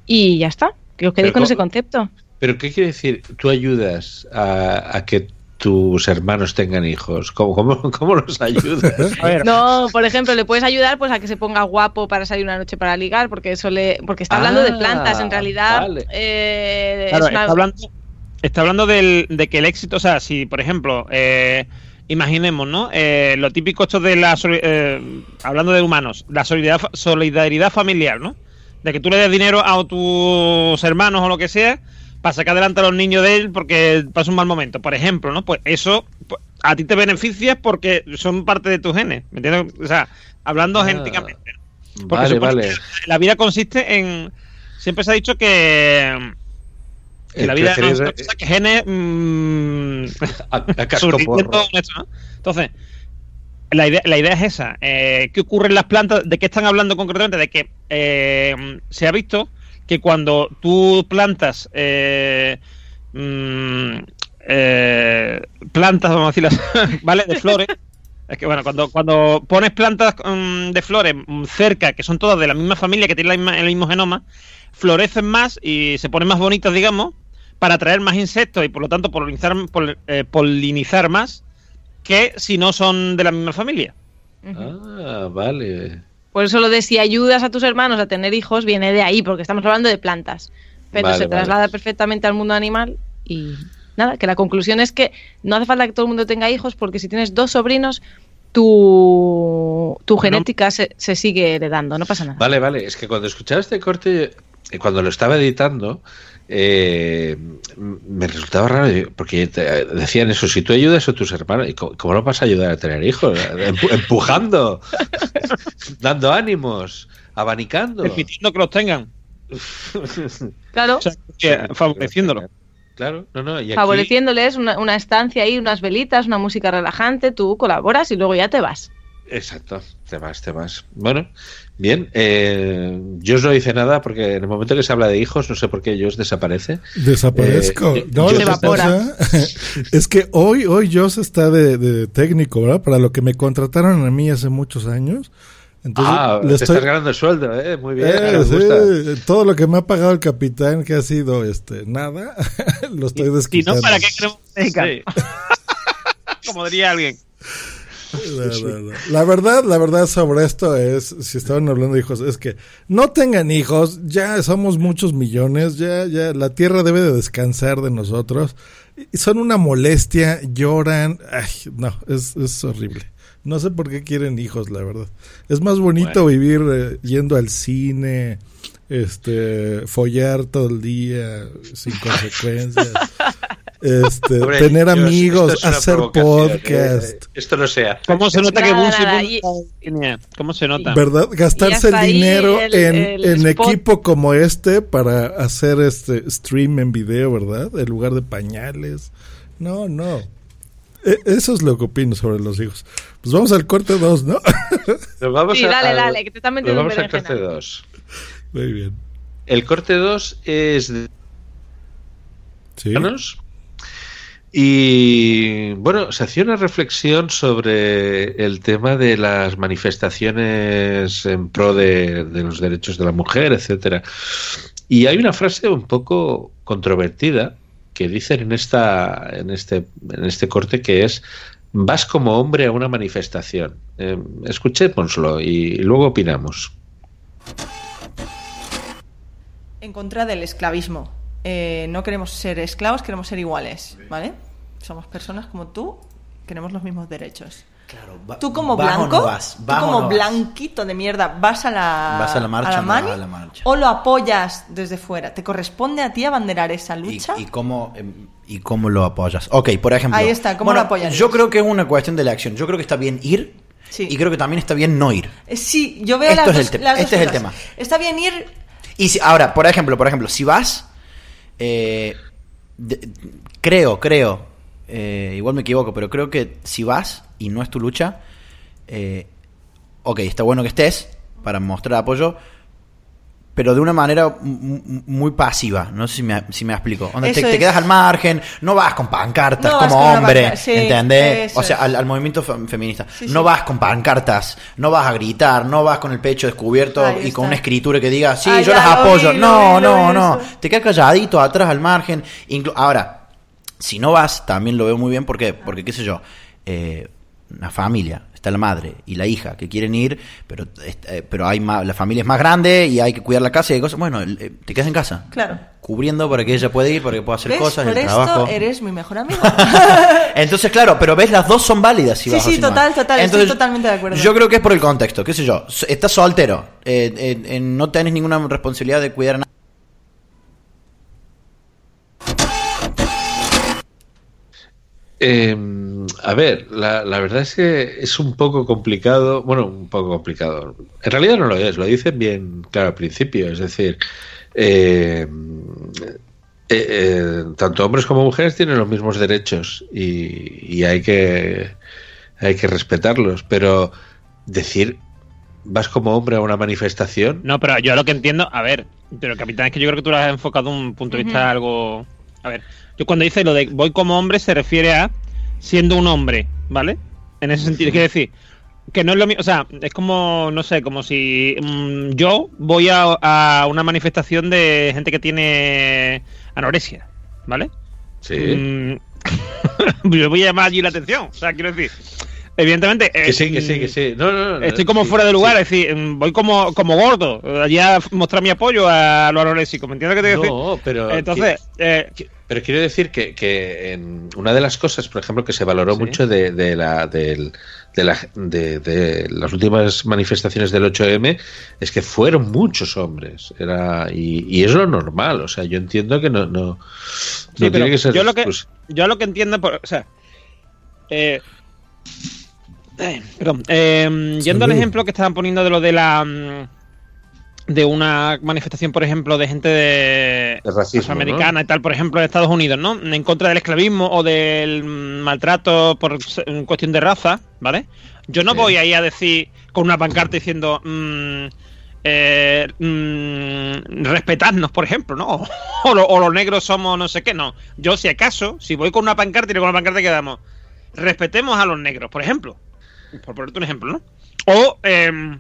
Y ya está. Que os quedéis con ese ¿cómo- concepto. ¿Pero qué quiere decir? ¿Tú ayudas a, a que tus hermanos tengan hijos? ¿Cómo, cómo, cómo los ayudas? No, por ejemplo, le puedes ayudar pues a que se ponga guapo para salir una noche para ligar, porque eso le, porque está hablando de Ah, plantas, en realidad. vale. eh, Claro, es una- está hablando, está hablando del- de que el éxito, o sea, si por ejemplo, eh, imaginemos, ¿no? Eh, lo típico esto de la, eh, hablando de humanos, la solidaridad, solidaridad familiar, ¿no? De que tú le des dinero a tus hermanos o lo que sea para sacar adelante a los niños de él porque pasa un mal momento, por ejemplo, ¿no? Pues eso pues, a ti te beneficia porque son parte de tus genes, ¿me entiendes? O sea, hablando genéticamente. ¿no? Porque Vale, vale. la vida consiste en. Siempre se ha dicho que. Que El la vida crecer no es y una re- cosa que genes. mm, A, a ¿no? Entonces, la idea, la idea es esa. Eh, ¿Qué ocurre en las plantas? ¿De qué están hablando concretamente? De que eh, se ha visto que cuando tú plantas. eh, mm, eh, plantas, vamos a decirlas, ¿vale? De flores. Es que bueno, cuando, cuando pones plantas mm, de flores mm, cerca, que son todas de la misma familia, que tienen la misma- el mismo genoma, florecen más y se ponen más bonitas, digamos, para atraer más insectos y por lo tanto polinizar, pol- eh, polinizar más que si no son de la misma familia. Ah, vale. Por eso lo de si ayudas a tus hermanos a tener hijos viene de ahí, porque estamos hablando de plantas. Pero Vale, se vale. traslada perfectamente al mundo animal y nada, que la conclusión es que no hace falta que todo el mundo tenga hijos porque si tienes dos sobrinos, tu, tu genética se, se sigue heredando, no pasa nada. Vale, vale. Es que cuando escuchaba este corte, eh, cuando lo estaba editando, eh, me resultaba raro porque te- decían eso, si tú ayudas a tus hermanos, ¿y cómo, cómo no vas a ayudar a tener hijos? Empu- empujando, dando ánimos, abanicando. Permitiendo que los tengan. Claro, O sea, que favoreciéndolo. Claro, no, no. Y aquí, favoreciéndoles una, una estancia ahí, unas velitas, una música relajante, tú colaboras y luego ya te vas. Exacto, te vas, te vas. Bueno, bien. Eh, yo no hice nada porque en el momento que se habla de hijos, no sé por qué Josh desaparece. Desaparezco. Eh, no, yo- que pasa es que hoy, hoy Joss está de, de técnico, ¿verdad? Para lo que me contrataron a mí hace muchos años. Entonces, ah, le te estoy- estás ganando el sueldo, ¿eh? Muy bien. Eh, me sí, gusta. todo lo que me ha pagado el capitán, que ha sido este nada, lo estoy Si no, desquitando. ¿para qué queremos mexicano? Como diría alguien. No, no, no. La verdad, la verdad sobre esto es, si estaban hablando de hijos, es que no tengan hijos, ya somos muchos millones, ya, ya, la tierra debe de descansar de nosotros. Son una molestia, lloran, ay, no, es, es horrible. No sé por qué quieren hijos, la verdad. Es más bonito vivir eh, yendo al cine, este, follar todo el día sin consecuencias. Este, Hombre, tener amigos, es hacer provocación, podcast. eh, esto no se hace. ¿Cómo se nota que Nada, Bunsi nada, Bunsi- ¿Cómo se nota? ¿Verdad? Gastarse Y el dinero el- en, el en spot. equipo como este para hacer este stream en video, ¿verdad? En lugar de pañales. No, no. E- Eso es lo que opino sobre los hijos. Pues vamos al corte 2, ¿no? Nos vamos Sí, a- dale, al- dale, que te están metiendo en vamos al corte 2. Muy bien. El corte 2 es de Sí. Y bueno, se hacía una reflexión sobre el tema de las manifestaciones en pro de, de los derechos de la mujer, etcétera. Y hay una frase un poco controvertida que dicen en esta en este en este corte que es vas como hombre a una manifestación. Eh, escuchémoslo y luego opinamos. en contra del esclavismo. Eh, no queremos ser esclavos, queremos ser iguales, ¿vale? Somos personas como tú, queremos los mismos derechos. va- tú como blanco, no vas, tú como no vas. blanquito de mierda, ¿vas a la, ¿Vas a la marcha o no mani? a la marcha? ¿O lo apoyas desde fuera? ¿Te corresponde a ti abanderar esa ¿Y, lucha? y cómo, em, ¿Y cómo lo apoyas? Ok, por ejemplo. Ahí está, ¿cómo bueno, lo apoyarías? Yo creo que es una cuestión de la acción. Yo creo que está bien ir y creo que también está bien no ir. Eh, Sí, yo veo Esto las es el dos- tema, las dos este es el cosas. tema. Está bien ir Y si, ahora, por ejemplo, por ejemplo, si vas, eh, de- creo, creo, eh, igual me equivoco, pero creo que si vas y no es tu lucha, eh, ok, está bueno que estés para mostrar apoyo, pero de una manera muy pasiva, no sé si me, si me explico. Onda, te, te quedas al margen, no vas con pancartas No como con hombre, sí, ¿entendés? O sea, al, al movimiento fe- feminista. Sí, no sí. vas con pancartas, no vas a gritar, no vas con el pecho descubierto y con una escritura que diga, sí, yo las apoyo. vi, no, vi, no, no. eso. Te quedas calladito, atrás, al margen. Inclu- Ahora, si no vas, también lo veo muy bien. ¿Por qué? Porque, qué sé yo, eh, una familia, está la madre y la hija que quieren ir, pero eh, pero hay más, la familia es más grande y hay que cuidar la casa y hay cosas. Bueno, eh, te quedas en casa. Claro. Cubriendo para que ella pueda ir, para que pueda hacer ¿Ves? cosas, Por el esto trabajo. eres mi mejor amigo. Entonces, claro, pero ves, las dos son válidas si sí, vas sí, total, total, estoy totalmente de acuerdo. yo creo que es por el contexto, qué sé yo. Estás soltero, eh, eh, eh, no tenés ninguna responsabilidad de cuidar a nadie. Eh, a ver, la, la verdad es que es un poco complicado, bueno, un poco complicado. En realidad no lo es, lo dicen bien claro al principio, es decir, eh, eh, eh, tanto hombres como mujeres tienen los mismos derechos y, y hay que hay que respetarlos, pero decir vas como hombre a una manifestación, No, pero yo lo que entiendo, a ver, pero capitán, es que yo creo que tú lo has enfocado de un punto de vista algo. A ver, yo cuando dice lo de voy como hombre se refiere a siendo un hombre, ¿vale? En ese sentido, quiero decir que no es lo mismo, o sea, es como, no sé, como si mm, yo voy a, a una manifestación de gente que tiene anorexia, ¿vale? Sí. Mm, yo voy a llamar allí la atención, o sea, quiero decir, evidentemente. Que eh, sí, que sí, que sí. No, no, no, Estoy como sí, fuera de lugar, sí. es decir, mm, voy como, como gordo, allí a mostrar mi apoyo a lo anoréxico, ¿me entiendes qué te quiero decir? No, pero. Entonces, eh, Pero quiero decir que, que en una de las cosas, por ejemplo, que se valoró mucho de, de la, de, la- de- las últimas manifestaciones del 8M es que fueron muchos hombres. Era, y, y es lo normal. O sea, yo entiendo que no, no, no Sí, tiene que ser. yo lo que pues, yo lo que entiendo por- o sea eh, eh, perdón eh, yendo al ejemplo que estaban poniendo de lo de la mm, de una manifestación por ejemplo de gente de, De racismo, afroamericana y tal por ejemplo en Estados Unidos no en contra del esclavismo o del maltrato por cuestión de raza vale yo no voy ahí a decir con una pancarta diciendo mm, eh, mm, respetadnos, por ejemplo, ¿no? O, lo- o los negros somos no sé qué, no. Yo, si acaso, si voy con una pancarta y con una pancarta quedamos, respetemos a los negros, por ejemplo. Por ponerte un ejemplo, ¿no? O, em,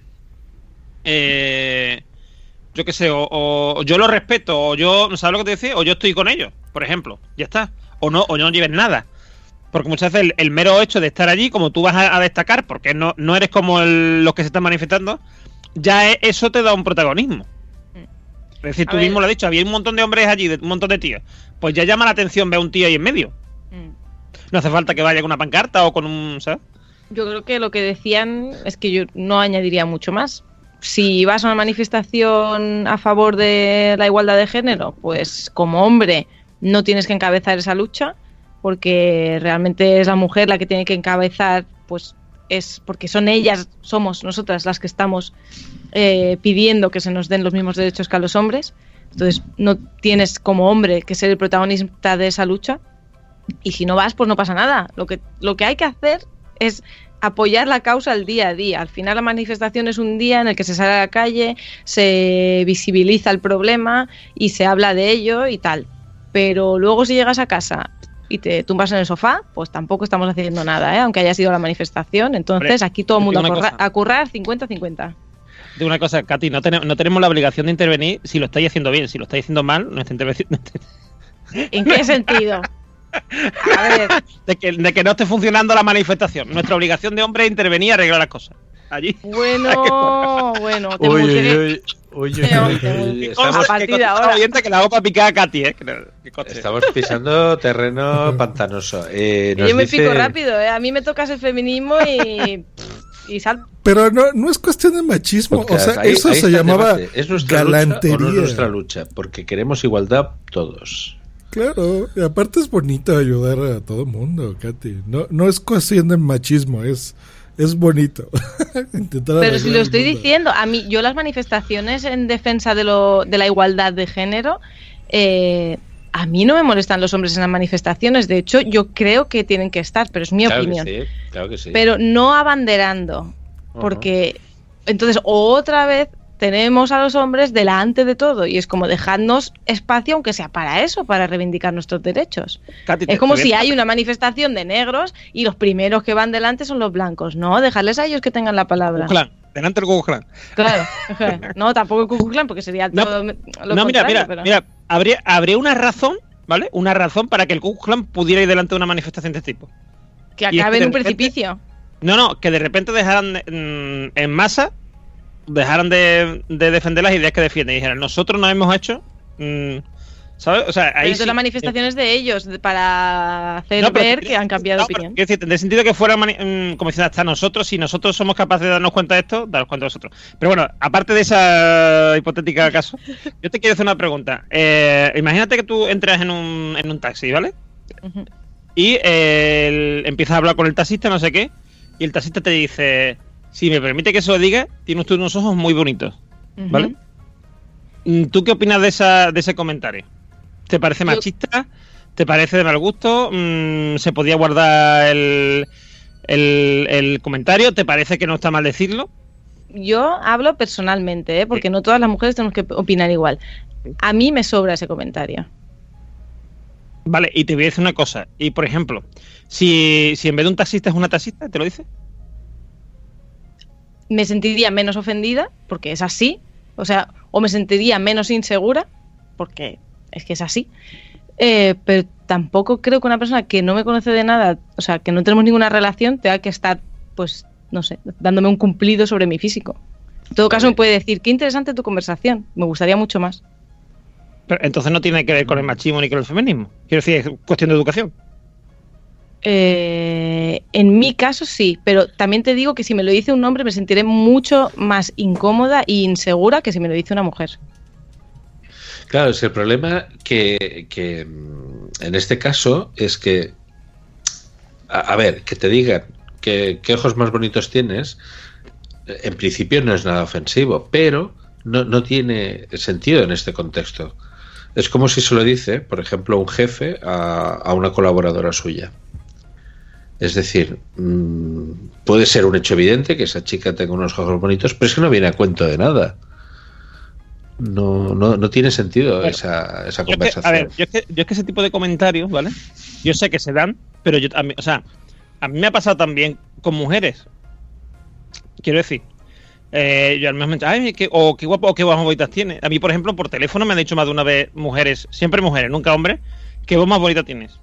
eh, yo qué sé, o, o yo lo respeto, o yo, ¿sabes lo que te decía? O yo estoy con ellos, por ejemplo, ya está. O no, o no lleves nada. Porque muchas veces el, el mero hecho de estar allí, como tú vas a, a destacar, porque no, no eres como el- los que se están manifestando, ya eso te da un protagonismo. Es decir, A tú ver. mismo lo has dicho, había un montón de hombres allí, de- un montón de tíos. Pues ya llama la atención ver a un tío ahí en medio. No hace falta que vaya con una pancarta o con un. ¿sabes? Yo creo que lo que decían es que yo no añadiría mucho más. Si vas a una manifestación a favor de la igualdad de género, pues como hombre no tienes que encabezar esa lucha, porque realmente es la mujer la que tiene que encabezar, pues es porque son ellas, somos nosotras las que estamos eh, pidiendo que se nos den los mismos derechos que a los hombres. Entonces no tienes como hombre que ser el protagonista de esa lucha. Y si no vas, pues no pasa nada. Lo que, lo que hay que hacer es apoyar la causa al día a día. Al final la manifestación es un día en el que se sale a la calle, se visibiliza el problema y se habla de ello y tal. Pero luego si llegas a casa y te tumbas en el sofá, pues tampoco estamos haciendo nada, ¿eh? aunque haya sido la manifestación. Entonces Hombre, aquí todo el mundo a, currar 50-50. De una cosa, Katy, no, tenemos no tenemos la obligación de intervenir si lo estáis haciendo bien. Si lo estáis haciendo mal, nuestra intervención. ¿En qué sentido? A ver, de, que, de que no esté funcionando la manifestación. Nuestra obligación de hombre es intervenir y arreglar las cosas. Allí. bueno, bueno, te Uy, emocioné. uy, uy, uy, Pero- uy, pero- uy, Que Estamos, A partir que de ahora. oyente que la hago para picar a Katy, ¿eh? Estamos pisando terreno pantanoso. Eh, nos Yo me dice- pico rápido, ¿eh? a mí me toca ese feminismo y, y sal. Pero no, no es cuestión de machismo, o sea, ahí- eso ahí se el llamaba. ¿Es nuestra galantería. lucha o no es nuestra lucha? Porque queremos igualdad todos. Claro, y aparte es bonito ayudar a todo el mundo, Katy. No, no es cuestión de machismo, es, es bonito. Pero si lo estoy mundo. diciendo, a mí, yo las manifestaciones en defensa de, lo, de la igualdad de género, eh, a mí no me molestan los hombres en las manifestaciones. De hecho, yo creo que tienen que estar, pero es mi claro opinión. Que sí, claro que sí. Pero no abanderando, porque entonces otra vez tenemos a los hombres delante de todo y es como dejadnos espacio aunque sea para eso, para reivindicar nuestros derechos. Katy, Es como si hay una manifestación de negros y los primeros que van delante son los blancos. No, dejarles a ellos que tengan la palabra. Delante del Ku. Claro. no, tampoco el Ku porque sería No, todo lo no, mira, mira, pero- mira, habría, habría una razón, ¿vale? Una razón para que el Ku pudiera ir delante de una manifestación de este tipo. que y es que acabe en un repente- precipicio. No, no, que de repente dejaran de- mm, en masa, dejaran de, de defender las ideas que defienden y dijeran, nosotros nos hemos hecho, mm, ¿sabes? O sea, Pero ahí entonces sí- la manifestación es de ellos de- para hacer No, pero ver que- han cambiado no, de pero opinión. quiero decir, en el sentido que fuera mm, como diciendo hasta nosotros, si nosotros somos capaces de darnos cuenta de esto, daros cuenta vosotros. Pero bueno, aparte de esa hipotética caso, yo te quiero hacer una pregunta. Eh, imagínate que tú entras en un, en un taxi, ¿vale? Y eh, el- empiezas a hablar con el taxista, no sé qué, y el taxista te dice, si me permite que se lo diga, tiene usted unos ojos muy bonitos, ¿vale? Mm, ¿Tú qué opinas de, esa, de ese comentario? ¿Te parece machista? ¿Te parece de mal gusto? Mm, ¿Se podía guardar el, el, el comentario? ¿Te parece que no está mal decirlo? Yo hablo personalmente, ¿eh? porque no todas las mujeres tenemos que opinar igual. A mí me sobra ese comentario. Vale, y te voy a decir una cosa. Y por ejemplo, si, si en vez de un taxista es una taxista, ¿te lo dice? Me sentiría menos ofendida, porque es así. O sea, o me sentiría menos insegura, porque es que es así. Eh, pero tampoco creo que una persona que no me conoce de nada, o sea, que no tenemos ninguna relación, tenga que estar pues, no sé, dándome un cumplido sobre mi físico. En todo caso, me puede decir, qué interesante tu conversación, me gustaría mucho más. Pero entonces no tiene que ver con el machismo ni con el feminismo. Quiero decir, es cuestión de educación. Eh, en mi caso sí, pero también te digo que si me lo dice un hombre me sentiré mucho más incómoda e insegura que si me lo dice una mujer. Claro, es el problema que, que, mm, en este caso es que, a, ver, que te digan que qué ojos más bonitos tienes, eh, en principio no es nada ofensivo, pero no, no tiene sentido en este contexto. Es como si se lo dice, por ejemplo, un jefe a, a una colaboradora suya. Es decir, mm, puede ser un hecho evidente que esa chica tenga unos ojos bonitos, pero es que no viene a cuento de nada. No, no, no tiene sentido Bueno, esa, esa Yo es que- conversación. a ver, yo es, que, yo es que ese tipo de comentarios, ¿vale? Yo sé que se dan, pero yo también, o sea, a mí me ha pasado también con mujeres. Quiero decir, eh, yo al menos me ay, qué, o qué guapo o qué guapas bonitas tiene. A mí, por ejemplo, por teléfono me han dicho más de una vez mujeres, siempre mujeres, nunca hombres, qué voz más bonita tienes.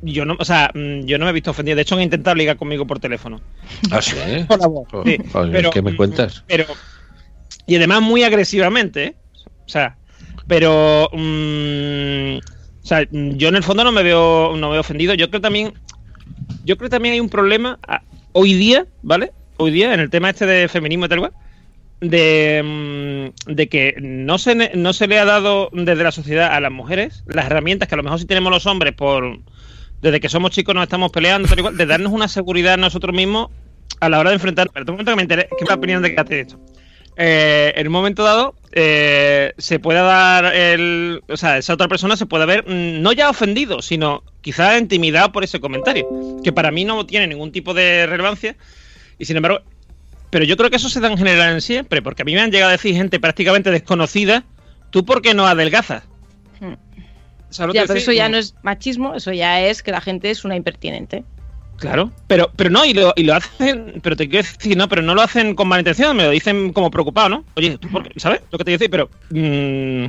Yo no, o sea, mm, yo no me he visto ofendido. De hecho, han intentado ligar conmigo por teléfono. Ah, sí. Por la voz, sí, pero- ¿Qué me cuentas? Pero. Y además muy agresivamente, ¿eh? O sea, pero. mm, o sea, mm, yo en el fondo no me veo, no me veo ofendido. Yo creo también. Yo creo que también hay un problema ah, hoy día, ¿vale? Hoy día, en el tema este de feminismo y tal cual, de, mm, de que no se, no se le ha dado desde la sociedad a las mujeres las herramientas que a lo mejor sí tenemos los hombres por desde que somos chicos nos estamos peleando, tal y cual, de darnos una seguridad a nosotros mismos a la hora de enfrentar. Pero un momento que me enteré, que es la opinión de que hace esto. Eh, en un momento dado eh, se pueda dar el. O sea, esa otra persona se puede ver mm, no ya ofendido, sino quizá intimidado por ese comentario. Que para mí no tiene ningún tipo de relevancia. Y sin embargo. Pero yo creo que eso se da en general en siempre, porque a mí me han llegado a decir gente prácticamente desconocida, ¿tú por qué no adelgazas? Hmm. ¿Sabes lo Ya, pero eso ya no es machismo, eso ya es que la gente es una impertinente. Claro, pero, pero no, y lo, y lo hacen, pero te quiero decir, no, pero no lo hacen con mala intención, me lo dicen como preocupado, ¿no? Oye, ¿tú por qué? ¿sabes lo que te quiero decir? Pero, mm,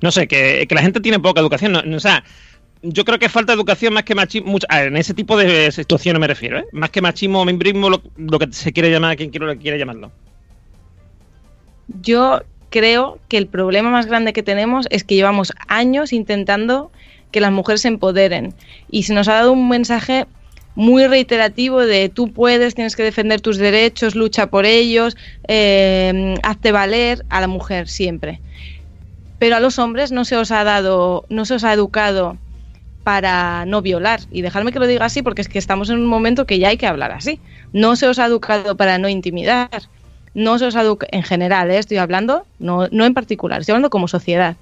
no sé, que, que la gente tiene poca educación, no, no, o sea, yo creo que falta educación más que machismo, mucho- en ese tipo de situaciones me refiero, ¿eh? Más que machismo o membrismo, lo, lo que se quiere llamar, quien quiera, quiere llamarlo. Yo creo que el problema más grande que tenemos es que llevamos años intentando que las mujeres se empoderen y se nos ha dado un mensaje muy reiterativo de tú puedes, tienes que defender tus derechos, lucha por ellos, eh, hazte valer a la mujer siempre. Pero a los hombres no se os ha dado, no se os ha educado para no violar. Y dejadme que lo diga así porque es que estamos en un momento que ya hay que hablar así. No se os ha educado para no intimidar. No se os ha educado, en general, ¿eh? estoy hablando, no, no en particular, estoy hablando como sociedad.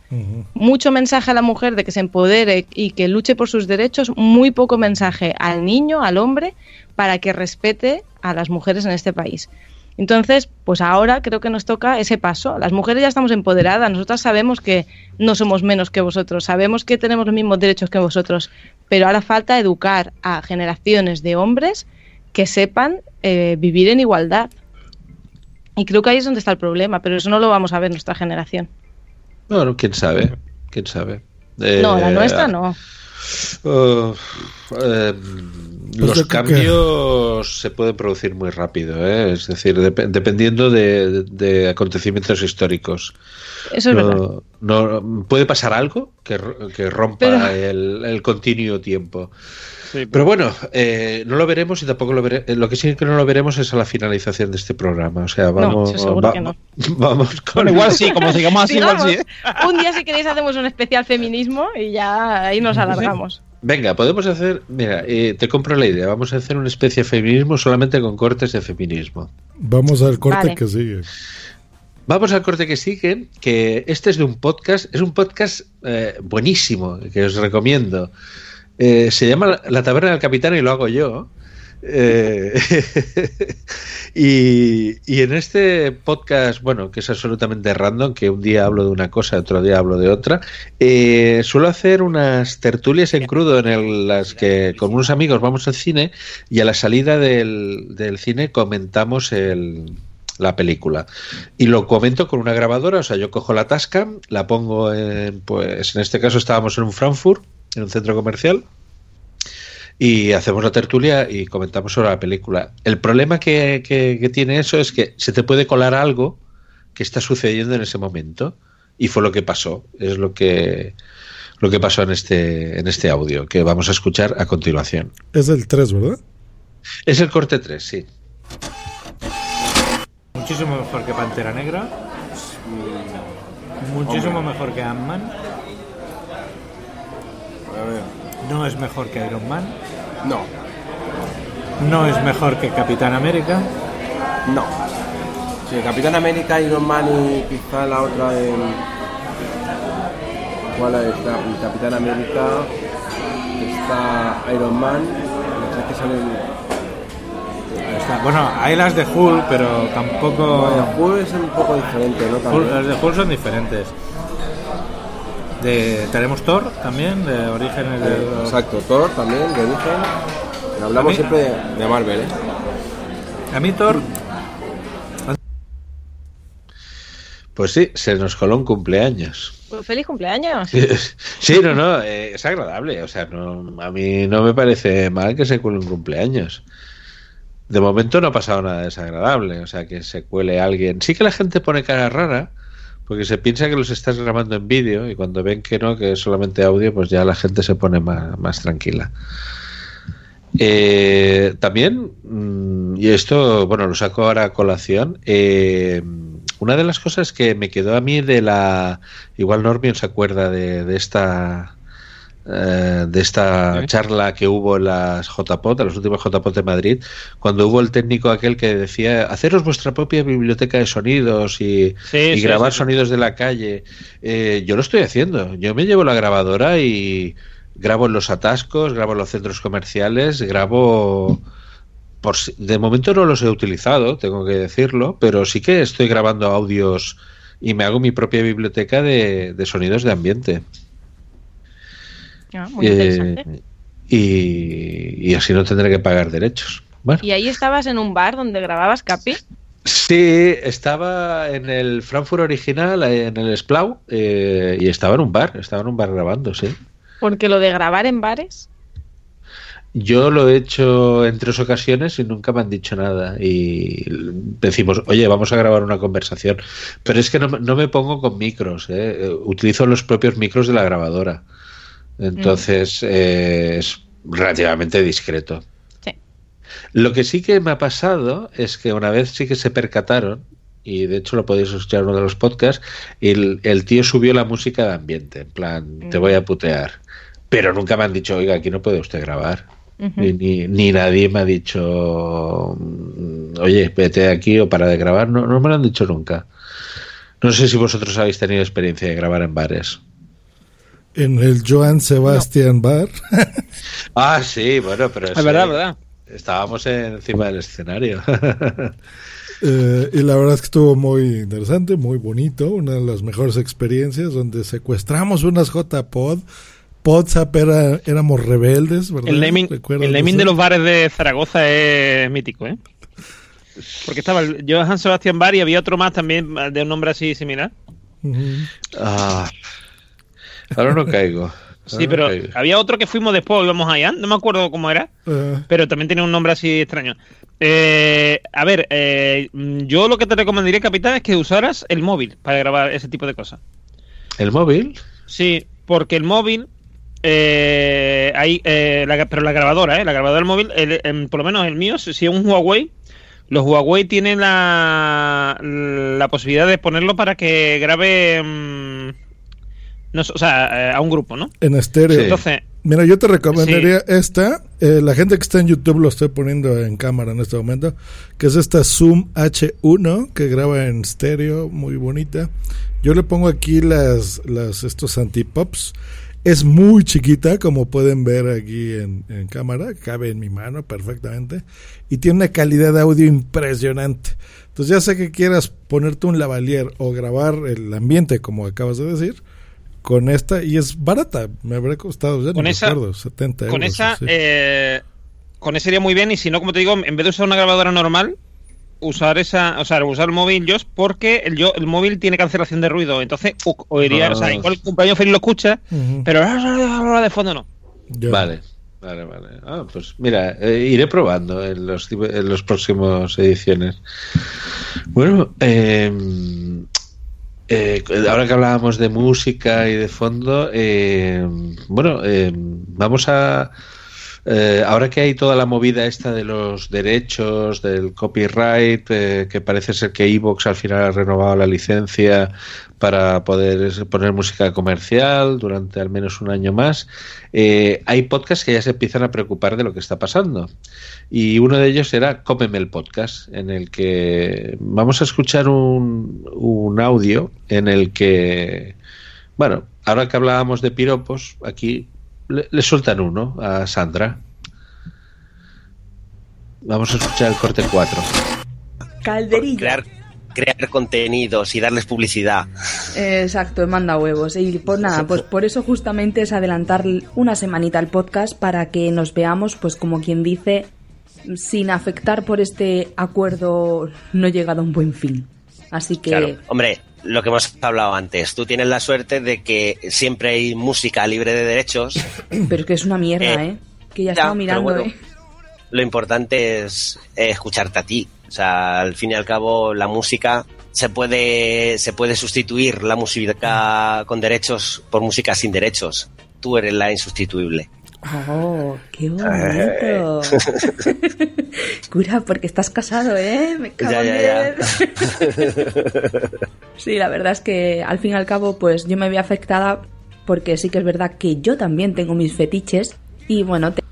Mucho mensaje a la mujer de que se empodere y que luche por sus derechos, muy poco mensaje al niño, al hombre, para que respete a las mujeres en este país. Entonces, pues ahora creo que nos toca ese paso. Las mujeres ya estamos empoderadas, nosotras sabemos que no somos menos que vosotros, sabemos que tenemos los mismos derechos que vosotros, pero ahora falta educar a generaciones de hombres que sepan eh, vivir en igualdad. Y creo que ahí es donde está el problema, pero eso no lo vamos a ver nuestra generación. Bueno, quién sabe, quién sabe. Eh, no, la nuestra no. Uh, eh, Pues los que- cambios se pueden producir muy rápido, ¿eh? es decir, dep- dependiendo de, de acontecimientos históricos. Eso es no, verdad. no- puede pasar algo que, que rompa Pero- el, el continuo tiempo. Pero bueno, eh, no lo veremos y tampoco lo veremos. Lo que sí que no lo veremos es a la finalización de este programa. O sea, vamos, eso seguro va- que no. vamos con Bueno, igual sí, como sigamos así, igual sí. ¿eh? Un día si queréis hacemos un especial feminismo y ya ahí nos alargamos. Venga, podemos hacer, mira, eh, te compro la idea, vamos a hacer una especie de feminismo solamente con cortes de feminismo. Vamos al corte Vale. que sigue. Vamos al corte que sigue, que este es de un podcast, es un podcast eh, buenísimo, que os recomiendo. Eh, se llama La- Taberna del Capitán y lo hago yo. Eh, y, y en este podcast, bueno, que es absolutamente random, que un día hablo de una cosa, otro día hablo de otra, eh, suelo hacer unas tertulias en crudo en las que con unos amigos vamos al cine y a la salida del, del cine comentamos la película. Y lo comento con una grabadora, o sea, yo cojo la Tascam, la pongo en, pues en este caso estábamos en un Frankfurt, en un centro comercial, y hacemos la tertulia y comentamos sobre la película. El problema que, que- que tiene eso es que se te puede colar algo que está sucediendo en ese momento y fue lo que pasó. Es lo que lo que pasó en este en este audio que vamos a escuchar a continuación. Es el 3, ¿verdad? Es el corte 3, sí. Muchísimo mejor que Pantera Negra. Muchísimo mejor que Ant-Man. No es mejor que Iron Man. No. No es mejor que Capitán América. No. Sí, Capitán América, Iron Man y quizá la otra de. ¿Cuál es? Capitán América, está Iron Man, las tres que salen. Está- bueno, hay las de Hulk, pero tampoco. Bueno, Hulk es un poco diferente, ¿no? Hulk- las de Hulk son diferentes. De, tenemos Thor también, de orígenes de. Eh, Exacto, Thor también, de origen. Hablamos mí- siempre de, de Marvel, ¿eh? A mí Thor. Pues sí, se nos coló un cumpleaños. Pues feliz cumpleaños. Sí, no, no, eh, es agradable. O sea, no, a mí no me parece mal que se cuele un cumpleaños. De momento no ha pasado nada desagradable. O sea, que se cuele alguien. Sí que la gente pone cara rara, porque se piensa que los estás grabando en vídeo y cuando ven que no, que es solamente audio, pues ya la gente se pone más, más tranquila. Eh, también, mm, y esto, bueno, lo saco ahora a colación, eh, una de las cosas que me quedó a mí de la... Igual Normion se acuerda de, de esta... eh, de esta charla que hubo en las JPOT, en los últimos JPOT de Madrid, cuando hubo el técnico aquel que decía, haceros vuestra propia biblioteca de sonidos y, Sí, y sí, grabar sonidos de la calle. Eh, yo lo estoy haciendo. Yo me llevo la grabadora y grabo en los atascos, grabo en los centros comerciales, grabo... Por, de momento no los he utilizado, tengo que decirlo, pero sí que estoy grabando audios y me hago mi propia biblioteca de, de sonidos de ambiente. Ah, muy Eh, interesante. y, y así no tendré que pagar derechos. Bueno, ¿Y ahí estabas en un bar donde grababas Capi? sí, estaba en el Frankfurt original, en el Splau, eh, y estaba en un bar, estaba en un bar grabando, sí. Porque lo de grabar en bares. Yo lo he hecho en tres ocasiones y nunca me han dicho nada. Y decimos, oye, vamos a grabar una conversación. Pero es que no, me- no me pongo con micros, ¿eh? Eh, utilizo los propios micros de la grabadora. Entonces eh, es relativamente discreto. Sí. Lo que sí que me ha pasado es que una vez sí que se percataron, y de hecho lo podéis escuchar en uno de los podcasts, el, el tío subió la música de ambiente, en plan, te voy a putear. Pero nunca me han dicho, oiga, aquí no puede usted grabar. Ni, ni nadie me ha dicho, mm, oye, vete aquí o para de grabar. No, no me lo han dicho nunca. No sé si vosotros habéis tenido experiencia de grabar en bares. En el Joan Sebastian Bar. Ah, sí, bueno, pero Es eso- verdad, verdad. Estábamos encima del escenario. Eh, y la verdad es que estuvo muy interesante, muy bonito, una de las mejores experiencias donde secuestramos unas JPod. Podzap era, éramos rebeldes, ¿verdad? El naming, de los bares de Zaragoza es mítico, ¿eh? Porque estaba el Johann Sebastian Bar y había otro más también de un nombre así similar. Ah, ahora no caigo. Sí, pero había otro que fuimos después, íbamos allá, no me acuerdo cómo era, Eh, pero también tenía un nombre así extraño. Eh, a ver, eh, yo lo que te recomendaría, capitán, es que usaras el móvil para grabar ese tipo de cosas. ¿El móvil? Sí, porque el móvil, eh, hay, eh, la- pero la grabadora, ¿eh? La grabadora del móvil, el- em, por lo menos el mío, si si es un Huawei, los Huawei tienen la, la posibilidad de ponerlo para que grabe, mm, no o sea, eh, a un grupo, ¿no? en estéreo. Entonces, Mira, yo te recomendaría esta. eh, la gente que está en YouTube lo estoy poniendo en cámara en este momento. Que es esta Zoom H1 que graba en estéreo, muy bonita. Yo le pongo aquí las, las estos antipops. Es muy chiquita, como pueden ver aquí en, en cámara. Cabe en mi mano perfectamente. Y tiene una calidad de audio impresionante. Entonces, ya sé que quieras ponerte un lavalier o grabar el ambiente, como acabas de decir, con esta. Y es barata. Me habrá costado, ya no Con me esa- acuerdo, 70 con euros, esa, eh, con esa iría muy bien y si no, como te digo, en vez de usar una grabadora normal, usar esa, o sea, usar el móvil yo porque el, yo, el móvil tiene cancelación de ruido, entonces uk, oiría, o sea, Ah. igual el cumpleaños feliz lo escucha, Ujú. pero de fondo no. Vale. Vale, vale. Ah, pues mira, eh, iré probando en los, en los próximos ediciones. Bueno, eh, eh, ahora que hablábamos de música y de fondo, eh, bueno, eh, vamos a... eh, ahora que hay toda la movida esta de los derechos, del copyright, eh, que parece ser que Evox al final ha renovado la licencia para poder poner música comercial durante al menos un año más, eh, hay podcasts que ya se empiezan a preocupar de lo que está pasando. Y uno de ellos era Cómeme el podcast, en el que vamos a escuchar un, un audio en el que, bueno, ahora que hablábamos de piropos, aquí le, le sueltan uno a Sandra. Vamos a escuchar el corte 4. Calderilla. Crear, crear contenidos y darles publicidad. Exacto, manda huevos. Y pues nada, pues por eso justamente es adelantar una semanita al podcast para que nos veamos, pues como quien dice, sin afectar por este acuerdo no llegado a un buen fin. Así que Claro, hombre, lo que hemos hablado antes, tú tienes la suerte de que siempre hay música libre de derechos. Pero es que es una mierda, Eh, ¿eh? Que ya ya, estaba mirando, bueno. ¿eh? Lo importante es eh, escucharte a ti. O sea, al fin y al cabo, la música se puede, se puede sustituir la música con derechos por música sin derechos. Tú eres la insustituible. Oh, qué bonito. Cura, porque estás casado, ¿eh? Me cago Ya, en ya, ya. Sí, la verdad es que al fin y al cabo, pues yo me vi afectada porque sí que es verdad que yo también tengo mis fetiches y bueno, te-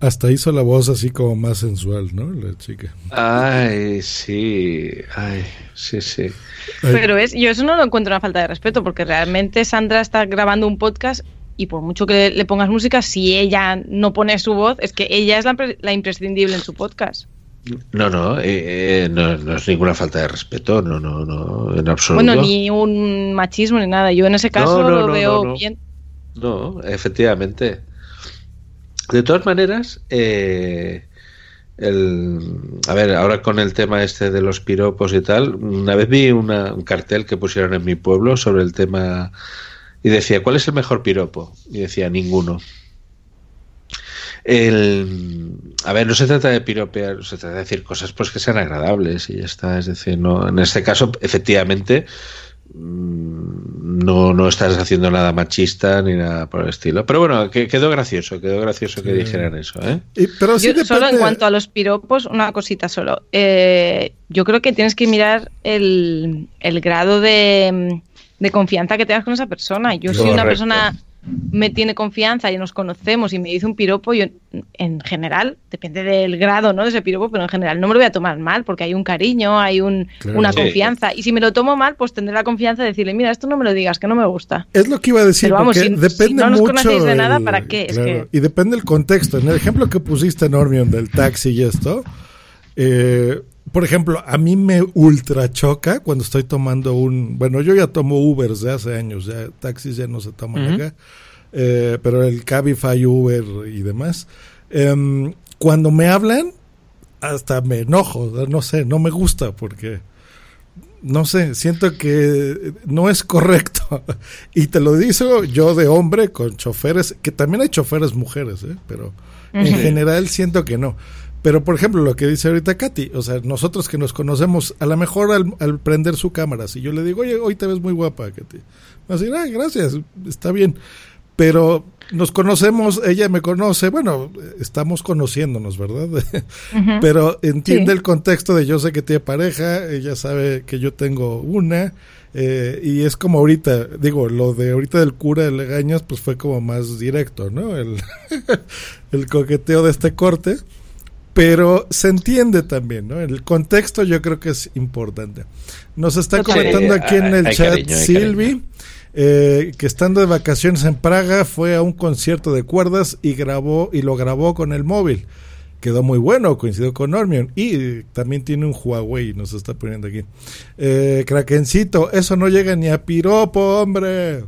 Hasta hizo la voz así como más sensual, ¿no? La chica. Ay, sí, ay, sí, sí. Pero es, yo eso no lo encuentro una falta de respeto, porque realmente Sandra está grabando un podcast y por mucho que le pongas música, si ella no pone su voz, es que ella es la, la imprescindible en su podcast. No, no, eh, eh, no, no es ninguna falta de respeto, no, no, no, en absoluto. Bueno, ni un machismo ni nada. Yo en ese caso No, no, lo no, veo no, no. bien. No, efectivamente. De todas maneras, eh, el, a ver, ahora con el tema este de los piropos y tal, una vez vi una- un cartel que pusieron en mi pueblo sobre el tema y decía, ¿cuál es el mejor piropo? Y decía, ninguno. El, a ver, no se trata de piropear, se trata de decir cosas pues que sean agradables y ya está. Es decir, no, en este caso, efectivamente, no, no estás haciendo nada machista ni nada por el estilo. Pero bueno, que, quedó gracioso, quedó gracioso que Sí. dijeran eso, ¿eh? pero Yo solo en cuanto a los piropos, una cosita solo. Eh, yo creo que tienes que mirar el, el grado de, de confianza que tengas con esa persona. Yo si una persona me tiene confianza y nos conocemos y me dice un piropo, yo en general, depende del grado ¿no? de ese piropo, pero en general no me lo voy a tomar mal porque hay un cariño, hay un, Claro. una Sí. confianza. Y si me lo tomo mal, pues tendré la confianza de decirle, mira, esto no me lo digas, que no me gusta. Es lo que iba a decir, Pero vamos, porque si- si depende no nos mucho. conocéis de nada, el- ¿para qué? Es que- Y depende el contexto. En el ejemplo que pusiste, Normion, del taxi y esto, eh, por ejemplo, a mí me ultra choca cuando estoy tomando un. Bueno, yo ya tomo Ubers de hace años, ya taxis ya no se toman Ujú. acá, eh, pero el Cabify, Uber y demás. em, cuando me hablan, hasta me enojo, no sé, no me gusta porque no sé, siento que no es correcto. Y te lo dice yo de hombre con choferes, que también hay choferes mujeres, ¿eh? pero en general siento que no. Pero por ejemplo, lo que dice ahorita Katy, o sea, nosotros que nos conocemos, a lo mejor al, al prender su cámara, si yo le digo, oye, hoy te ves muy guapa, Katy, va a decir, ah, gracias, está bien. Pero nos conocemos, ella me conoce, bueno, estamos conociéndonos, ¿verdad? Pero entiende Sí. el contexto de yo sé que tiene pareja, ella sabe que yo tengo una, eh, y es como ahorita, digo, lo de ahorita del cura de Legañas, pues fue como más directo, ¿no? El, el coqueteo de este corte, pero se entiende también, ¿no? El contexto yo creo que es importante. Nos está comentando aquí en el hay chat Silvi. eh, que estando de vacaciones en Praga fue a un concierto de cuerdas y grabó y lo grabó con el móvil. Quedó muy bueno, coincidió con Normion. Y también tiene un Huawei, nos está poniendo aquí. Eh, Krakencito, eso no llega ni a piropo, hombre.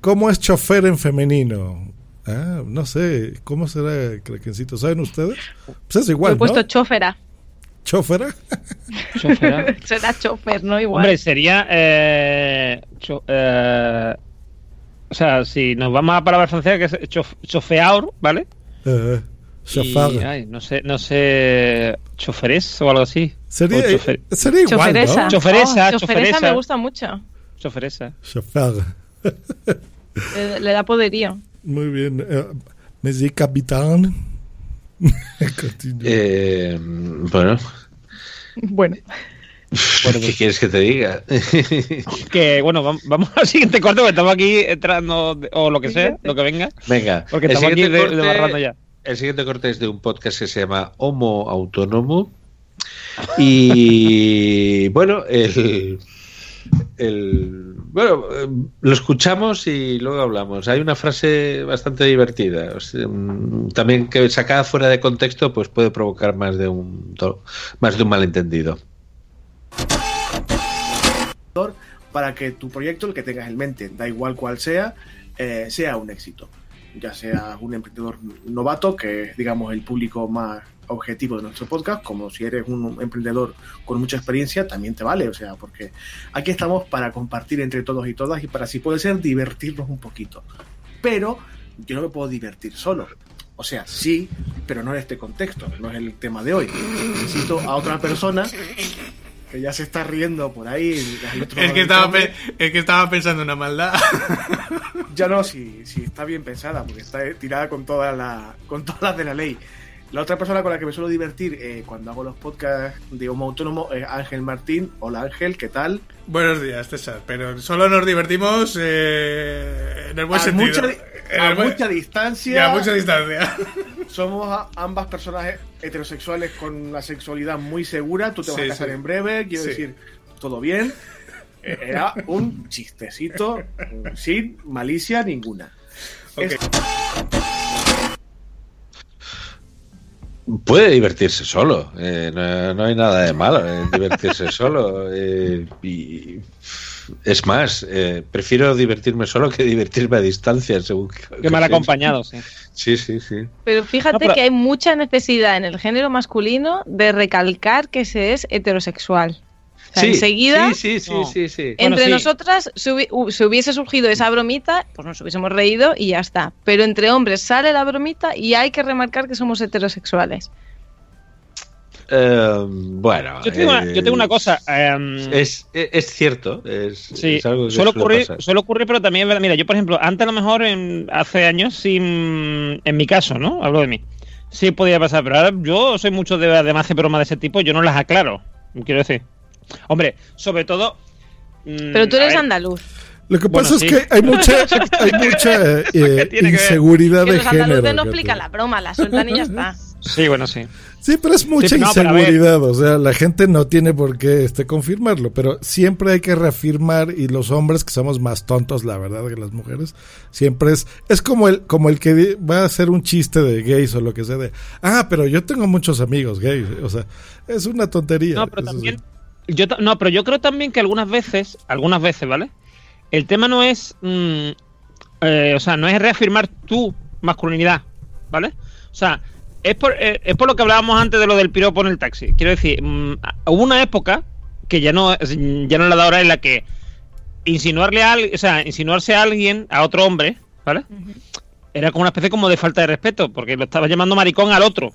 ¿Cómo es chofer en femenino? Ah, no sé, ¿cómo será Krakencito? ¿Saben ustedes? Pues es igual, he puesto ¿no? chófera. ¿Chófera? Chófera. Será chofer, ¿no? Igual. Hombre, sería. Eh, cho- eh, O sea, si nos vamos a palabra francesa, que es chof- chofeaur, ¿vale? Eh, Y, chauffeur. ay, no sé, no sé, choferés o algo así. Sería- chofer- igual, Choferesa. ¿no? Choferesa, Oh, choferesa choferesa. me gusta mucho. Choferesa. Le, le da poderío. Muy bien. Eh, Monsieur Capitán. Eh, bueno, Bueno. ¿qué quieres que te diga? Que bueno, vam- vamos al siguiente corte, porque estamos aquí entrando, de- o lo que sea, lo que venga. Venga, Porque el estamos aquí siguiente de, corte- desbarrando ya. El siguiente corte es de un podcast que se llama Homo Autónomo. Y bueno, el, el- bueno, eh, lo escuchamos y luego hablamos. Hay una frase bastante divertida. También que sacada fuera de contexto, pues puede provocar más de un más de un malentendido. para que tu proyecto, el que tengas en mente, da igual cual sea, eh, sea un éxito. Ya sea un emprendedor novato, que digamos, el público más objetivo de nuestro podcast, como si eres un emprendedor con mucha experiencia, también te vale. O sea, porque aquí estamos para compartir entre todos y todas y para, si puede ser, divertirnos un poquito. Pero yo no me puedo divertir solo. O sea, sí, pero no en este contexto, no es el tema de hoy. Necesito a otra persona que ya se está riendo por ahí. Es que, estaba es que estaba pensando una maldad. Ya no, si, si está bien pensada, porque está tirada con todas la, con todas las de la ley. La otra persona con la que me suelo divertir eh, cuando hago los podcasts de Homo Autónomo es Ángel Martín. Hola Ángel, ¿qué tal? Buenos días, César. Pero solo nos divertimos eh, en el buen a sentido. mucha, En a el buen- mucha distancia. Y a mucha distancia. Somos ambas personas he- heterosexuales con la sexualidad muy segura. Tú te vas Sí, a casar sí. en breve, quiero Sí. decir, todo bien. Era un chistecito sin malicia ninguna. Es- Puede divertirse solo, eh, no, no hay nada de malo en divertirse solo. eh, y es más, eh, prefiero divertirme solo que divertirme a distancia, según Que mal acompañado, sí. Sí, sí, sí. Pero fíjate No, pero- que hay mucha necesidad en el género masculino de recalcar que se es heterosexual. O sea, Sí, enseguida, sí, sí, sí, sí, sí. entre Bueno, sí. nosotras se hubiese surgido esa bromita, pues nos hubiésemos reído y ya está. Pero entre hombres sale la bromita y hay que remarcar que somos heterosexuales. Eh, bueno, Yo tengo, una, yo tengo una cosa. em, Es, es, es cierto, es, Sí, es algo que suele ocurrir, pasar. suele ocurrir, pero también es verdad. Mira, yo, por ejemplo, antes a lo mejor, en- hace años, sin, en mi caso, ¿no? Hablo de mí. Sí podía pasar, pero ahora yo soy mucho de, además de bromas de ese tipo, yo no las aclaro. Quiero decir. Hombre, sobre todo. mm, Pero tú eres andaluz. Lo que Bueno, pasa sí. es que hay mucha, hay mucha eh, inseguridad Que de los andaluces género. no Gabriel. explican la broma, la sueltan y ya está. Sí, bueno, sí. Sí, pero es mucha Sí, no, pero inseguridad, o sea, la gente no tiene por qué este, confirmarlo, pero siempre hay que reafirmar y los hombres que somos más tontos, la verdad, que las mujeres, siempre es es como el como el que va a hacer un chiste de gays o lo que sea de, ah, pero yo tengo muchos amigos gays, o sea, es una tontería. No, pero sí. Yo, no, pero yo creo también que algunas veces, algunas veces, ¿vale? El tema no es. mm, eh, o sea, no es reafirmar tu masculinidad, ¿vale? O sea, es por, eh, es por lo que hablábamos antes de lo del piropo en el taxi. Quiero decir, mm, hubo una época que ya no, ya no la de ahora en la que insinuarle a alguien, o sea, insinuarse a alguien, a otro hombre, ¿vale? Era como una especie como de falta de respeto, porque lo estaba llamando maricón al otro.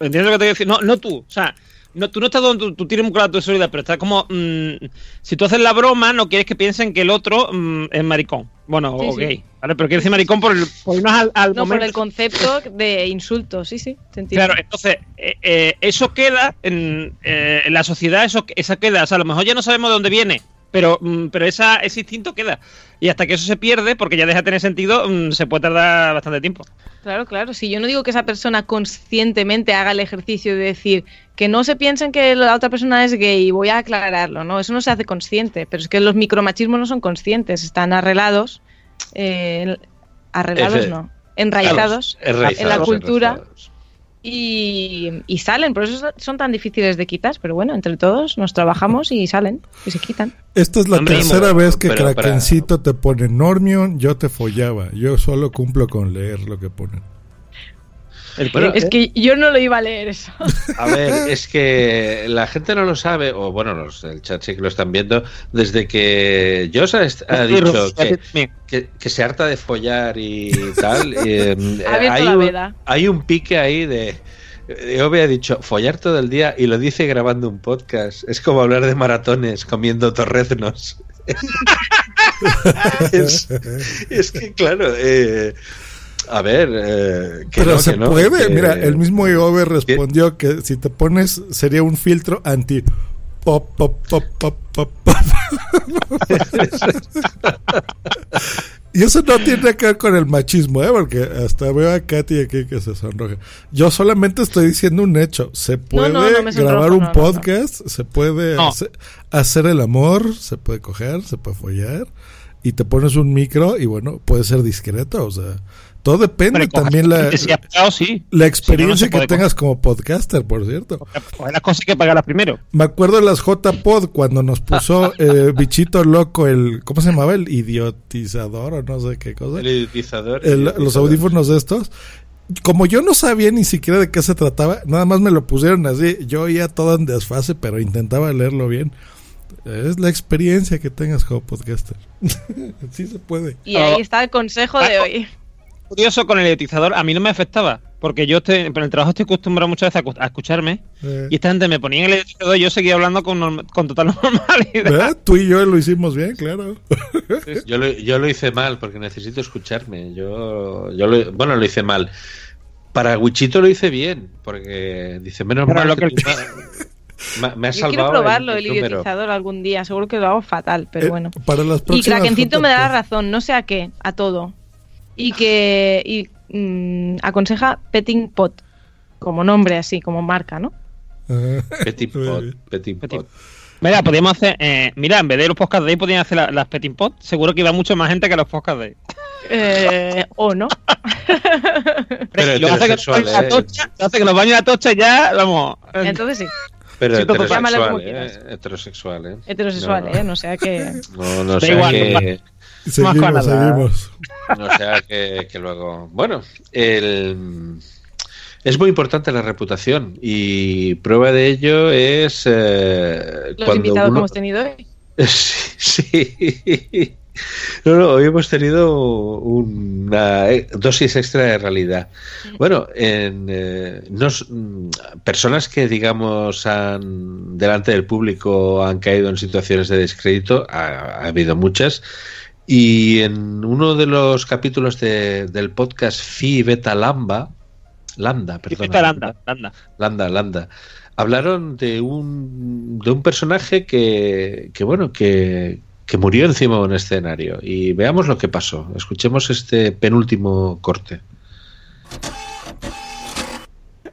¿Entiendes lo que te quiero decir? No, no tú. O sea, no, tú no estás donde tú, tú tienes muy clara tu seguridad, pero está como. mm, si tú haces la broma, no quieres que piensen que el otro mm, es maricón. Bueno, Sí, o sí. gay. ¿Vale? Pero quiero decir maricón por, el, por irnos al, al No, por el concepto de insulto, sí, sí, te. Claro, entonces, eh, eh, eso queda en, eh, en la sociedad, eso, esa queda. O sea, a lo mejor ya no sabemos de dónde viene, pero, mm, pero esa, ese instinto queda. Y hasta que eso se pierde, porque ya deja de tener sentido, mm, se puede tardar bastante tiempo. Claro, claro. Si yo no digo que esa persona conscientemente haga el ejercicio de decir que no se piensen que la otra persona es gay, voy a aclararlo, ¿no? Eso no se hace consciente, pero es que los micromachismos no son conscientes, están arreglados, eh, arreglados Efe- no, enraizados en la cultura enraizados. Y, y salen, por eso son tan difíciles de quitar, pero bueno, entre todos nos trabajamos y salen y se quitan. Esta es la Hombre, tercera vez que pero para- Krakencito te pone Normion, yo te follaba. Yo solo cumplo con leer lo que ponen. Bueno, es que yo no lo iba a leer eso. A ver, es que la gente no lo sabe, o bueno, los del chat sí que lo están viendo, desde que Joss ha, dicho que, que- que se harta de follar y tal. y, eh, Ha abierto hay, la un, veda. hay un pique ahí de. Ove ha dicho follar todo el día y lo dice grabando un podcast. Es como hablar de maratones comiendo torreznos. es, es que, claro, eh, a ver, eh, que Pero no, se que no, puede. que- Mira, el mismo Iove respondió que si te pones sería un filtro anti pop pop pop pop pop. pop. y eso no tiene que ver con el machismo, ¿eh? Porque hasta veo a Katy aquí que se sonroja. Yo solamente estoy diciendo un hecho. Se puede no, grabar un no, no, no. podcast, se puede No. hacer, hacer el amor, se puede coger, se puede follar. Y te pones un micro y bueno, puede ser discreto, o sea, todo depende también la, sí. la Si experiencia no, no se que tengas como podcaster, por cierto. Las cosas hay que pagarlas primero. Me acuerdo de las J-Pod cuando nos puso eh, bichito loco el, ¿cómo se llamaba? El idiotizador o no sé qué cosa. El idiotizador. El- idiotizador. los audífonos de estos. Como yo no sabía ni siquiera de qué se trataba, nada más me lo pusieron así. Yo oía todo en desfase, pero intentaba leerlo bien. Es la experiencia que tengas como podcaster. sí se puede. Y ahí está el consejo de hoy. Curioso con el idiotizador, a mí no me afectaba. Porque yo estoy, en el trabajo estoy acostumbrado muchas veces a, cu- a escucharme. Eh. Y esta gente me ponía en el idiotizador y yo seguía hablando con, norm- con total normalidad. ¿Eh? Tú y yo lo hicimos bien, claro. Yo lo, yo lo hice mal porque necesito escucharme. Yo, yo lo, bueno, lo hice mal. Para Wichito lo hice bien porque dice menos Pero mal lo que que- me, me- Yo quiero salvado probarlo, el, idiotizador, algún día. Seguro que lo hago fatal, pero Eh, bueno. Para las Y Krakencito me da la razón, no sé a qué, a todo. Y que y, mm, aconseja Petting Pot, como nombre así, como marca, ¿no? Petit pot, petit pot. Mira, podríamos hacer. eh, mira, en vez de los podcasts de ahí, podrían hacer la- las Petting Pot. Seguro que iba mucho más gente que los podcasts de ahí. Eh, o no. Pero luego hace que la ¿eh? tocha, hace que nos bañen la tocha y ya, vamos. Entonces sí. Pero Sí, todo- llámalo como heterosexual. ¿eh? Heterosexual, ¿eh? Heterosexual, No, ¿eh? No sea que. No, no Da sea igual, que... Seguimos. No sea que, que luego. Bueno, el. Es muy importante la reputación y prueba de ello es eh, Los cuando invitados que hemos tenido hoy. Sí, sí. No, no, hoy hemos tenido una eh, dosis extra de realidad. Bueno, en, eh, nos- mm, personas que, digamos, han, delante del público han caído en situaciones de descrédito, ha, ha habido muchas. Y en uno de los capítulos de- del podcast Phi Beta Lambda, Lambda, perdón. Landa. Landa, Landa. Hablaron de un, de un personaje que, que bueno, que, que murió encima de un escenario. Y veamos lo que pasó. Escuchemos este penúltimo corte.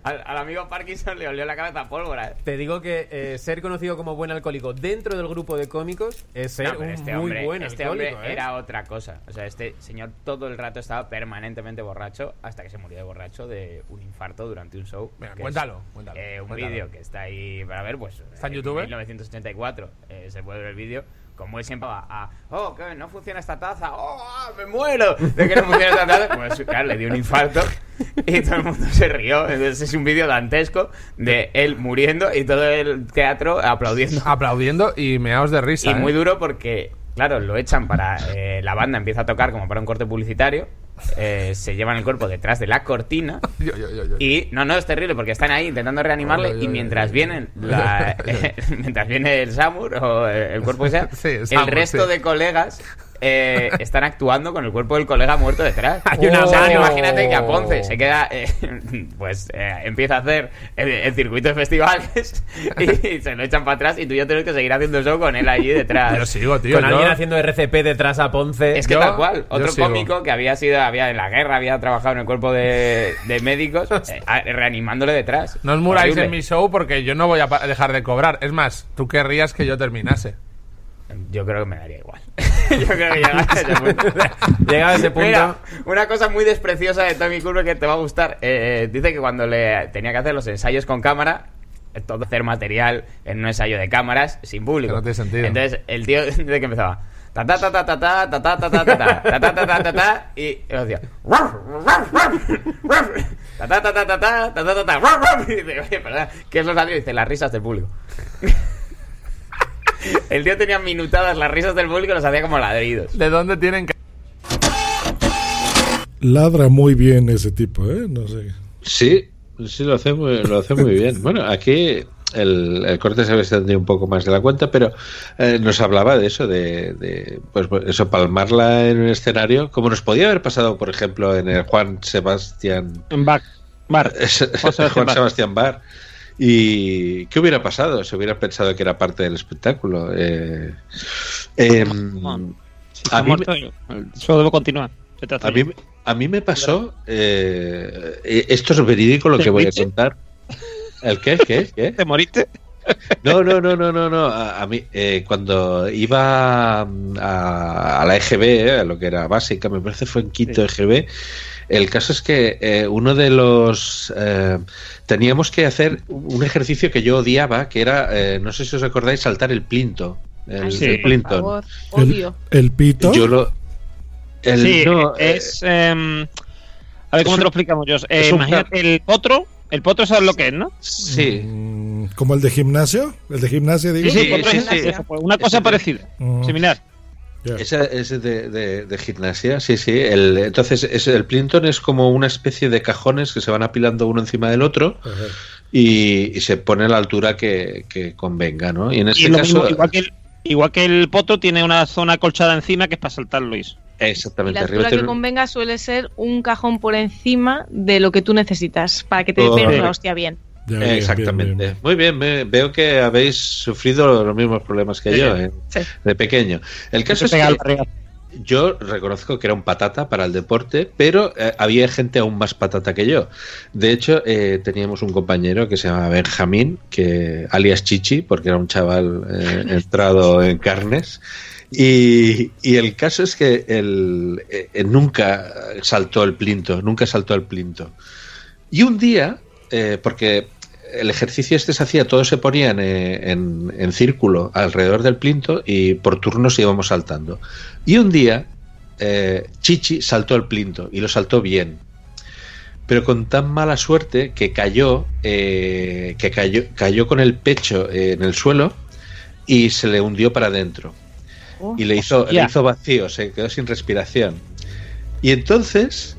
Al, al amigo Parkinson le olió la cabeza a pólvora. Te digo que eh, ser conocido como buen alcohólico dentro del grupo de cómicos es ser No, pero un este muy hombre, buen este alcohólico. hombre ¿eh? era otra cosa. O sea, este señor todo el rato estaba permanentemente borracho hasta que se murió de borracho de un infarto durante un show. Que cuéntalo, es, cuéntalo, eh, un vídeo que está ahí para ver, pues. ¿Está en eh, YouTube? 1984. eh, se puede ver el vídeo. Como él siempre va a. Oh, que no funciona esta taza. Oh, ah, me muero. De que no funciona esta taza. Pues claro, le dio un infarto y todo el mundo se rió. Entonces es un vídeo dantesco de él muriendo y todo el teatro aplaudiendo. Aplaudiendo y meaos de risa. Y muy ¿eh? duro porque, claro, lo echan para. eh, la banda empieza a tocar como para un corte publicitario. Eh, se llevan el cuerpo detrás de la cortina. Yo, yo, yo, yo. Y no, no, es terrible porque están ahí intentando reanimarle y mientras vienen la, eh, mientras viene el Samur o el, cuerpo que sea, Sí, el resto sí. de colegas eh, están actuando con el cuerpo del colega muerto detrás. Hay una- O sea, imagínate que a Ponce se queda, eh, pues eh, empieza a hacer el, el circuito de festivales y se lo echan para atrás y tú ya tienes que seguir haciendo show con él allí detrás. Yo sigo, tío. Con yo- alguien haciendo RCP detrás a Ponce. Es que Yo- tal cual. Otro cómico que había sido, había en la guerra, había trabajado en el cuerpo de, de médicos, eh, reanimándole detrás. No os muráis Horrible. en mi show porque yo no voy a dejar de cobrar. Es más, tú querrías que yo terminase. Yo creo que me daría igual. Yo creo que llegado a ese punto. Llegado a ese punto. Mira, una cosa muy despreciosa de Tommy Curve que te va a gustar. eh, eh, dice que cuando le tenía que hacer los ensayos con cámara, eh, todo hacer material en un ensayo de cámaras sin público. Que no tiene sentido. Entonces, el tío, desde que empezaba. Ta ta ta ta ta ta ta ta ta ta ta ta ta ta ta ta ta y yo decía ta ta ta ta ta ta ta ta ta ta dice, oye, perdona, ¿qué es lo salió? Y dice, las risas del público. El tío tenía minutadas las risas del público y los hacía como ladridos. ¿De dónde tienen que.? Ladra muy bien ese tipo, ¿eh? No sé. Sí, sí, lo hace muy, lo hace muy bien. Bueno, aquí el, el corte se había extendido un poco más de la cuenta, pero eh, nos hablaba de eso, de, de, pues eso, palmarla en un escenario, como nos podía haber pasado, por ejemplo, en el Juan Sebastián En Bar. Bar. Juan Sebastián Bar. ¿Y qué hubiera pasado? Se hubiera pensado que era parte del espectáculo. Eh, em, Si muerto, yo- el show debe continuar. A mí, a mí me pasó. eh, eh, esto es verídico lo ¿Te que voy a contar. ¿El qué? ¿Qué? ¿Qué? ¿Te moriste? No, no, no, no, no, no. A, a mí, eh, cuando iba mm, a, a la EGB, eh, a lo que era básica, me parece fue en quinto EGB. El caso es que eh, uno de los. eh, teníamos que hacer un ejercicio que yo odiaba, que era, eh, no sé si os acordáis, saltar el plinto. El, Ay, sí, el por Plinton. favor. Odio. El pito. Yo lo. el- sí, no, es. em, a ver cómo es te lo explicamos, Jos. Eh, imagínate el potro. El potro sabes lo que es, ¿no? Sí. Mm, ¿Como el de gimnasio? ¿El de gimnasia, digo? Sí, sí, potro es gimnasia, pues, una cosa parecida, Mm. Esa es de, de- de gimnasia, sí, sí. El, entonces, es, el Plinton es como una especie de cajones que se van apilando uno encima del otro y, y se pone a la altura que, que convenga, ¿no? Y en este caso. mismo, igual, que el, igual que el potro tiene una zona acolchada encima que es para saltar Luis. Y Exactamente. la arriba altura que tiene- convenga suele ser un cajón por encima de lo que tú necesitas para que te Correcto. pegues la hostia bien. Exactamente. Muy bien, me- veo que habéis sufrido los mismos problemas que Sí. yo eh, Sí. de pequeño. El caso es que yo reconozco que era un patata para el deporte, pero eh, había gente aún más patata que yo. De hecho, eh, teníamos un compañero que se llama Benjamín, que alias Chichi, porque era un chaval eh, entrado en carnes. Y, y el caso es que él eh, nunca saltó el plinto, nunca saltó el plinto. Y un día, eh, porque el ejercicio este se hacía, todos se ponían en, en círculo alrededor del plinto y por turnos íbamos saltando. Y un día, eh, Chichi saltó el plinto y lo saltó bien. Pero con tan mala suerte que cayó, eh, que cayó, cayó con el pecho eh, en el suelo y se le hundió para adentro. y le hizo, le hizo vacío, se quedó sin respiración. Y entonces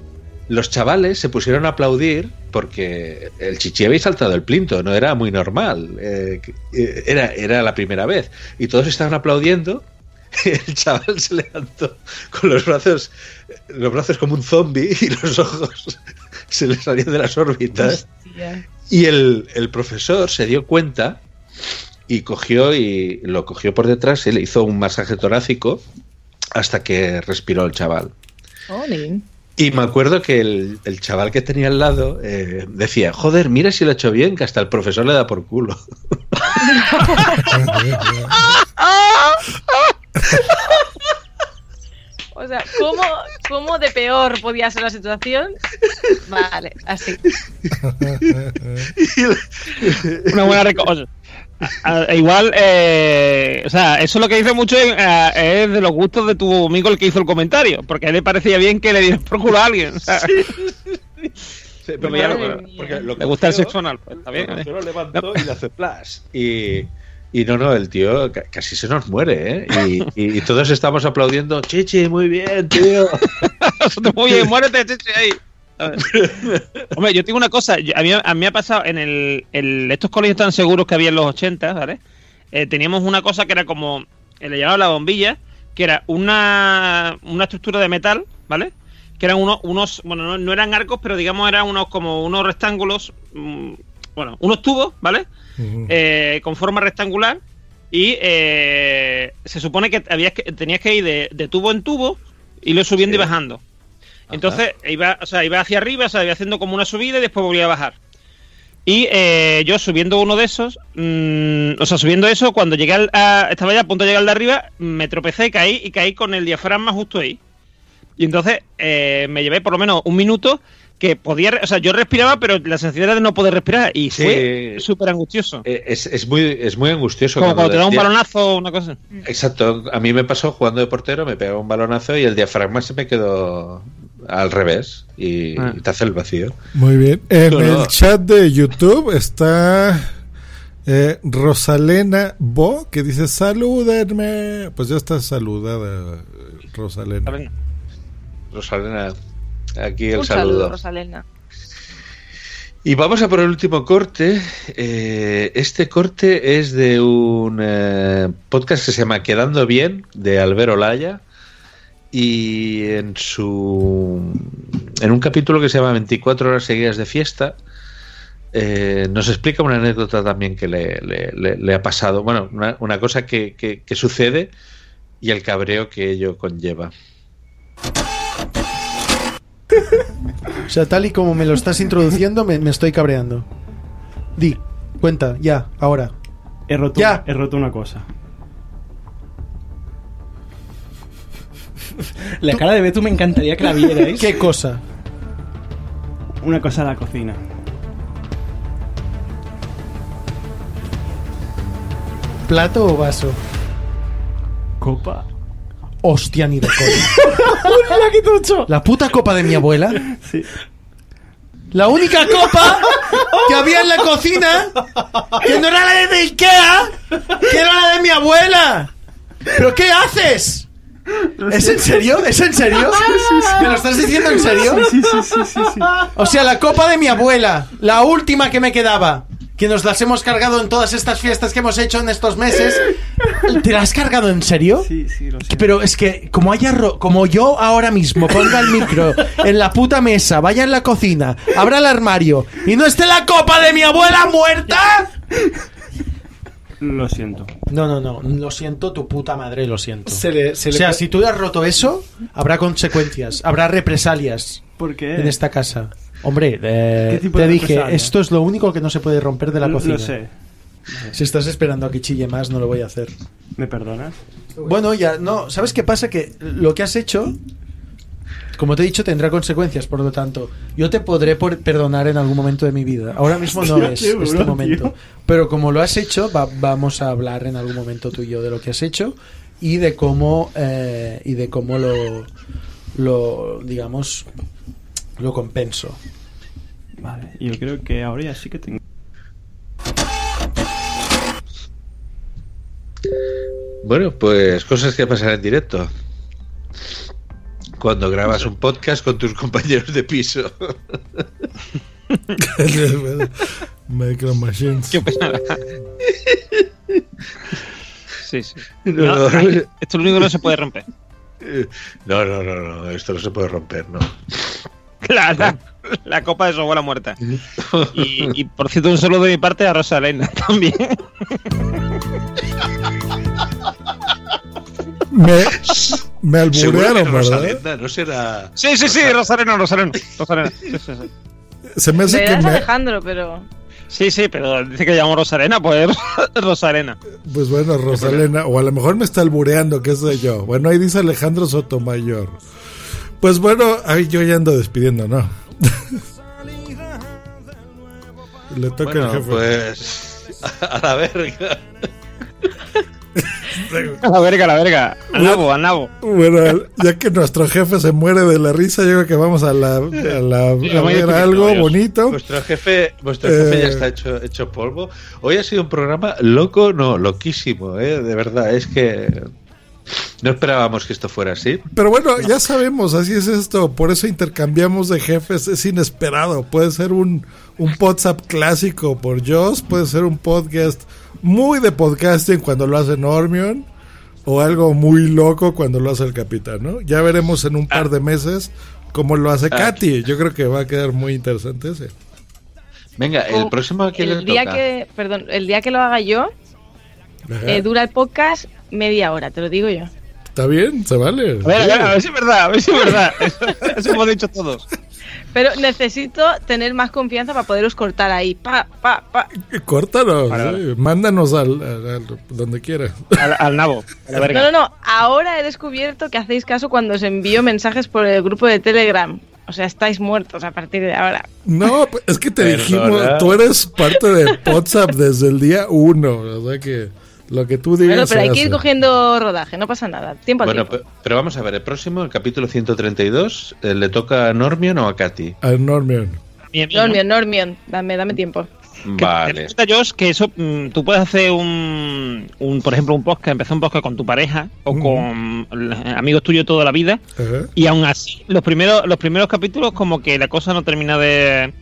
los chavales se pusieron a aplaudir porque el chichi había saltado el plinto, no era muy normal, eh, era, era la primera vez. Y todos estaban aplaudiendo. El chaval se levantó con los brazos, los brazos como un zombie y los ojos se le salían de las órbitas. Y el, el profesor se dio cuenta y cogió y lo cogió por detrás y le hizo un masaje torácico hasta que respiró el chaval. Y me acuerdo que el, el chaval que tenía al lado eh, decía, joder, mira si lo ha hecho bien, que hasta el profesor le da por culo. O sea, ¿cómo, ¿cómo de peor podía ser la situación? Vale, así. Una buena reco- o sea, a- igual, eh, o sea, eso lo que dice mucho es, eh, es de los gustos de tu amigo el que hizo el comentario, porque a él le parecía bien que le dieras por culo a alguien. o sea. pero claro, mía. porque lo Le gusta el sexo anal, pues, está bien. lo ¿eh? lo levantó y le hace flash. Y, y no, no, el tío ca- casi se nos muere, ¿eh? Y, y- y todos estamos aplaudiendo, Chichi, muy bien, tío. Muy bien, muérete, chichi, ahí. Hombre, yo tengo una cosa. a, mí, a mí me ha pasado en el, el- estos colegios tan seguros que había en los 80, ¿vale? Eh, teníamos una cosa que era como. eh, le llamaban la bombilla, que era una, una estructura de metal, ¿vale? Que eran unos. unos bueno, no, no eran arcos, pero digamos eran unos como unos rectángulos. mm, bueno, unos tubos, ¿vale? Eh, con forma rectangular. Y eh, se supone que, habías que tenías que ir de, de tubo en tubo y lo subiendo y bajando. Entonces iba, o sea, iba hacia arriba, o sea, iba haciendo como una subida y después volvía a bajar. Y eh, yo subiendo uno de esos, mm, o sea, subiendo eso, cuando llegué al, a, estaba ya a punto de llegar al de arriba, me tropecé caí y caí con el diafragma justo ahí. Y entonces eh, me llevé por lo menos un minuto que podía, o sea, yo respiraba, pero la sensación era de no poder respirar y Sí. fue súper angustioso. Eh, Es, es muy, es muy angustioso. Como cuando te da un balonazo o una cosa. Exacto, a mí me pasó jugando de portero, me pegaba un balonazo y el diafragma se me quedó al revés y, Ah. y te hace el vacío. Muy bien. En No, no. el chat de YouTube está eh, Rosalena Bo que dice salúdenme. Pues ya está saludada Rosalena. Rosalena, aquí el Un saludo, saludo. Rosalena. Y vamos a por el último corte. Eh, este corte es de un eh, podcast que se llama Quedando Bien, de Albert Olaya. Y en su. En un capítulo que se llama 24 horas seguidas de fiesta. eh, nos explica una anécdota también que le, le- le- le ha pasado. Bueno, una, una cosa que, que- que sucede y el cabreo que ello conlleva. O sea, tal y como me lo estás introduciendo, me, me estoy cabreando. Di, cuenta, ya, ahora. He roto, Ya. he roto una cosa. La cara de Beto me encantaría que la vierais. ¿Qué cosa? Una cosa en la cocina. ¿Plato o vaso? Copa. Hostia, ni de coña. ¿La puta copa de mi abuela? Sí. La única copa que había en la cocina, que no era la de Ikea, que era la de mi abuela. ¿Pero qué haces? ¿Es en serio? ¿Es en serio? ¿Me lo estás diciendo en serio? Sí, sí, sí, sí, sí. O sea, la copa de mi abuela, la última que me quedaba, que nos las hemos cargado en todas estas fiestas que hemos hecho en estos meses. ¿Te la has cargado en serio? Sí, sí, lo. Pero es que como haya ro- como yo ahora mismo ponga el micro en la puta mesa, vaya en la cocina, abra el armario y no esté la copa de mi abuela muerta. Lo siento. No, no, no, lo siento, tu puta madre, lo siento. Se le- se o sea, si tú has roto eso, habrá consecuencias, habrá represalias ¿Por qué? en esta casa. Hombre, eh, ¿Qué tipo te dije, represalia? esto es lo único que no se puede romper de la Lo- cocina. Lo sé. Si estás esperando a que chille más, no lo voy a hacer. ¿Me perdonas? Bueno, ya, no, ¿sabes qué pasa? Que lo que has hecho, como te he dicho, tendrá consecuencias, por lo tanto, yo te podré por- perdonar en algún momento de mi vida. Ahora mismo no es este bro, momento. tío. Pero como lo has hecho, va- vamos a hablar en algún momento tú y yo de lo que has hecho y de cómo, eh, y de cómo lo, lo, digamos, lo compenso. Vale, yo creo que ahora ya sí que tengo. Bueno, pues cosas que pasan en directo. Cuando grabas un podcast con tus compañeros de piso. Micro Machines. Qué pena. Sí, sí. No, No, no. esto es lo único que no se puede romper. No, no, no, no, esto no se puede romper, no. La, la- la copa de su abuela muerta. Y, y, por cierto, un saludo de mi parte a Rosalena también. Me, me alburearon, ¿verdad? No será. Sí, sí, sí, Rosalena, Rosalena. Rosalena. Sí, sí, sí. Se me hace que me, Alejandro, pero. Sí, sí, pero dice que llamo Rosalena, pues Rosalena. Pues bueno, Rosalena, o a lo mejor me está albureando, qué sé yo. Bueno, ahí dice Alejandro Sotomayor. Pues bueno, ahí yo ya ando despidiendo, ¿no? Le toca Bueno, al jefe. pues. A la verga. A la verga, a la verga. Al nabo, al nabo. Bueno, ya que nuestro jefe se muere de la risa, yo creo que vamos a, la, a, la- a ver algo bonito. Vuestro jefe, vuestro jefe Eh, ya está hecho, hecho polvo. Hoy ha sido un programa loco, no, loquísimo, ¿eh? de verdad. Es que no esperábamos que esto fuera así. Pero bueno, ya sabemos, así es esto. Por eso intercambiamos de jefes. Es inesperado. Puede ser un, un WhatsApp clásico por Joss. Puede ser un podcast muy de podcasting cuando lo hace Normion. O algo muy loco cuando lo hace el capitán, ¿no? Ya veremos en un par de meses cómo lo hace Ah. Katy. Yo creo que va a quedar muy interesante ese. Venga, el O próximo le el día toca. que, perdón, el día que lo haga yo, eh, dura el podcast media hora, te lo digo yo. ¿Está bien? ¿Se vale? A ver, a ver, a ver si es verdad, a ver si es verdad. Eso, eso hemos dicho todos. Pero necesito tener más confianza para poderos cortar ahí. Pa, pa, pa. Córtanos. Vale, sí. Mándanos al, al- al- donde quieras. Al, al nabo, a la verga. No, no, no. Ahora he descubierto que hacéis caso cuando os envío mensajes por el grupo de Telegram. O sea, estáis muertos a partir de ahora. No, pues, es que te Perdona. dijimos, tú eres parte de WhatsApp desde el día uno. O sea que lo que tú digas. Bueno, pero hay que ir cogiendo rodaje, no pasa nada. Tiempo al Bueno, tiempo. pero vamos a ver, el próximo, el capítulo 132, eh, ¿le toca a Normion o a Katy? A Normion. Normion, Normion, dame, dame tiempo. Vale. Resulta, Josh, que eso mm, tú puedes hacer un, un, por ejemplo, un podcast, empezar un podcast con tu pareja o con eh, amigos tuyos toda la vida Ajá. y aún así los primeros los primeros capítulos como que la cosa no termina de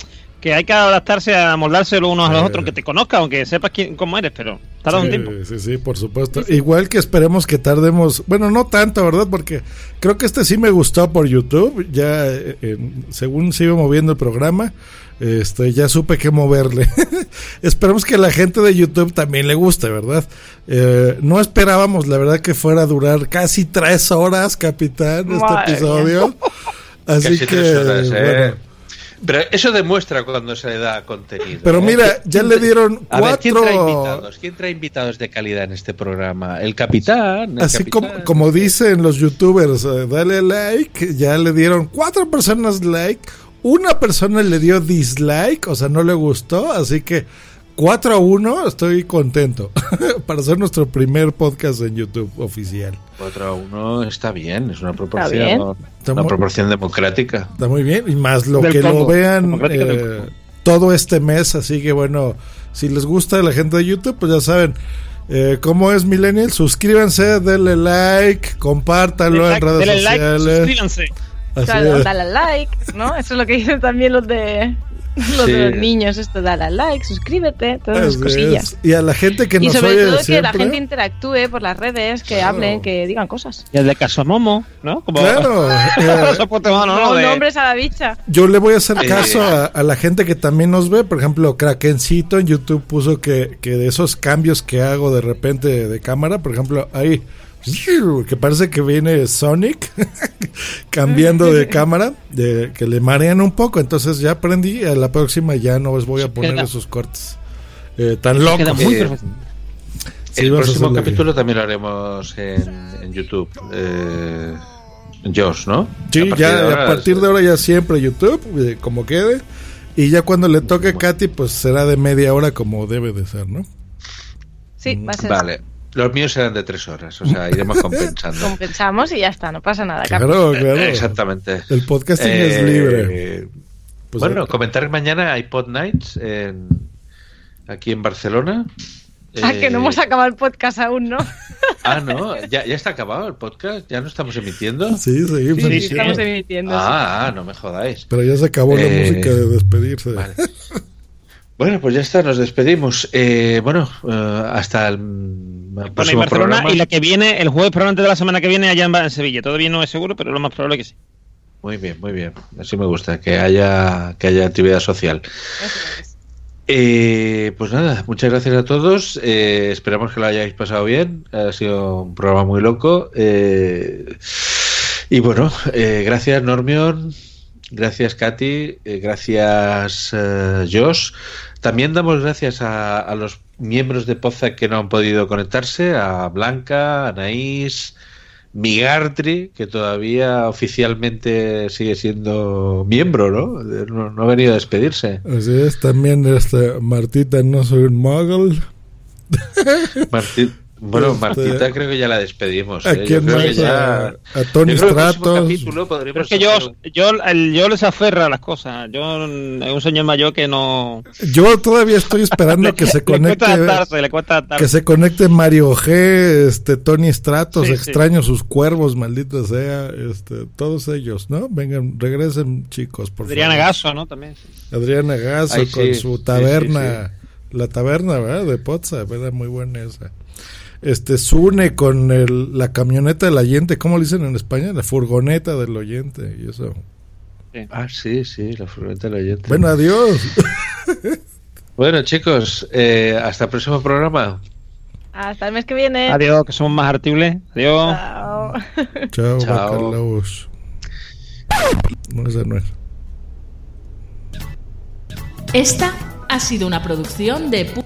que hay que adaptarse a moldarse los unos a los Eh. otros, que te conozca, aunque sepas quién, cómo eres, pero tarda un tiempo. Sí, sí, por supuesto. Igual que esperemos que tardemos, bueno, no tanto, ¿verdad? Porque creo que este sí me gustó por YouTube, ya eh, en- según se iba moviendo el programa, este, ya supe qué moverle. esperemos que a la gente de YouTube también le guste, ¿verdad? Eh, no esperábamos, la verdad, que fuera a durar casi tres horas, capitán, este Madre episodio. Así Casi que, tres horas, ¿eh? bueno. Pero eso demuestra cuando se le da contenido. Pero ¿eh? mira, ya le dieron A ver, ¿quién cuatro- trae invitados? ¿Quién trae invitados de calidad en este programa? El capitán. el Así capitán. como, como dicen los youtubers, eh, dale like, ya le dieron cuatro personas like, una persona le dio dislike, o sea, no le gustó, así que 4 a 1, estoy contento para hacer nuestro primer podcast en YouTube oficial. 4 a 1 está bien, es una proporción, Está una muy- proporción democrática. Está muy bien, y más lo Del que lo vean eh, todo este mes, así que bueno, si les gusta la gente de YouTube, pues ya saben. Eh, ¿Cómo es Millennial? Suscríbanse, denle like, compártanlo en redes Denle like, sociales. suscríbanse. Así Claro, es. dale al like, ¿no? Eso es lo que dicen también los de los, Sí. de los niños, esto, dale al like, suscríbete, todas esas cosillas. es. Y a la gente que Y nos sobre oye todo que la gente interactúe por las redes, que Claro. hablen, que digan cosas. Y el de Casomomo, ¿no? Como, Claro, eh, De- nombres a la bicha. Yo le voy a hacer caso a, a la gente que también nos ve. Por ejemplo, Krakencito en YouTube puso que, que de esos cambios que hago de repente de cámara, por ejemplo, ahí que parece que viene Sonic cambiando de cámara, de, que le marean un poco. Entonces ya aprendí. A la próxima ya no os voy a poner queda- esos cortes eh, tan locos. queda muy Eh, sí, el próximo capítulo también lo haremos en, en YouTube. Eh, Josh, ¿no? Sí, A ya ahora, a partir de ahora ya siempre YouTube, eh, como quede. Y ya cuando le toque a Katy, pues será de media hora como debe de ser, ¿no? Sí, va a ser Vale. Los míos serán de tres horas, o sea, iremos compensando. Compensamos y ya está, no pasa nada. Claro, claro. Exactamente. El podcasting es libre. Pues, bueno, eh, comentar mañana hay Pod Nights en, aquí en Barcelona. Ah, que no Eh, hemos acabado el podcast aún, ¿no? Ah, no, ya, ya está acabado el podcast, ya no estamos emitiendo. Sí, seguimos Sí, emitiendo. estamos emitiendo. sí. Ah, ah, no me jodáis. Pero ya se acabó la Eh, música de despedirse. Bueno, pues ya está, nos despedimos. Eh, bueno, eh, hasta el Bueno, y próximo Barcelona, programa. y la que viene, el jueves probablemente de la semana que viene allá en, Sevilla. Todavía no es seguro, pero lo más probable que sí. Muy bien, muy bien. Así me gusta, que haya, que haya actividad social. Eh, pues nada, muchas gracias a todos. Eh, esperamos que lo hayáis pasado bien. Ha sido un programa muy loco. Eh, y bueno, eh, gracias Normion, gracias Katy, eh, gracias Josh. También damos gracias a, a los miembros de Poza que no han podido conectarse, a Blanca, a Anaís, Migartri, que todavía oficialmente sigue siendo miembro, ¿no? No, no ha venido a despedirse. Así es, también este, Martita, no soy un muggle. Marti- bueno, Este, Martita creo que ya la despedimos. ¿A ¿eh? quién Yo creo más? que ya... A- a Tony Yo creo Stratos. Pero es que yo, yo, el, yo les aferra a las cosas. Yo es un señor mayor que no. Yo todavía estoy esperando que se Le conecte. le cuesta adaptarse. Que se conecte Mario G, este Tony Stratos, Sí, sí. extraño sus cuervos, maldito sea, este, todos ellos, ¿no? Vengan, regresen chicos, por Adriana favor. Gaso, ¿no? También. Adriana Gaso Ay, con sí, su sí, taberna, la taberna, ¿verdad? De Pozza, era muy buena esa. Este, Sune con el, la camioneta del oyente, ¿cómo le dicen en España? La furgoneta del oyente y eso. Ah, sí, sí, la furgoneta del oyente. Bueno, adiós. Bueno, chicos, eh, hasta el próximo programa. Hasta el mes que viene. Adiós, que somos más artibles. Adiós. Chao. Chao, Chao. Bacalaos. No, esa no es. Esta ha sido una producción de pu-